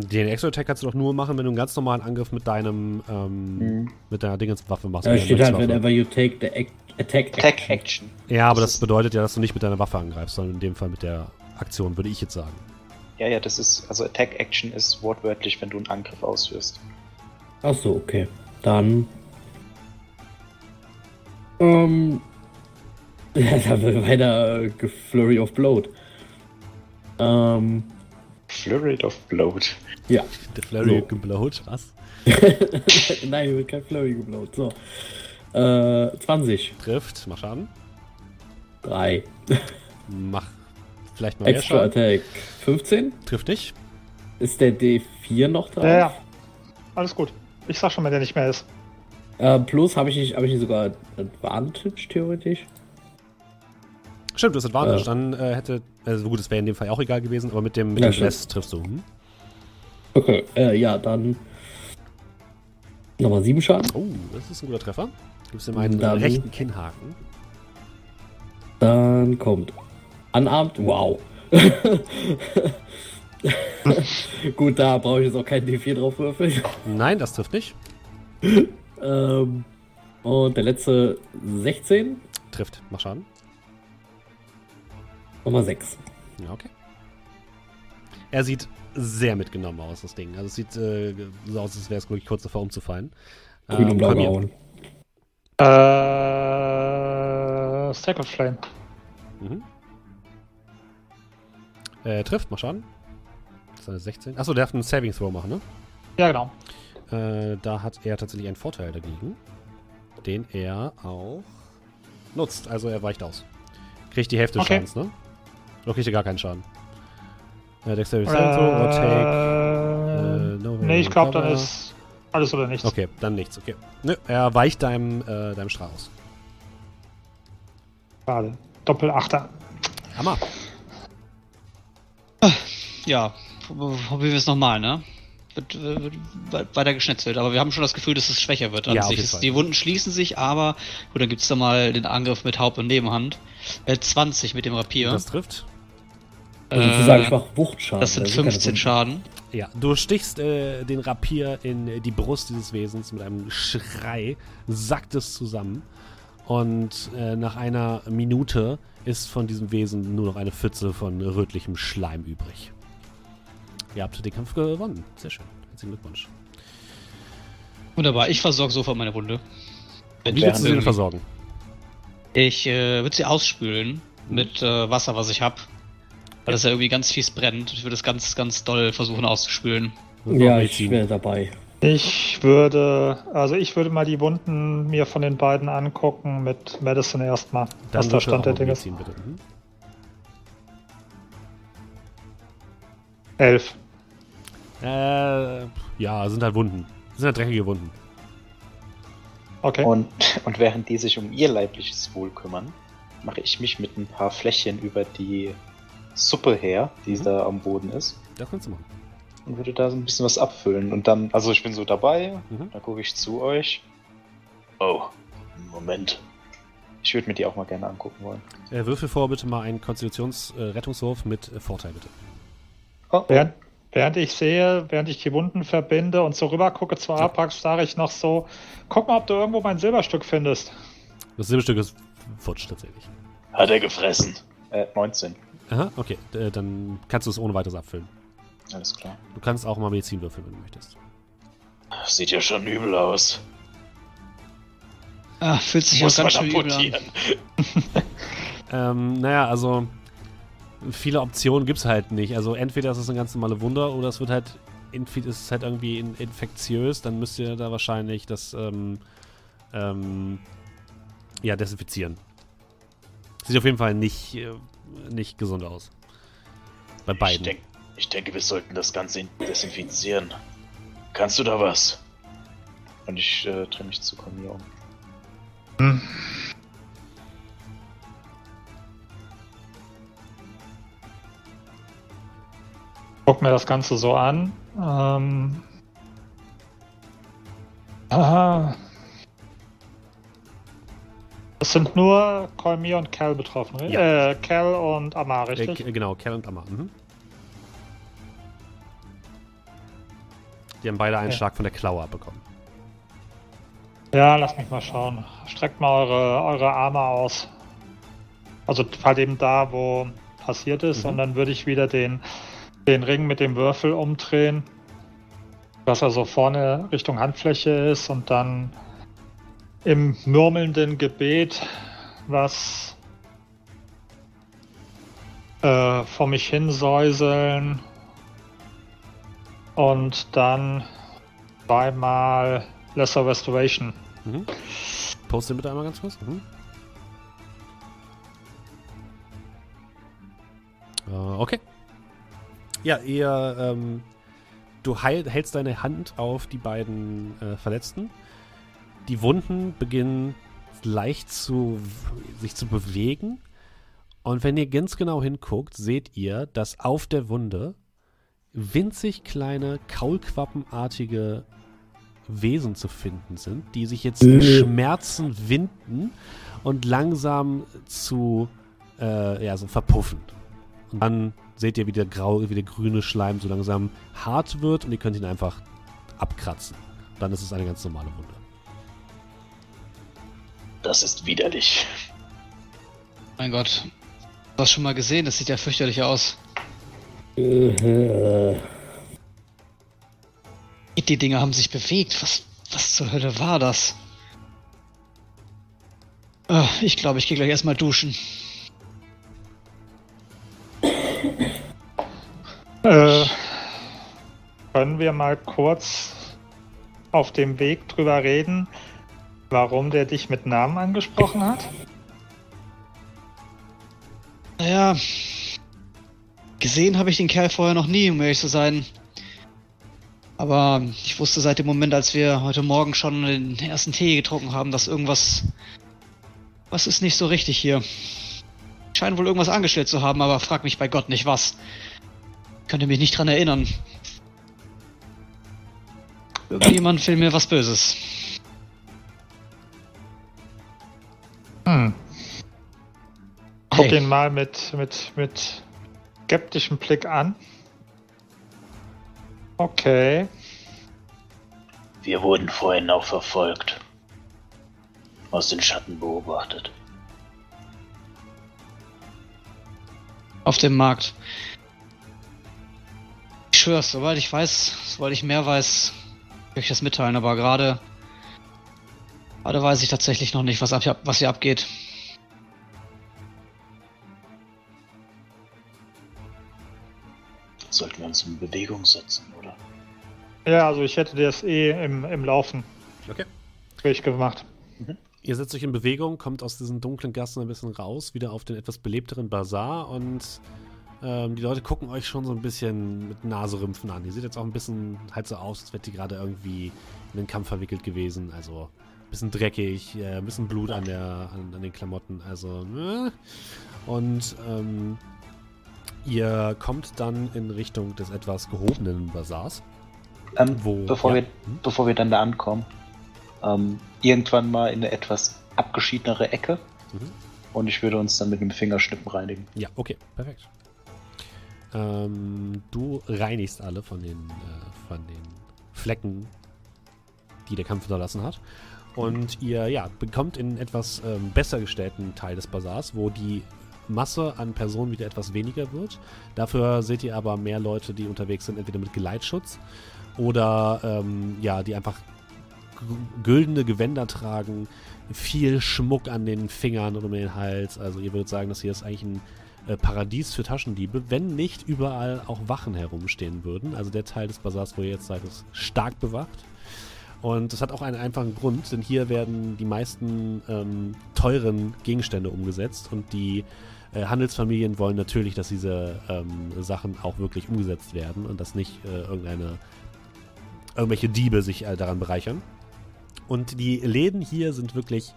Den Extra-Attack kannst du doch nur machen, wenn du einen ganz normalen Angriff mit deinem, ähm, Mhm. mit deiner Dingenswaffe machst. Da mit steht halt, whenever you take the ac attack, Attack action. Ja, aber Das das bedeutet ja, dass du nicht mit deiner Waffe angreifst, sondern in dem Fall mit der Aktion, würde ich jetzt sagen. Ja, ja, das ist, also Attack Action ist wortwörtlich, wenn du einen Angriff ausführst. Ach so, okay. Dann. Ähm. Ja, da wird weiter äh, Flurry of Blood. Ähm. Flurry of Bloat. Ja. Der Flurry So. geblowt, was? Nein, hier wird kein Flurry geblowt. So. Äh, 20. Trifft, mach Schaden. 3. Mach vielleicht mal mehr Extra Schaden. Attack. 15. Trifft nicht. Ist der D4 noch drauf? Ja, ja. Alles gut. Ich sag schon, wenn der nicht mehr ist. Äh, plus habe ich nicht, habe ich nicht sogar Advantage theoretisch? Stimmt, du hast Advantage. Ja. Dann äh, hätte, also gut, es wäre in dem Fall auch egal gewesen, aber mit dem, mit Ja, dem. Bless triffst du. Hm? Okay, äh, ja, dann nochmal 7 Schaden. Oh, das ist ein guter Treffer. Gibst ihm einen Dann- rechten Kinnhaken. Dann kommt Unarmed. Wow. Gut, da brauche ich jetzt auch keinen D4 drauf würfeln. Nein, das trifft nicht. Ähm, und der letzte 16, Trifft, mach Schaden. Nummer 6. Ja, okay. Er sieht sehr mitgenommen aus, das Ding. Also es sieht äh, so aus, als wäre es wirklich kurz davor umzufallen. Grün und blau gehauen. Äh. Sacred Flame. Mhm. Äh, trifft, mal schauen. Das ist eine 16. Achso, der darf einen Saving Throw machen, ne? Ja, genau. Äh, da hat er tatsächlich einen Vorteil dagegen, den er auch nutzt. Also er weicht aus. Kriegt die Hälfte Okay. Schadens, ne? Oder kriegt er gar keinen Schaden? Äh, Dexterity Throw oder Take. Äh, äh, no nee, ich glaube, dann ist alles oder nichts. Okay, dann nichts, okay. Nö, er weicht deinem, äh, deinem Strahl aus. Schade. Doppelachter. Hammer. Ja, probieren wir es nochmal, ne? Wird, wird, wird weiter geschnetzelt, aber wir haben schon das Gefühl, dass es schwächer wird. An Ja, sich. Es-. Die Wunden schließen sich, aber gut, dann gibt's da mal den Angriff mit Haupt- und Nebenhand. Äh, 20 mit dem Rapier. Das trifft. Also Äh, sozusagen einfach Wuchtschaden. das sind keine 15 Wunden. Schaden. Ja, du stichst äh, den Rapier in die Brust dieses Wesens mit einem Schrei, sackt es zusammen und äh, nach einer Minute ist von diesem Wesen nur noch eine Pfütze von rötlichem Schleim übrig. Ihr habt den Kampf gewonnen. Sehr schön. Herzlichen Glückwunsch. Wunderbar, ich versorge sofort meine Wunde. Wenn Wie ich willst du sie denn versorgen? Ich äh, würde sie ausspülen mit äh, Wasser, was ich hab. Weil das ja irgendwie ganz fies brennt. Ich würde es ganz, ganz doll versuchen auszuspülen. Ja, ich wäre dabei. Ich würde, also ich würde mal die Wunden mir von den beiden angucken mit Medicine erstmal, Dann was da Stand der Dinge ist. Bitte. Mhm. Elf. Äh, ja, sind halt Wunden. Sind halt dreckige Wunden. Okay. Und, und während die sich um ihr leibliches Wohl kümmern, mache ich mich mit ein paar Fläschchen über die Suppe her, die Mhm. da am Boden ist, Das kannst du machen. und würde da so ein bisschen was abfüllen. Und dann, also ich bin so dabei, Mhm. dann gucke ich zu euch. Oh, Moment. Ich würde mir die auch mal gerne angucken wollen. Äh, würfel vor bitte mal einen Konstitutionsrettungswurf mit äh, Vorteil, bitte. Oh, oh. Während, während ich sehe, während ich die Wunden verbinde und so rüber gucke zu Apax, sage ich noch so, guck mal, ob du irgendwo mein Silberstück findest. Das Silberstück ist futsch tatsächlich. Hat er gefressen. Äh, 19. Aha, okay. Äh, dann kannst du es ohne weiteres abfüllen. Alles klar. Du kannst auch mal Medizin würfeln, wenn du möchtest. Sieht ja schon übel aus. Ah, fühlt sich Muss auch man ganz schön übel an. Ähm, naja, also viele Optionen gibt es halt nicht. Also entweder ist es eine ganz normale Wunder oder es wird halt, ist es halt irgendwie in, infektiös, dann müsst ihr da wahrscheinlich das, ähm, ähm, ja, desinfizieren. Sieht auf jeden Fall nicht, äh, nicht gesund aus. Bei Ich, beiden. denk, ich denke, wir sollten das Ganze desinfizieren. Kannst du da was? Und ich äh, drehe mich zu Cormier um. Guck mir das Ganze so an. Ähm, ah, es sind nur Kolmir und Cal betroffen, richtig? Ja. Äh, Cal und Amar, Äh, richtig? K- genau, Kerl und Amma. Mhm. Die haben beide einen Okay. Schlag von der Klaue abbekommen. Ja, lass mich mal schauen. Streckt mal eure, eure Arme aus. Also halt eben da, wo passiert ist. Mhm. Und dann würde ich wieder den, den Ring mit dem Würfel umdrehen. Dass er so vorne Richtung Handfläche ist und dann im murmelnden Gebet, was äh, vor mich hinsäuseln. Und dann zweimal Lesser Restoration. Mhm. Post den bitte einmal ganz kurz. Mhm. Äh, okay. Ja, ihr, ähm, du heil, hältst deine Hand auf die beiden äh, Verletzten. Die Wunden beginnen leicht zu sich zu bewegen. Und wenn ihr ganz genau hinguckt, seht ihr, dass auf der Wunde winzig kleine Kaulquappenartige Wesen zu finden sind, die sich jetzt in Äh. Schmerzen winden und langsam zu äh, ja, so verpuffen. Und dann seht ihr, wie der, grau, wie der grüne Schleim so langsam hart wird und ihr könnt ihn einfach abkratzen. Dann ist es eine ganz normale Wunde. Das ist widerlich. Mein Gott. Du hast schon mal gesehen, das sieht ja fürchterlich aus. Mhm. Die Dinger haben sich bewegt. Was, was zur Hölle war das? Äh, ich glaube, ich gehe gleich erstmal duschen. Äh, können wir mal kurz auf dem Weg drüber reden? Warum der dich mit Namen angesprochen hat? Naja, gesehen habe ich den Kerl vorher noch nie, um ehrlich zu sein. Aber ich wusste seit dem Moment, als wir heute Morgen schon den ersten Tee getrunken haben, dass irgendwas. Was ist nicht so richtig hier? Ich scheine wohl irgendwas angestellt zu haben, aber frag mich bei Gott nicht was. Ich könnte mich nicht dran erinnern. Irgendjemand will mir was Böses. Hm. Guck Hey. ihn mal mit, mit, mit skeptischem Blick an. Okay. Wir wurden vorhin auch verfolgt. Aus den Schatten beobachtet. Auf dem Markt. Ich schwör's, sobald ich weiß, sobald ich mehr weiß, will ich das mitteilen, aber gerade. Gerade weiß ich tatsächlich noch nicht, was, ab, was hier abgeht. Sollten wir uns in Bewegung setzen, oder? Ja, also ich hätte das eh im, im Laufen Okay. durchgemacht. Ihr setzt euch in Bewegung, kommt aus diesen dunklen Gassen ein bisschen raus, wieder auf den etwas belebteren Bazar und ähm, die Leute gucken euch schon so ein bisschen mit Naserümpfen an. Ihr seht jetzt auch ein bisschen halt so aus, als wärt ihr gerade irgendwie in den Kampf verwickelt gewesen. Also bisschen dreckig, äh, ein bisschen Blut an, der, an, an den Klamotten. Also, äh. Und ähm, ihr kommt dann in Richtung des etwas gehobenen Bazars. Ähm, Wo- bevor, ja. wir, Hm? bevor wir dann da ankommen, ähm, irgendwann mal in eine etwas abgeschiedenere Ecke Mhm. und ich würde uns dann mit dem Fingerschnippen reinigen. Ja, okay, perfekt. Ähm, du reinigst alle von den, äh, von den Flecken, die der Kampf hinterlassen hat. Und ihr ja, bekommt in etwas ähm, besser gestellten Teil des Bazars, wo die Masse an Personen wieder etwas weniger wird. Dafür seht ihr aber mehr Leute, die unterwegs sind, entweder mit Geleitschutz oder ähm, ja, die einfach güldene Gewänder tragen, viel Schmuck an den Fingern und um den Hals. Also ihr würdet sagen, das hier ist eigentlich ein äh, Paradies für Taschendiebe, wenn nicht überall auch Wachen herumstehen würden. Also der Teil des Bazars, wo ihr jetzt seid, ist stark bewacht. Und das hat auch einen einfachen Grund, denn hier werden die meisten ähm, teuren Gegenstände umgesetzt und die äh, Handelsfamilien wollen natürlich, dass diese ähm, Sachen auch wirklich umgesetzt werden und dass nicht äh, irgendeine irgendwelche Diebe sich äh, daran bereichern. Und die Läden hier sind wirklich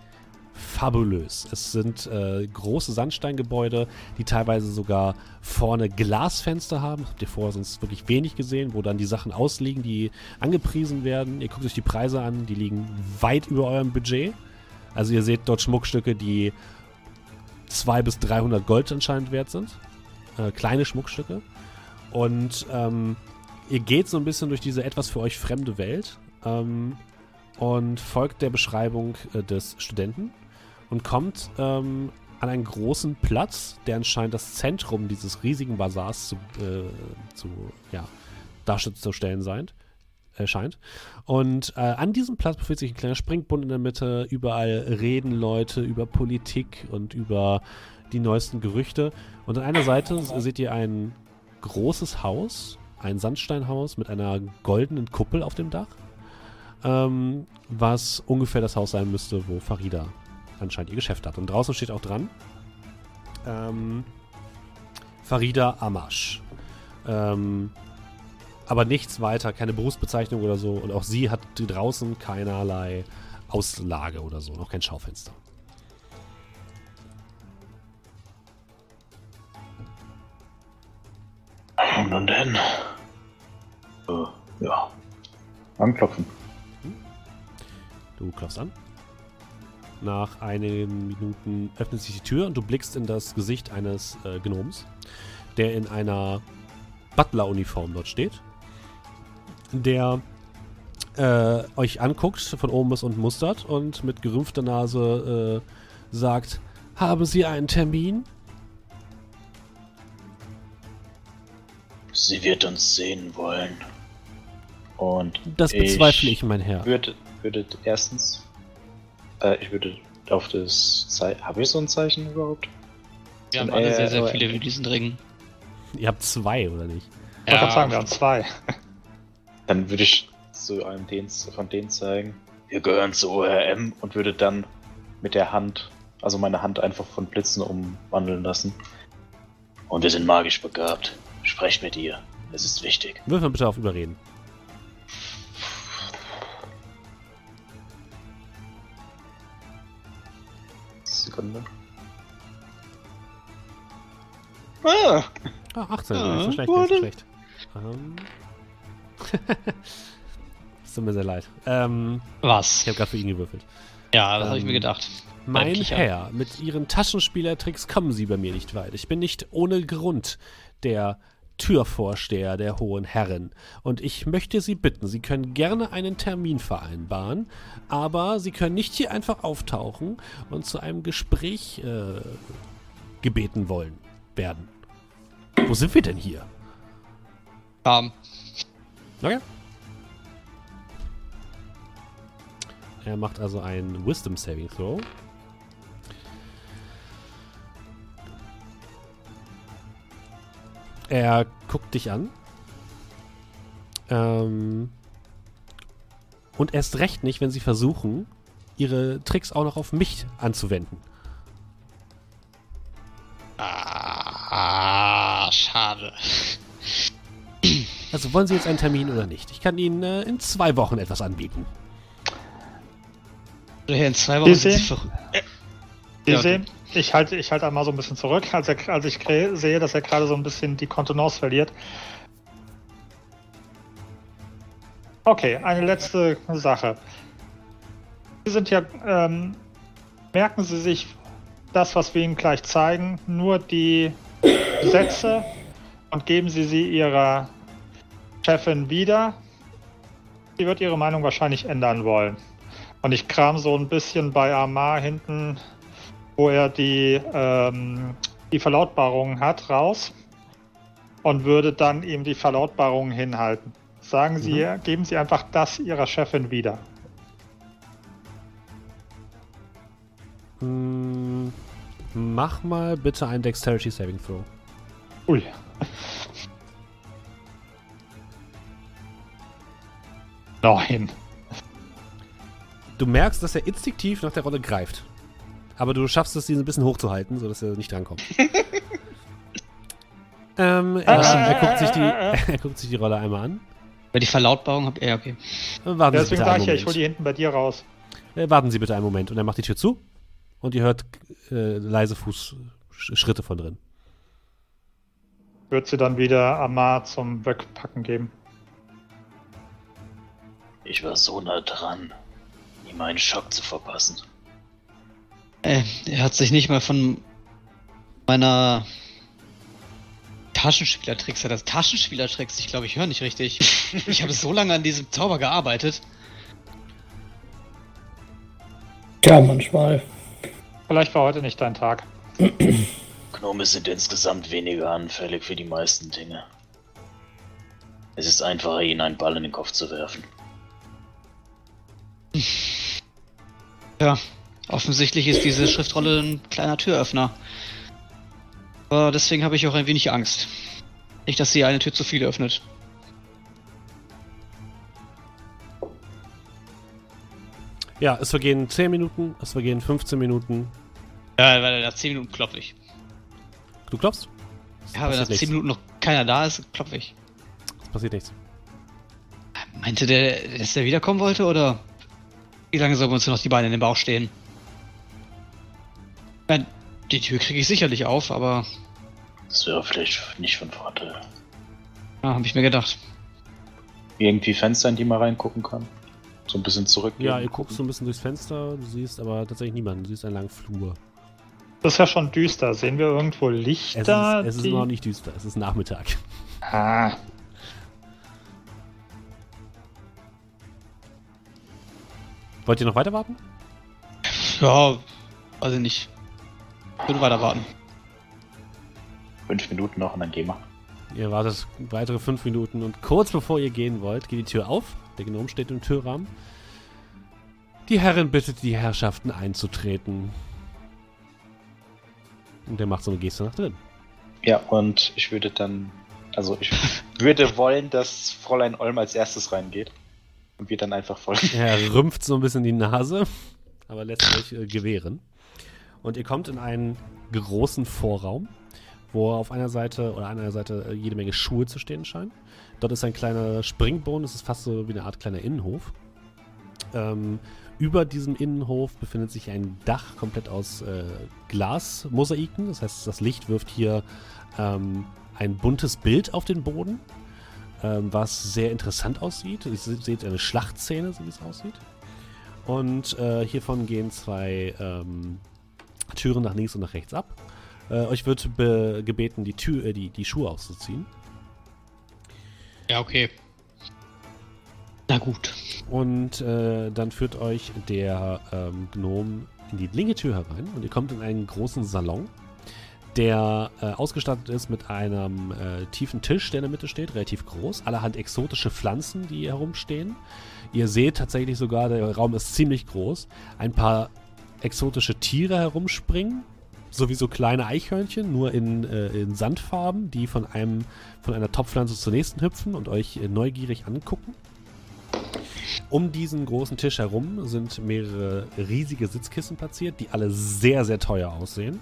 fabulös. Es sind äh, große Sandsteingebäude, die teilweise sogar vorne Glasfenster haben. Habt ihr vorher sonst wirklich wenig gesehen, wo dann die Sachen ausliegen, die angepriesen werden. Ihr guckt euch die Preise an, die liegen weit über eurem Budget. Also ihr seht dort Schmuckstücke, die 200 bis 300 Gold anscheinend wert sind. Äh, kleine Schmuckstücke. Und ähm, ihr geht so ein bisschen durch diese etwas für euch fremde Welt ähm, und folgt der Beschreibung äh, des Studenten und kommt ähm, an einen großen Platz, der anscheinend das Zentrum dieses riesigen Bazars zu, äh, zu ja, darzustellen sein, äh, scheint. Und äh, an diesem Platz befindet sich ein kleiner Springbrunnen in der Mitte. Überall reden Leute über Politik und über die neuesten Gerüchte. Und an einer Seite seht ihr ein großes Haus, ein Sandsteinhaus mit einer goldenen Kuppel auf dem Dach, ähm, was ungefähr das Haus sein müsste, wo Farida anscheinend ihr Geschäft hat. Und draußen steht auch dran, ähm, Farida Amash. Ähm, aber nichts weiter, keine Berufsbezeichnung oder so. Und auch sie hat draußen keinerlei Auslage oder so, noch kein Schaufenster. Und nun denn? Äh, ja. Anklopfen. Du klopfst an. Nach einigen Minuten öffnet sich die Tür und du blickst in das Gesicht eines äh, Gnoms, der in einer Butler-Uniform dort steht. Der äh, euch anguckt, von oben bis unten mustert und mit gerümpfter Nase äh, sagt: Haben Sie einen Termin? Sie wird uns sehen wollen. Und Das bezweifle ich, mein Herr. würde, würde erstens, äh, ich würde auf das Zeichen, habe ich so ein Zeichen überhaupt? Wir haben alle sehr, sehr viele mit diesen Ringen. Ihr habt zwei, oder nicht? Ich wollte gerade sagen, wir haben zwei. Dann würde ich zu einem den, von denen zeigen, wir gehören zu ORM und würde dann mit der Hand, also meine Hand einfach von Blitzen umwandeln lassen. Und wir sind magisch begabt. Sprecht mit ihr. Es ist wichtig. Wirf mal bitte auf Überreden. Sekunde. Ah, Ah, 18, Ja, nicht so schlecht, nicht so schlecht. Ähm. Es tut mir sehr leid. Ähm, was? ich habe gerade für ihn gewürfelt. Ja, das habe ich Ähm, mir gedacht. Mein. Herr, mit Ihren Taschenspielertricks kommen Sie bei mir nicht weit. Ich bin nicht ohne Grund der Türvorsteher der hohen Herren. Und ich möchte Sie bitten, Sie können gerne einen Termin vereinbaren, aber Sie können nicht hier einfach auftauchen und zu einem Gespräch äh, gebeten wollen werden. Wo sind wir denn hier? Ähm, Okay. Er macht also einen Wisdom Saving Throw. Er guckt dich an. Ähm, und erst recht nicht, wenn sie versuchen, ihre Tricks auch noch auf mich anzuwenden. ah, schade. Also wollen Sie jetzt einen Termin oder nicht? Ich kann Ihnen äh, in zwei Wochen etwas anbieten. In zwei Wochen sind sie verrückt. Ja, okay. sehen, ich halte ich halt einmal so ein bisschen zurück, als, er, als ich sehe, dass er gerade so ein bisschen die Kontenance verliert. Okay, eine letzte Sache. Sie sind ja, ähm, merken Sie sich das, was wir Ihnen gleich zeigen, nur die Sätze und geben Sie sie Ihrer Chefin wieder. Sie wird ihre Meinung wahrscheinlich ändern wollen. Und ich kram so ein bisschen bei Amar hinten wo er die, ähm, die Verlautbarungen hat, raus und würde dann ihm die Verlautbarungen hinhalten. Sagen Sie, geben Sie einfach das Ihrer Chefin wieder. Hm, mach mal bitte einen Dexterity Saving Throw. Ui. Nein. Du merkst, dass er instinktiv nach der Rolle greift. Aber du schaffst es, ihn ein bisschen hochzuhalten, sodass er nicht drankommt. ähm, er, Ah, er, guckt sich die, er guckt sich die Rolle einmal an. Bei die Verlautbarung hab ja, okay. Warten Sie Deswegen bitte sage ich ja, ich hole Moment. die hinten bei dir raus. Äh, warten Sie bitte einen Moment. Und er macht die Tür zu. Und ihr hört äh, leise Fußschritte von drin. Wird sie dann wieder Amar zum Wegpacken geben. Ich war so nah dran, ihm einen Schock zu verpassen. Äh, er hat sich nicht mal von meiner Taschenspielertricks, er das Taschenspielertricks, ich glaube, ich höre nicht richtig. Ich habe so lange an diesem Zauber gearbeitet. Tja, manchmal. Vielleicht war heute nicht dein Tag. Gnome sind insgesamt weniger anfällig für die meisten Dinge. Es ist einfacher, ihnen einen Ball in den Kopf zu werfen. Ja, offensichtlich ist diese Schriftrolle ein kleiner Türöffner. Aber deswegen habe ich auch ein wenig Angst. Nicht, dass sie eine Tür zu viel öffnet. Ja, es vergehen 10 Minuten, es vergehen 15 Minuten. Ja, weil nach 10 Minuten klopfe ich. Du? Es Ja, wenn nach passiert 10 Minuten noch keiner da ist, klopfe ich. Es passiert nichts. Meinte der, dass der wiederkommen wollte, oder? Wie lange sollen wir uns noch die Beine in den Bauch stehen? Mein, die Tür kriege ich sicherlich auf, aber Das wäre vielleicht nicht von Vorteil. ja, habe ich mir gedacht. Irgendwie Fenster, in die man reingucken kann. So ein bisschen zurück. Ja, ihr guckst so ein bisschen durchs Fenster, du siehst aber tatsächlich niemanden. Du siehst einen langen Flur. Das ist ja schon düster. Sehen wir irgendwo Es Lichter? ist, es ist die- noch nicht düster, es ist Nachmittag. Ah, Wollt ihr noch weiter warten? Ja, weiß ich nicht. Ich würde weiter warten. Fünf Minuten noch und dann gehen wir. Ihr wartet weitere fünf Minuten und kurz bevor ihr gehen wollt, geht die Tür auf. Der Gnom steht im Türrahmen. Die Herrin bittet die Herrschaften einzutreten. Und der macht so eine Geste nach drin. Ja, und ich würde dann Also ich würde wollen, dass Fräulein Olm als erstes reingeht. Und wir dann einfach folgen. Er rümpft so ein bisschen die Nase, aber lässt euch äh, gewähren. Und ihr kommt in einen großen Vorraum, wo auf einer Seite oder an einer Seite äh, jede Menge Schuhe zu stehen scheinen. Dort ist ein kleiner Springboden, das ist fast so wie eine Art kleiner Innenhof. Ähm, über diesem Innenhof befindet sich ein Dach komplett aus äh, Glasmosaiken. Das heißt, das Licht wirft hier ähm, ein buntes Bild auf den Boden, ähm, was sehr interessant aussieht. Ihr se- seht eine Schlachtszene, so wie es aussieht. Und äh, hiervon gehen zwei ähm, Türen nach links und nach rechts ab. Äh, euch wird be gebeten, die, Tür, äh, die, die Schuhe auszuziehen. Ja, okay. Na gut. Und äh, dann führt euch der ähm, Gnom in die linke Tür herein und ihr kommt in einen großen Salon, der äh, ausgestattet ist mit einem äh, tiefen Tisch, der in der Mitte steht, relativ groß, allerhand exotische Pflanzen, die hier herumstehen. Ihr seht tatsächlich sogar, der Raum ist ziemlich groß, ein paar exotische Tiere herumspringen, sowie so kleine Eichhörnchen, nur in, äh, in Sandfarben, die von einem von einer Topfpflanze zur nächsten hüpfen und euch äh, neugierig angucken. Um diesen großen Tisch herum sind mehrere riesige Sitzkissen platziert, die alle sehr, sehr teuer aussehen.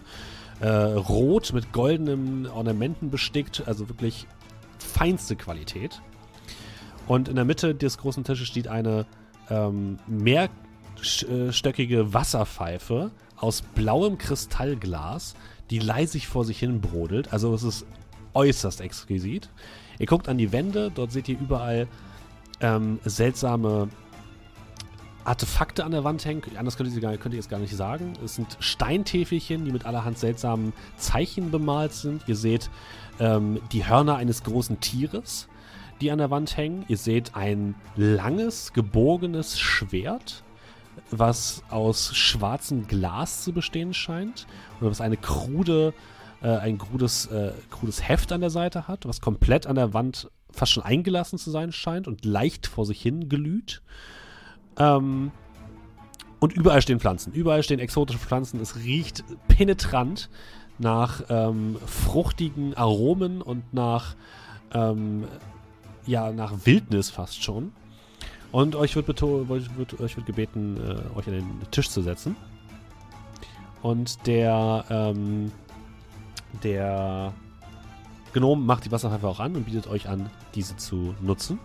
Äh, rot mit goldenen Ornamenten bestickt, also wirklich feinste Qualität. Und in der Mitte des großen Tisches steht eine ähm, mehrstöckige Wasserpfeife aus blauem Kristallglas, die leisig vor sich hin brodelt. Also es ist äußerst exquisit. Ihr guckt an die Wände, dort seht ihr überall ähm, seltsame Artefakte an der Wand hängen. Anders könnt ihr, gar, könnt ihr es gar nicht sagen. Es sind Steintäfelchen, die mit allerhand seltsamen Zeichen bemalt sind. Ihr seht ähm, die Hörner eines großen Tieres, die an der Wand hängen. Ihr seht ein langes, gebogenes Schwert, was aus schwarzem Glas zu bestehen scheint. Und was eine krude, äh, ein krudes, äh, krudes Heft an der Seite hat, was komplett an der Wand fast schon eingelassen zu sein scheint und leicht vor sich hin glüht. Ähm, und überall stehen Pflanzen. Überall stehen exotische Pflanzen. Es riecht penetrant nach ähm, fruchtigen Aromen und nach, ähm, ja, nach Wildnis fast schon. Und euch wird, wird, euch wird gebeten, äh, euch an den Tisch zu setzen. Und der, ähm, der Gnom macht die Wasserpfeife auch an und bietet euch an, diese zu nutzen.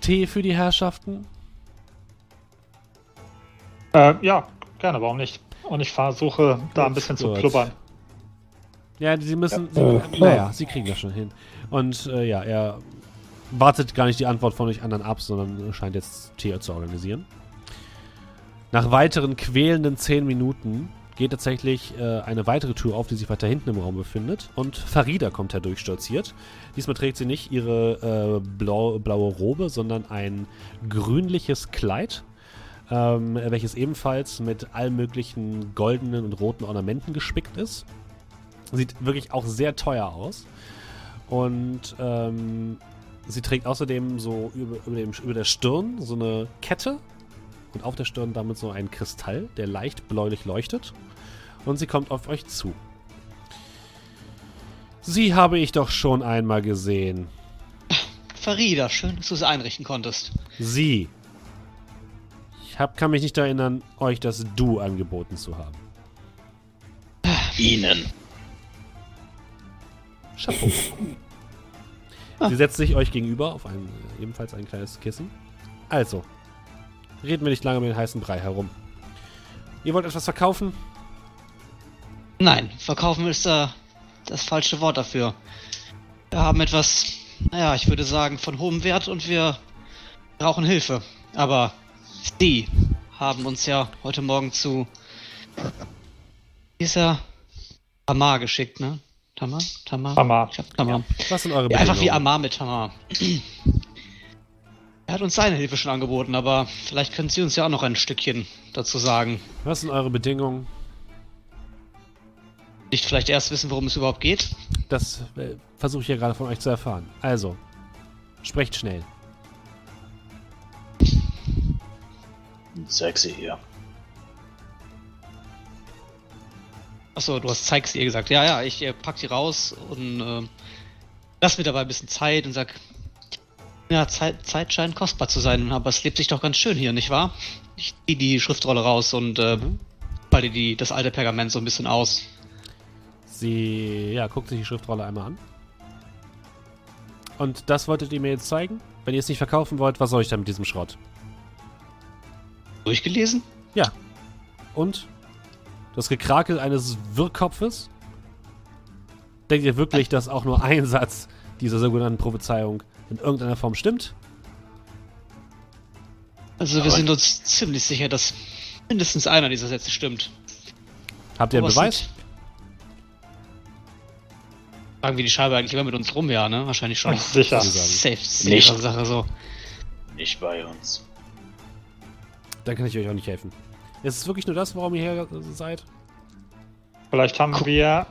Tee für die Herrschaften. Äh, ja, gerne, warum nicht? Und ich versuche da ein bisschen zu Gut. blubbern. Ja, sie müssen. Sie, Ja, klar. naja, sie kriegen das schon hin. Und äh, ja, er wartet gar nicht die Antwort von euch anderen ab, sondern scheint jetzt Tee zu organisieren. Nach weiteren quälenden 10 Minuten geht tatsächlich äh, eine weitere Tür auf, die sich weiter hinten im Raum befindet. Und Farida kommt herdurchstolziert. Diesmal trägt sie nicht ihre äh, blau, blaue Robe, sondern ein grünliches Kleid, ähm, welches ebenfalls mit allen möglichen goldenen und roten Ornamenten gespickt ist. Sieht wirklich auch sehr teuer aus. Und ähm, sie trägt außerdem so über, über, dem, über der Stirn so eine Kette. Und auf der Stirn damit so ein Kristall, der leicht bläulich leuchtet. Und sie kommt auf euch zu. Sie habe ich doch schon einmal gesehen. Farida, schön, dass du es einrichten konntest. Sie. Ich hab, kann mich nicht erinnern, euch das Du angeboten zu haben. Ihnen. Chapeau. Sie setzt sich euch gegenüber auf ein, äh, ebenfalls ein kleines Kissen. Also, reden wir nicht lange mit den heißen Brei herum. Ihr wollt etwas verkaufen? Nein, verkaufen ist da das falsche Wort dafür. Wir haben etwas, naja, ich würde sagen, von hohem Wert und wir brauchen Hilfe. Aber Sie haben uns ja heute Morgen zu dieser Tamar geschickt, ne? Tamar? Tamar? Tamar. Ich glaub, Tamar. Was sind eure Ja, einfach wie? Amar mit Tamar. Er hat uns seine Hilfe schon angeboten, aber vielleicht können Sie uns ja auch noch ein Stückchen dazu sagen. Was sind eure Bedingungen? Nicht vielleicht erst wissen, worum es überhaupt geht? Das äh, versuche ich ja gerade von euch zu erfahren. Also, sprecht schnell. Zeig sie hier. Achso, du hast zeigst ihr gesagt. Ja, ja, ich äh, pack die raus und äh, lass mir dabei ein bisschen Zeit und sag, ja, Zeit, Zeit scheint kostbar zu sein, aber es lebt sich doch ganz schön hier, nicht wahr? Ich zieh die Schriftrolle raus und äh, falte die, das alte Pergament so ein bisschen aus. Sie, ja, guckt sich die Schriftrolle einmal an. Und das wolltet ihr mir jetzt zeigen? Wenn ihr es nicht verkaufen wollt, was soll ich dann mit diesem Schrott? Durchgelesen? Und? Das Gekrakel eines Wirrkopfes? Denkt ihr wirklich, dass auch nur ein Satz dieser sogenannten Prophezeiung in irgendeiner Form stimmt? Also wir Aber- sind uns ziemlich sicher, dass mindestens einer dieser Sätze stimmt. Habt ihr einen Aber es Beweis? sind- Fragen wir die Scheibe eigentlich immer mit uns rum, ja, ne? Wahrscheinlich schon. Sicher. Sie sagen. Safe, safe Nicht. Sache so. Nicht bei uns. Dann kann ich euch auch nicht helfen. Ist es wirklich nur das, warum ihr hier seid? Vielleicht haben wir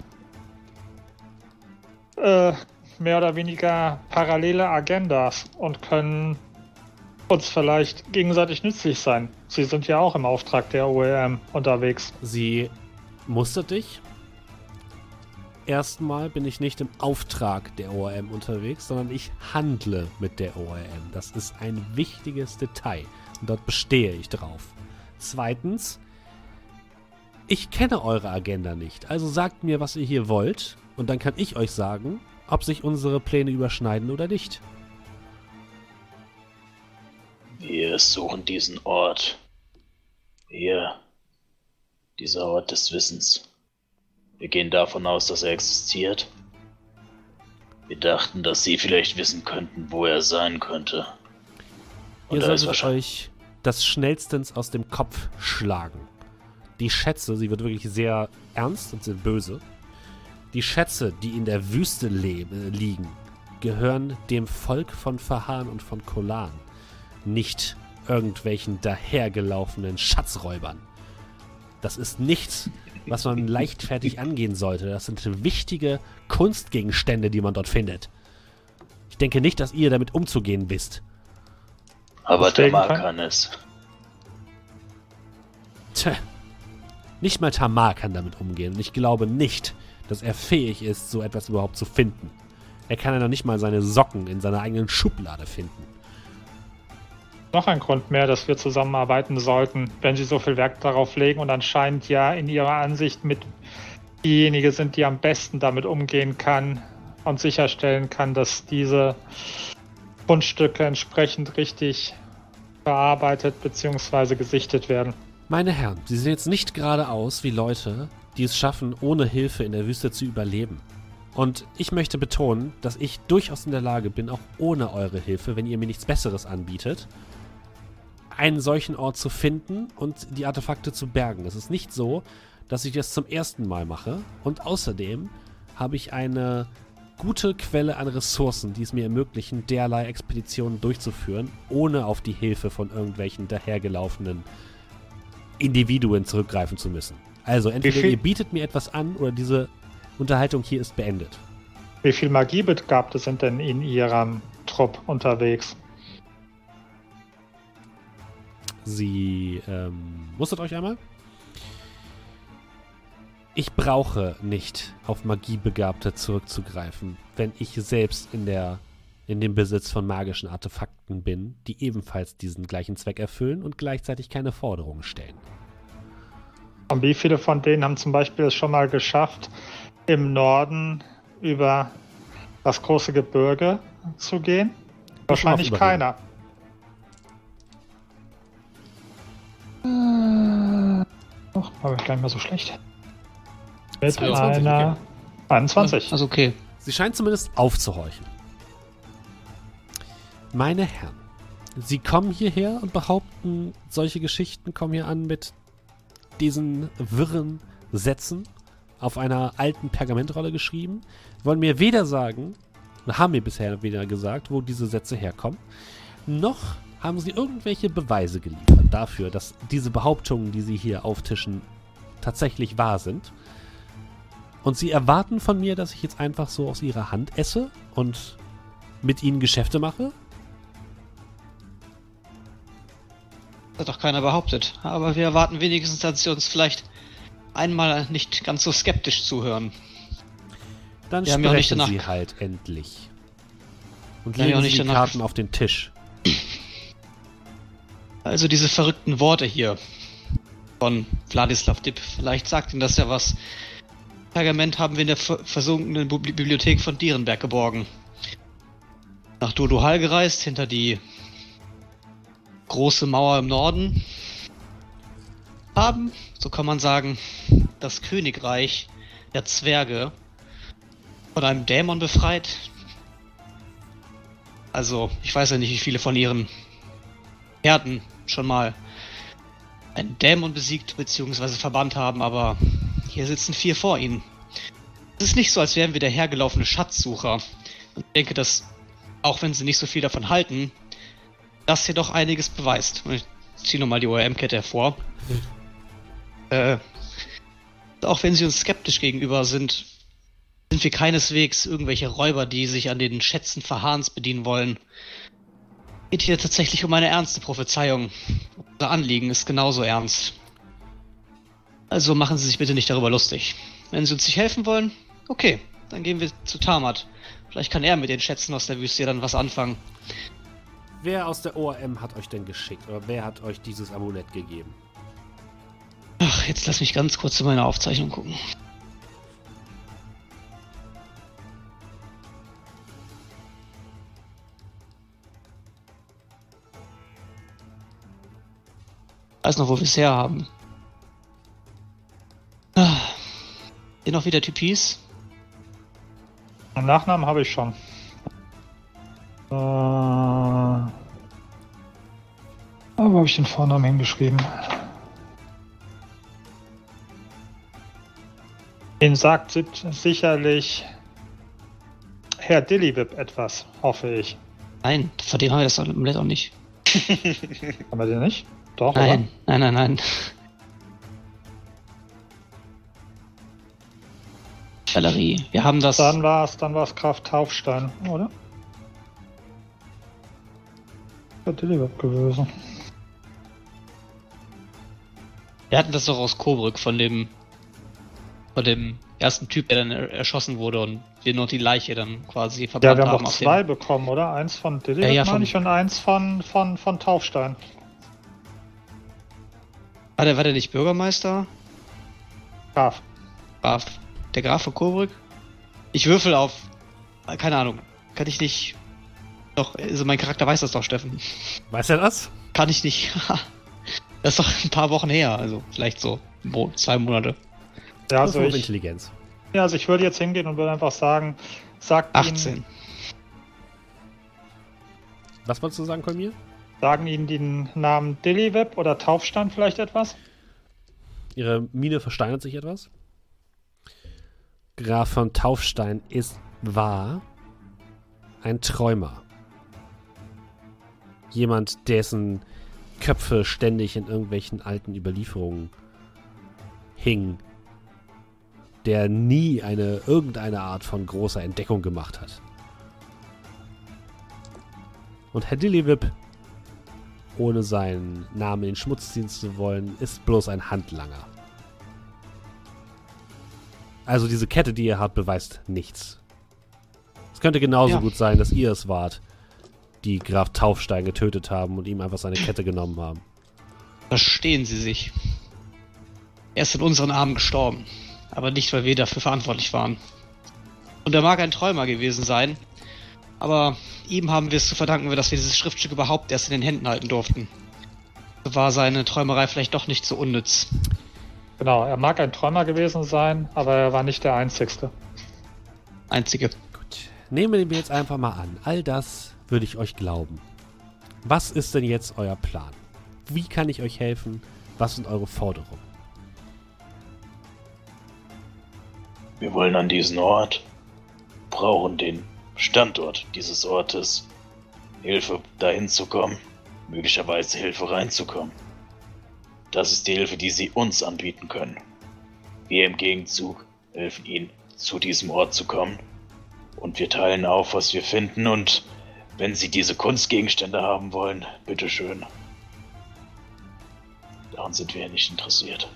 äh, mehr oder weniger parallele Agendas und können uns vielleicht gegenseitig nützlich sein. Sie sind ja auch im Auftrag der OEM unterwegs. Sie mustert dich. Erstmal bin ich nicht im Auftrag der ORM unterwegs, sondern ich handle mit der ORM. Das ist ein wichtiges Detail und dort bestehe ich drauf. Zweitens, ich kenne eure Agenda nicht, also sagt mir, was ihr hier wollt und dann kann ich euch sagen, ob sich unsere Pläne überschneiden oder nicht. Wir suchen diesen Ort. Hier. Dieser Ort des Wissens. Wir gehen davon aus, dass er existiert. Wir dachten, dass Sie vielleicht wissen könnten, wo er sein könnte. Und Ihr solltet wahrscheinlich. euch das schnellstens aus dem Kopf schlagen. Die Schätze, sie wird wirklich sehr ernst und sehr böse. Die Schätze, die in der Wüste liegen, gehören dem Volk von Fahan und von Kolan, nicht irgendwelchen dahergelaufenen Schatzräubern. Das ist nichts, was man leichtfertig angehen sollte. Das sind wichtige Kunstgegenstände, die man dort findet. Ich denke nicht, dass ihr damit umzugehen wisst. Aber Tamar kann- kann es. Tja, nicht mal Tamar kann damit umgehen. Und ich glaube nicht, dass er fähig ist, so etwas überhaupt zu finden. Er kann ja noch nicht mal seine Socken in seiner eigenen Schublade finden. Noch ein Grund mehr, dass wir zusammenarbeiten sollten, wenn Sie so viel Wert darauf legen und anscheinend ja in Ihrer Ansicht mit diejenige sind, die am besten damit umgehen kann und sicherstellen kann, dass diese Fundstücke entsprechend richtig verarbeitet bzw. gesichtet werden. Meine Herren, Sie sehen jetzt nicht gerade aus wie Leute, die es schaffen, ohne Hilfe in der Wüste zu überleben. Und ich möchte betonen, dass ich durchaus in der Lage bin, auch ohne eure Hilfe, wenn ihr mir nichts Besseres anbietet, einen solchen Ort zu finden und die Artefakte zu bergen. Es ist nicht so, dass ich das zum ersten Mal mache. Und außerdem habe ich eine gute Quelle an Ressourcen, die es mir ermöglichen, derlei Expeditionen durchzuführen, ohne auf die Hilfe von irgendwelchen dahergelaufenen Individuen zurückgreifen zu müssen. Also entweder viel- ihr bietet mir etwas an oder diese Unterhaltung hier ist beendet. Wie viel Magiebegabte sind denn in Ihrem Trupp unterwegs? Sie ähm, musstet euch einmal. Ich brauche nicht auf Magiebegabte zurückzugreifen, wenn ich selbst in der in dem Besitz von magischen Artefakten bin, die ebenfalls diesen gleichen Zweck erfüllen und gleichzeitig keine Forderungen stellen. Und wie viele von denen haben zum Beispiel es schon mal geschafft, im Norden über das große Gebirge zu gehen? Wahrscheinlich keiner. Ach, war ich gar nicht mehr so schlecht. Mit 22, einer 21. Also okay. Sie scheint zumindest aufzuhorchen. Meine Herren, Sie kommen hierher und behaupten, solche Geschichten kommen hier an mit diesen wirren Sätzen auf einer alten Pergamentrolle geschrieben, wollen mir weder sagen, haben mir bisher weder gesagt, wo diese Sätze herkommen, noch haben Sie irgendwelche Beweise geliefert dafür, dass diese Behauptungen, die Sie hier auftischen, tatsächlich wahr sind. Und sie erwarten von mir, dass ich jetzt einfach so aus ihrer Hand esse und mit ihnen Geschäfte mache? Das hat doch keiner behauptet. Aber wir erwarten wenigstens, dass sie uns vielleicht einmal nicht ganz so skeptisch zuhören. Dann Wir ja sprechen danach- sie halt endlich. Und Ja, legen auch Sie die Karten auf den Tisch. Also diese verrückten Worte hier von Wladislav Dipp. Vielleicht sagt Ihnen das ja was. Pergament haben wir in der ver versunkenen Bibliothek von Dierenberg geborgen. Nach Dodohal gereist, hinter die große Mauer im Norden. Haben, so kann man sagen, das Königreich der Zwerge von einem Dämon befreit. Also, ich weiß ja nicht, wie viele von ihren Herden schon mal einen Dämon besiegt bzw. verbannt haben, aber hier sitzen vier vor ihnen. Es ist nicht so, als wären wir dahergelaufene Schatzsucher. Und ich denke, dass, auch wenn sie nicht so viel davon halten, das hier doch einiges beweist. Und Ich ziehe nochmal die ORM-Kette hervor. Äh, auch wenn sie uns skeptisch gegenüber sind, sind wir keineswegs irgendwelche Räuber, die sich an den Schätzen Verhahns bedienen wollen. Geht hier tatsächlich um eine ernste Prophezeiung. Unser Anliegen ist genauso ernst. Also machen Sie sich bitte nicht darüber lustig. Wenn Sie uns nicht helfen wollen, okay, dann gehen wir zu Tamat. Vielleicht kann er mit den Schätzen aus der Wüste dann was anfangen. Wer aus der ORM hat euch denn geschickt? Oder wer hat euch dieses Amulett gegeben? Ach, jetzt lass mich ganz kurz in meine Aufzeichnung gucken. Weiß noch, wo wir es her haben. Ah. Den noch wieder Typis? Den Nachnamen habe ich schon. Äh, aber wo habe ich den Vornamen hingeschrieben? Den sagt si- sicherlich Herr Dillibib etwas, hoffe ich. Nein, von dem haben wir das Amulett auch nicht. Haben wir den nicht? Doch, Nein, nein, nein, nein. Valerie, wir haben das. Dann war es dann war's Graf Taufstein, oder? Dillibib gewesen. Wir hatten das doch aus Coburg von dem von dem ersten Typ, der dann er erschossen wurde und wir noch die Leiche dann quasi Ja, verbrannt wir haben haben. auf zwei bekommen, oder? Eins von Dillibib, Ja, ja, meine ich, und eins von, von, von Taufstein. war, der, war der nicht Bürgermeister? Graf. Graf. Der Graf von Coburg? Ich würfel auf. Keine Ahnung. Kann ich nicht. Doch, also mein Charakter weiß das doch, Steffen. Weiß er das? Kann ich nicht. das ist doch ein paar Wochen her. Also vielleicht so zwei Monate. Ja, Also ich, Intelligenz. ja, also ich würde jetzt hingehen und würde einfach sagen, sagt 18. Ihnen, Was wolltest du sagen, Kolmir? sagen Ihnen den Namen Dillyweb oder Taufstein vielleicht etwas? Ihre Miene versteinert sich etwas. Graf von Taufstein ist wahr ein Träumer. Jemand, dessen Köpfe ständig in irgendwelchen alten Überlieferungen hingen, der nie eine irgendeine Art von großer Entdeckung gemacht hat. Und Herr Dillywip, ohne seinen Namen in den Schmutz ziehen zu wollen, ist bloß ein Handlanger. Also diese Kette, die ihr habt, beweist nichts. Es könnte genauso Ja. gut sein, dass ihr es wart, die Graf Taufstein getötet haben und ihm einfach seine Kette genommen haben. Verstehen Sie sich. Er ist in unseren Armen gestorben. Aber nicht, weil wir dafür verantwortlich waren. Und er mag ein Träumer gewesen sein. Aber ihm haben wir es zu verdanken, dass wir dieses Schriftstück überhaupt erst in den Händen halten durften. War seine Träumerei vielleicht doch nicht so unnütz. Genau, er mag ein Träumer gewesen sein, aber er war nicht der Einzigste. Einzige. Gut. Nehmen wir jetzt einfach mal an. All das würde ich euch glauben. Was ist denn jetzt euer Plan? Wie kann ich euch helfen? Was sind eure Forderungen? Wir wollen an diesen Ort, brauchen den Standort dieses Ortes, Hilfe dahin zu kommen, möglicherweise Hilfe reinzukommen. Das ist die Hilfe, die sie uns anbieten können. Wir im Gegenzug helfen ihnen, zu diesem Ort zu kommen. Und wir teilen auf, was wir finden und wenn sie diese Kunstgegenstände haben wollen, bitteschön. Daran sind wir ja nicht interessiert.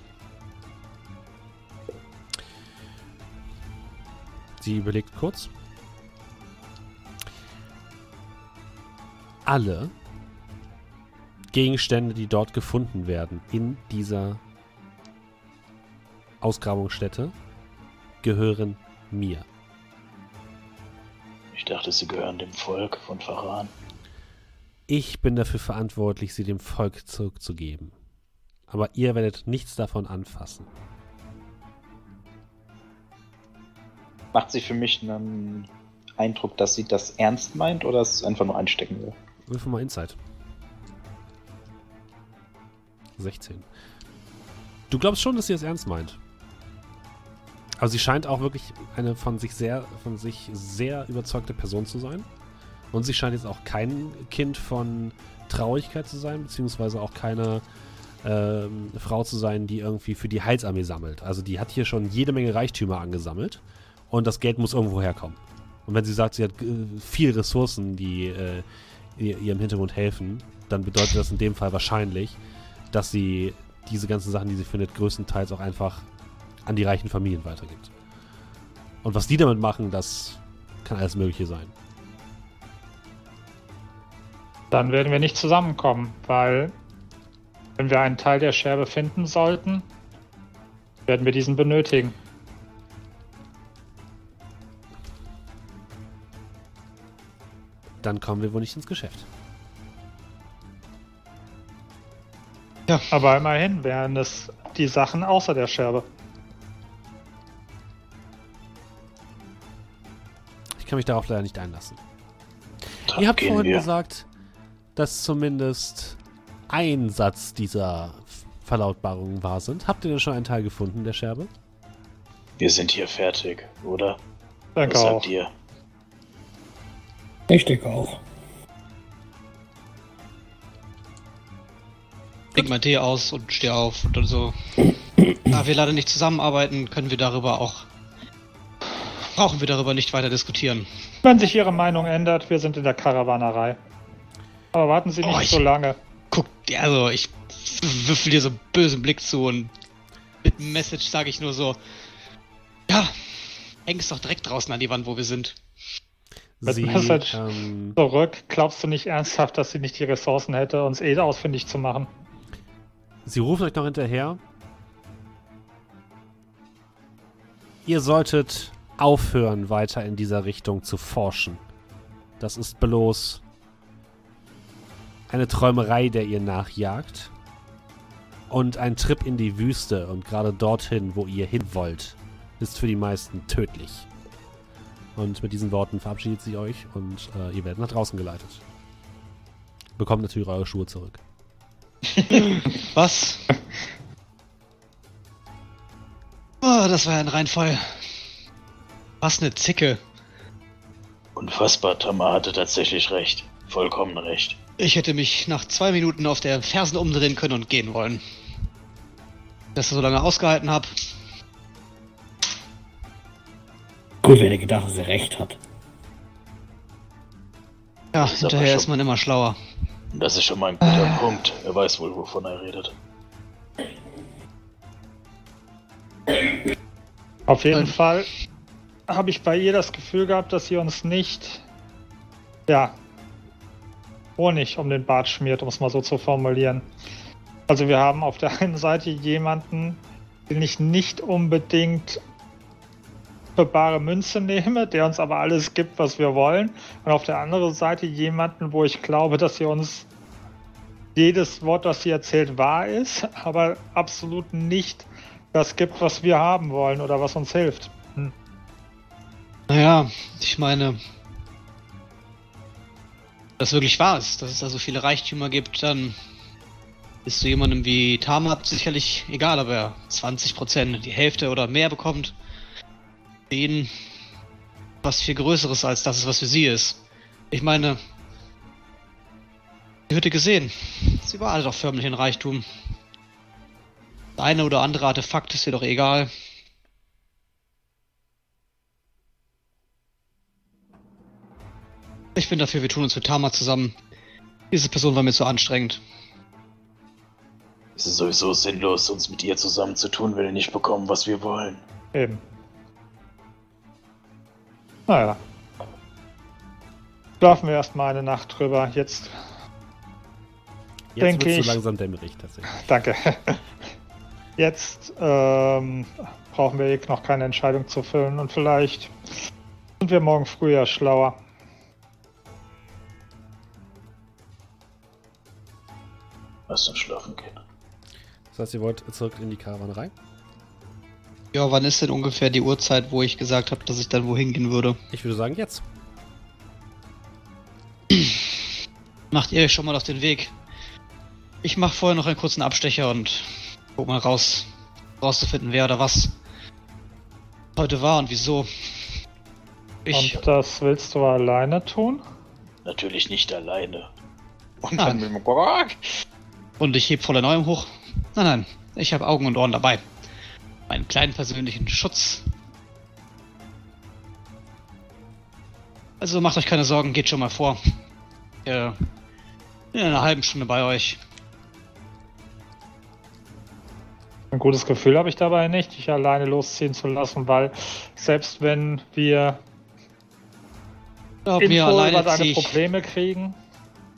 Sie überlegt kurz. alle Gegenstände, die dort gefunden werden, in dieser Ausgrabungsstätte, gehören mir. Ich dachte, sie gehören dem Volk von Faran. Ich bin dafür verantwortlich, sie dem Volk zurückzugeben. Aber ihr werdet nichts davon anfassen. Macht sie für mich einen Eindruck, dass sie das ernst meint oder es einfach nur einstecken will? Würfel mal Insight. 16. Du glaubst schon, dass sie es ernst meint. Also sie scheint auch wirklich eine von sich sehr, von sich sehr überzeugte Person zu sein. Und sie scheint jetzt auch kein Kind von Traurigkeit zu sein, beziehungsweise auch keine ähm, Frau zu sein, die irgendwie für die Heilsarmee sammelt. Also die hat hier schon jede Menge Reichtümer angesammelt und das Geld muss irgendwo herkommen. Und wenn sie sagt, sie hat äh, viel Ressourcen, die äh, ihr, ihr im Hintergrund helfen, dann bedeutet das in dem Fall wahrscheinlich, dass sie diese ganzen Sachen, die sie findet, größtenteils auch einfach an die reichen Familien weitergibt. Und was die damit machen, das kann alles Mögliche sein. Dann werden wir nicht zusammenkommen, weil wenn wir einen Teil der Scherbe finden sollten, werden wir diesen benötigen. Dann kommen wir wohl nicht ins Geschäft. Ja. Aber immerhin wären es die Sachen außer der Scherbe. Ich kann mich darauf leider nicht einlassen. Dann Ihr habt vorhin wir. gesagt, dass zumindest ein Satz dieser Verlautbarungen wahr sind. Habt ihr denn schon einen Teil gefunden, der Scherbe? Wir sind hier fertig, oder? Danke Was auch. sagt ihr? Ich denke auch. Leg mein Tee aus und steh auf und dann so. Da wir leider nicht zusammenarbeiten, können wir darüber auch. Brauchen wir darüber nicht weiter diskutieren. Wenn sich Ihre Meinung ändert, wir sind in der Karawanerei. Aber warten Sie nicht Oh, ich- so lange. Guck, also ich würfel dir so einen bösen Blick zu und mit Message sage ich nur so. Ja, häng's doch direkt draußen an die Wand, wo wir sind. Mit Sie, Message. ähm, Zurück. Glaubst du nicht ernsthaft, dass sie nicht die Ressourcen hätte, uns eh ausfindig zu machen? Sie rufen euch noch hinterher. Ihr solltet aufhören, weiter in dieser Richtung zu forschen. Das ist bloß eine Träumerei, der ihr nachjagt. Und ein Trip in die Wüste und gerade dorthin, wo ihr hin wollt, ist für die meisten tödlich. Und mit diesen Worten verabschiedet sie euch und äh, ihr werdet nach draußen geleitet. Bekommt natürlich eure Schuhe zurück. Was? Oh, das war ja ein Reinfall. Was eine Zicke. Unfassbar, Tama hatte tatsächlich recht. Vollkommen recht. Ich hätte mich nach zwei Minuten auf der Fersen umdrehen können und gehen wollen. Dass ich so lange ausgehalten habe. Gut, wenn er gedacht, dass er recht hat. Ja, ist aber hinterher ist man immer schlauer. Und das ist schon mal ein guter Punkt. Er weiß wohl, wovon er redet. Auf jeden Nein. Fall habe ich bei ihr das Gefühl gehabt, dass sie uns nicht, ja, Honig um den Bart schmiert, um es mal so zu formulieren. Also wir haben auf der einen Seite jemanden, den ich nicht unbedingt für bare Münze nehme, der uns aber alles gibt, was wir wollen. Und auf der anderen Seite jemanden, wo ich glaube, dass sie uns jedes Wort, was sie erzählt, wahr ist, aber absolut nicht das gibt, was wir haben wollen oder was uns hilft. Hm. Naja, ich meine, das wirklich wahr ist, dass es da so viele Reichtümer gibt, dann ist so jemandem wie Tamat sicherlich egal, ob er 20%, die Hälfte oder mehr bekommt. Für ihn was viel Größeres als das was für sie ist. Ich meine, die Hütte gesehen. ist überall doch förmlich ein Reichtum. Das eine oder andere Artefakt ist ihr doch egal. Ich bin dafür, wir tun uns mit Tama zusammen. Diese Person war mir zu anstrengend. Es ist sowieso sinnlos, uns mit ihr zusammen zu tun, wenn wir nicht bekommen, was wir wollen. Eben. Naja. Schlafen wir erstmal eine Nacht drüber. Jetzt Denke ich. so langsam dämmerig tatsächlich. danke. Jetzt ähm, brauchen wir noch keine Entscheidung zu füllen und vielleicht sind wir morgen früh ja schlauer. Lass dann schlafen gehen. Das heißt, ihr wollt zurück in die Karawanerei? Ja, wann ist denn ungefähr die Uhrzeit, wo ich gesagt habe, dass ich dann wohin gehen würde? Ich würde sagen, jetzt. Macht ihr euch schon mal auf den Weg? Ich mache vorher noch einen kurzen Abstecher und guck mal raus, rauszufinden, wer oder was heute war und wieso. Ich, Und das willst du alleine tun? Natürlich nicht alleine. Und Ah. dann mit dem Gorg. und ich heb voller Neuem hoch. Nein, nein, ich habe Augen und Ohren dabei. Meinen kleinen persönlichen Schutz. Also macht euch keine Sorgen, geht schon mal vor. Äh, in einer halben Stunde bei euch. Ein gutes Gefühl habe ich dabei nicht, dich alleine losziehen zu lassen, weil selbst wenn wir Glaub Info mir, über alleine deine ziehe ich, Probleme kriegen,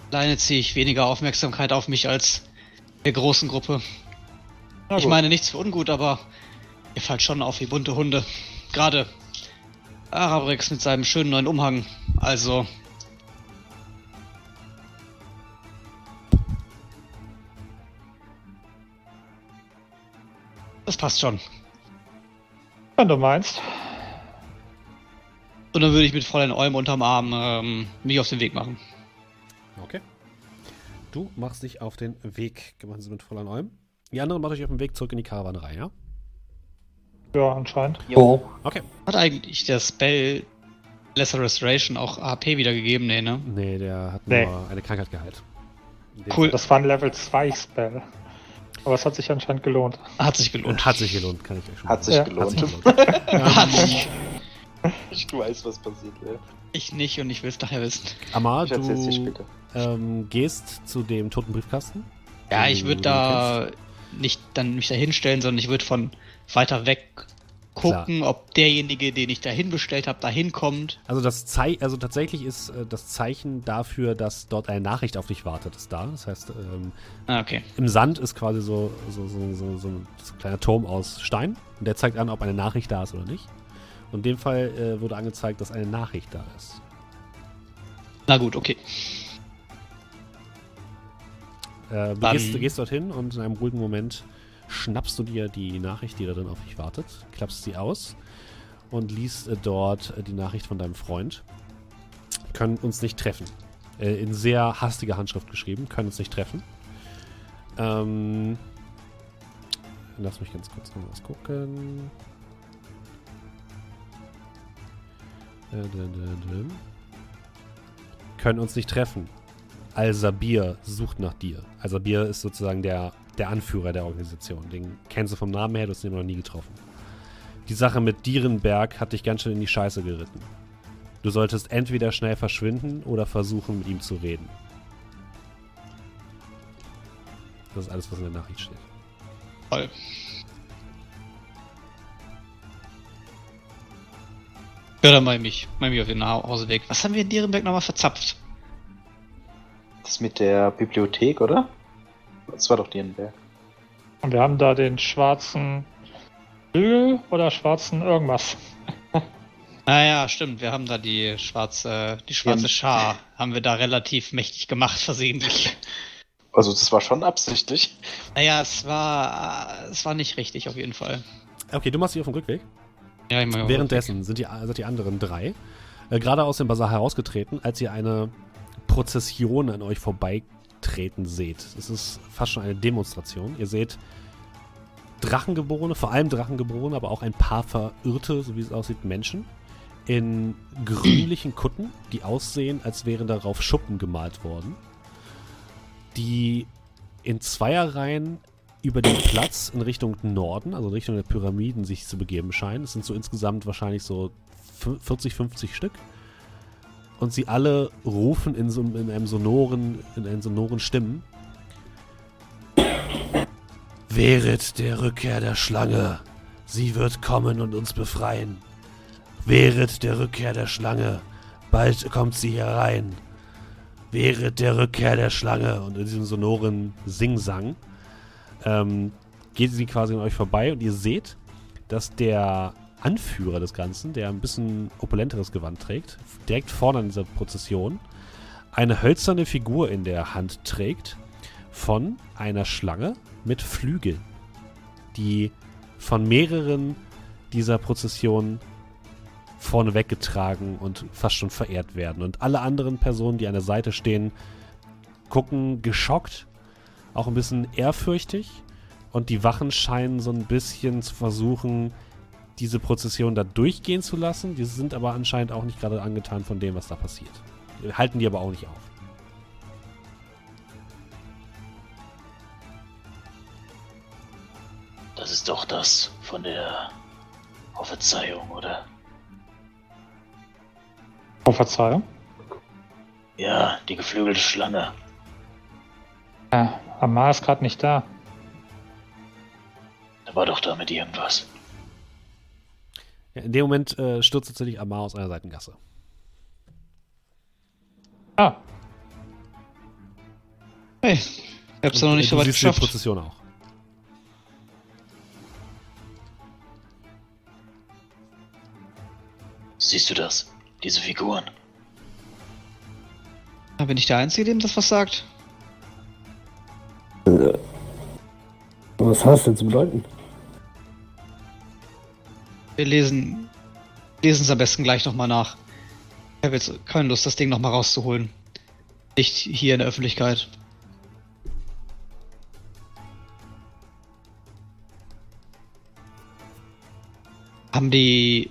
alleine zieh ich weniger Aufmerksamkeit auf mich als der großen Gruppe. Ich meine nichts für ungut, aber ihr fallt schon auf wie bunte Hunde. Gerade Arabrix mit seinem schönen neuen Umhang. Also. Das passt schon. wenn du meinst. Und dann würde ich mit Fräulein Olm unterm Arm ähm, mich auf den Weg machen. Okay. Du machst dich auf den Weg gemeinsam mit Fräulein Olm. Die anderen macht euch auf den Weg zurück in die Karawanerei, ja? Ja, anscheinend. Jo. Okay. Hat eigentlich der Spell Lesser Restoration auch AP wiedergegeben? Nee, ne? Nee, der hat Nee. nur eine Krankheit geheilt. Cool. Das war ein Level 2 Spell. Aber es hat sich anscheinend gelohnt. Hat sich gelohnt. Hat sich gelohnt, kann ich euch schon Hat sich Ja. sagen. gelohnt. Hat sich. Ich weiß, was passiert wäre. Ich nicht und ich will es nachher wissen. Amar, du später. ähm, gehst zu dem toten Briefkasten. Ja, ich würde da nicht dann mich da hinstellen, sondern ich würde von weiter weg gucken, ob derjenige, den ich da hinbestellt habe, da hinkommt. Also das Zei also tatsächlich ist äh, das Zeichen dafür, dass dort eine Nachricht auf dich wartet, ist da. Das heißt, ähm, Ah, okay. im Sand ist quasi so, so, so, so, so ein kleiner Turm aus Stein. Und der zeigt an, ob eine Nachricht da ist oder nicht. Und in dem Fall äh, wurde angezeigt, dass eine Nachricht da ist. Na gut, okay. Äh, du, gehst, du gehst dorthin und in einem ruhigen Moment schnappst du dir die Nachricht, die da drin auf dich wartet, klappst sie aus und liest äh, dort äh, die Nachricht von deinem Freund. Können uns nicht treffen. Äh, in sehr hastiger Handschrift geschrieben, können uns nicht treffen. Ähm, lass mich ganz kurz noch was gucken. Können uns nicht treffen. Al-Sabir sucht nach dir. Al-Sabir ist sozusagen der, der Anführer der Organisation. Den kennst du vom Namen her, du hast ihn noch nie getroffen. Die Sache mit Dierenberg hat dich ganz schön in die Scheiße geritten. Du solltest entweder schnell verschwinden oder versuchen, mit ihm zu reden. Das ist alles, was in der Nachricht steht. Toll. Ja, dann mal mich, mal mich auf den Nachhauseweg. Was haben wir in Dierenberg nochmal verzapft? Das mit der Bibliothek, oder? Das war doch Dierenberg. Und wir haben da den schwarzen Flügel oder schwarzen irgendwas. Naja, stimmt. Wir haben da die schwarze, die schwarze Ja. Schar, haben wir da relativ mächtig gemacht, versehentlich. Also das war schon absichtlich. Naja, es war, es war nicht richtig auf jeden Fall. Okay, du machst dich auf den Rückweg. Ja, ich mein, Währenddessen sind die, sind die anderen drei äh, gerade aus dem Bazar herausgetreten, als ihr eine Prozession an euch vorbeitreten seht. Es ist fast schon eine Demonstration. Ihr seht Drachengeborene, vor allem Drachengeborene, aber auch ein paar verirrte, so wie es aussieht, Menschen in grünlichen Kutten, die aussehen, als wären darauf Schuppen gemalt worden, die in Zweierreihen über den Platz in Richtung Norden, also in Richtung der Pyramiden, sich zu begeben scheinen. Es sind so insgesamt wahrscheinlich so fü- 40, 50 Stück. Und sie alle rufen in, so, in einem sonoren, in einem sonoren Stimmen. Wehret der Rückkehr der Schlange. Sie wird kommen und uns befreien. Wehret der Rückkehr der Schlange. Bald kommt sie hier rein. Während der Rückkehr der Schlange und in diesem sonoren Singsang ähm, geht sie quasi an euch vorbei und ihr seht, dass der Anführer des Ganzen, der ein bisschen opulenteres Gewand trägt, direkt vorne an dieser Prozession, eine hölzerne Figur in der Hand trägt von einer Schlange mit Flügeln, die von mehreren dieser Prozessionen vorne weggetragen und fast schon verehrt werden. Und alle anderen Personen, die an der Seite stehen, gucken geschockt, auch ein bisschen ehrfürchtig. Und die Wachen scheinen so ein bisschen zu versuchen, diese Prozession da durchgehen zu lassen. Die sind aber anscheinend auch nicht gerade angetan von dem, was da passiert. Halten die aber auch nicht auf. Das ist doch das von der Prophezeiung, oder? Verzeihung. Ja, die geflügelte Schlange. Ja, Amar ist gerade nicht da. Da war doch damit irgendwas. Ja, in dem Moment äh, stürzt tatsächlich Amar aus einer Seitengasse. Ah, Hey, ich hab's ja noch Und, nicht äh, so du weit siehst die geschafft. Prozession auch. Siehst du das? Diese Figuren. Da bin ich der Einzige, dem das was sagt. Was hat das denn zu bedeuten? Wir lesen, lesen es am besten gleich nochmal nach. Ich habe jetzt keine Lust, das Ding nochmal rauszuholen. Nicht hier in der Öffentlichkeit. Haben die.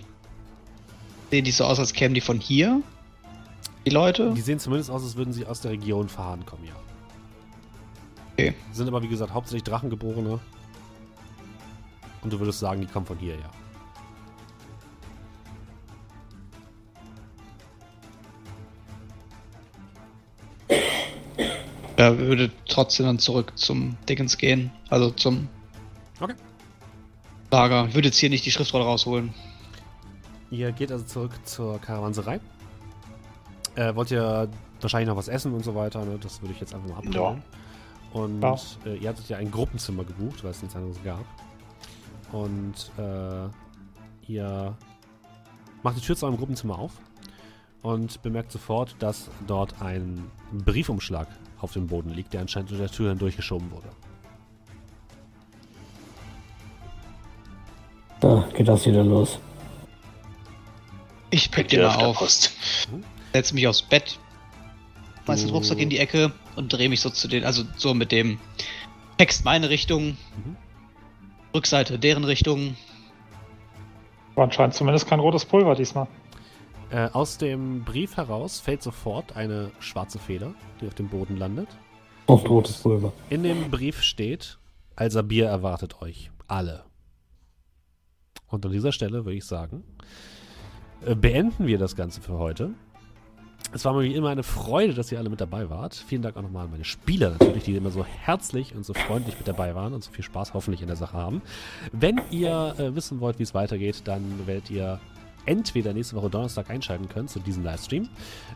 Sehen die so aus, als kämen die von hier? Die Leute? Die sehen zumindest aus, als würden sie aus der Region Verhahn kommen, ja. Okay. Sind aber, wie gesagt, hauptsächlich Drachengeborene. Und du würdest sagen, die kommen von hier, ja. Er würde trotzdem dann zurück zum Dickens gehen. Also zum Okay. Lager. Ich würde jetzt hier nicht die Schriftrolle rausholen. Ihr geht also zurück zur Karawanserei. Äh, wollt ihr wahrscheinlich noch was essen und so weiter, ne? Das würde ich jetzt einfach mal abklären. Und Ja. äh, ihr hattet ja ein Gruppenzimmer gebucht, weil es nichts anderes gab. Und äh, ihr macht die Tür zu eurem Gruppenzimmer auf und bemerkt sofort, dass dort ein Briefumschlag auf dem Boden liegt, der anscheinend durch der Tür hindurchgeschoben wurde. Da geht das wieder los. Ich pick den ihr mal auf, Post. setze mich aufs Bett, schmeiß den Du- Rucksack in die Ecke und drehe mich so zu den, also so mit dem Text meine Richtung, Mhm. Rückseite deren Richtung. war anscheinend zumindest kein rotes Pulver diesmal. Äh, aus dem Brief heraus fällt sofort eine schwarze Feder, die auf dem Boden landet. Und rotes Pulver. In dem Brief steht, Al-Sabir erwartet euch. Alle. Und an dieser Stelle würde ich sagen, äh, beenden wir das Ganze für heute. Es war mir wie immer eine Freude, dass ihr alle mit dabei wart. Vielen Dank auch nochmal an meine Spieler natürlich, die immer so herzlich und so freundlich mit dabei waren und so viel Spaß hoffentlich in der Sache haben. Wenn ihr äh, wissen wollt, wie es weitergeht, dann werdet ihr entweder nächste Woche Donnerstag einschalten können zu diesem Livestream.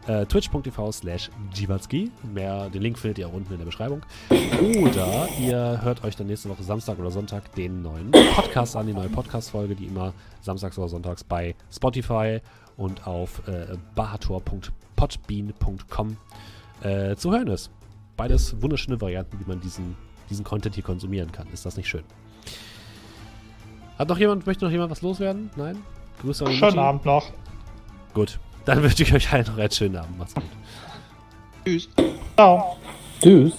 Äh, Twitch.tv slash Jivatski. Mehr, den Link findet ihr auch unten in der Beschreibung. Oder ihr hört euch dann nächste Woche Samstag oder Sonntag den neuen Podcast an, die neue Podcast-Folge, die immer samstags oder sonntags bei Spotify und auf äh, bahator.podbean.com äh, zu hören ist. Beides wunderschöne Varianten, wie man diesen, diesen Content hier konsumieren kann. Ist das nicht schön? Hat noch jemand, möchte noch jemand was loswerden? Nein? Grüße an Schönen. Abend noch. Gut. Dann wünsche ich euch allen noch einen schönen Abend. Macht's gut. Tschüss. Ciao. Tschüss.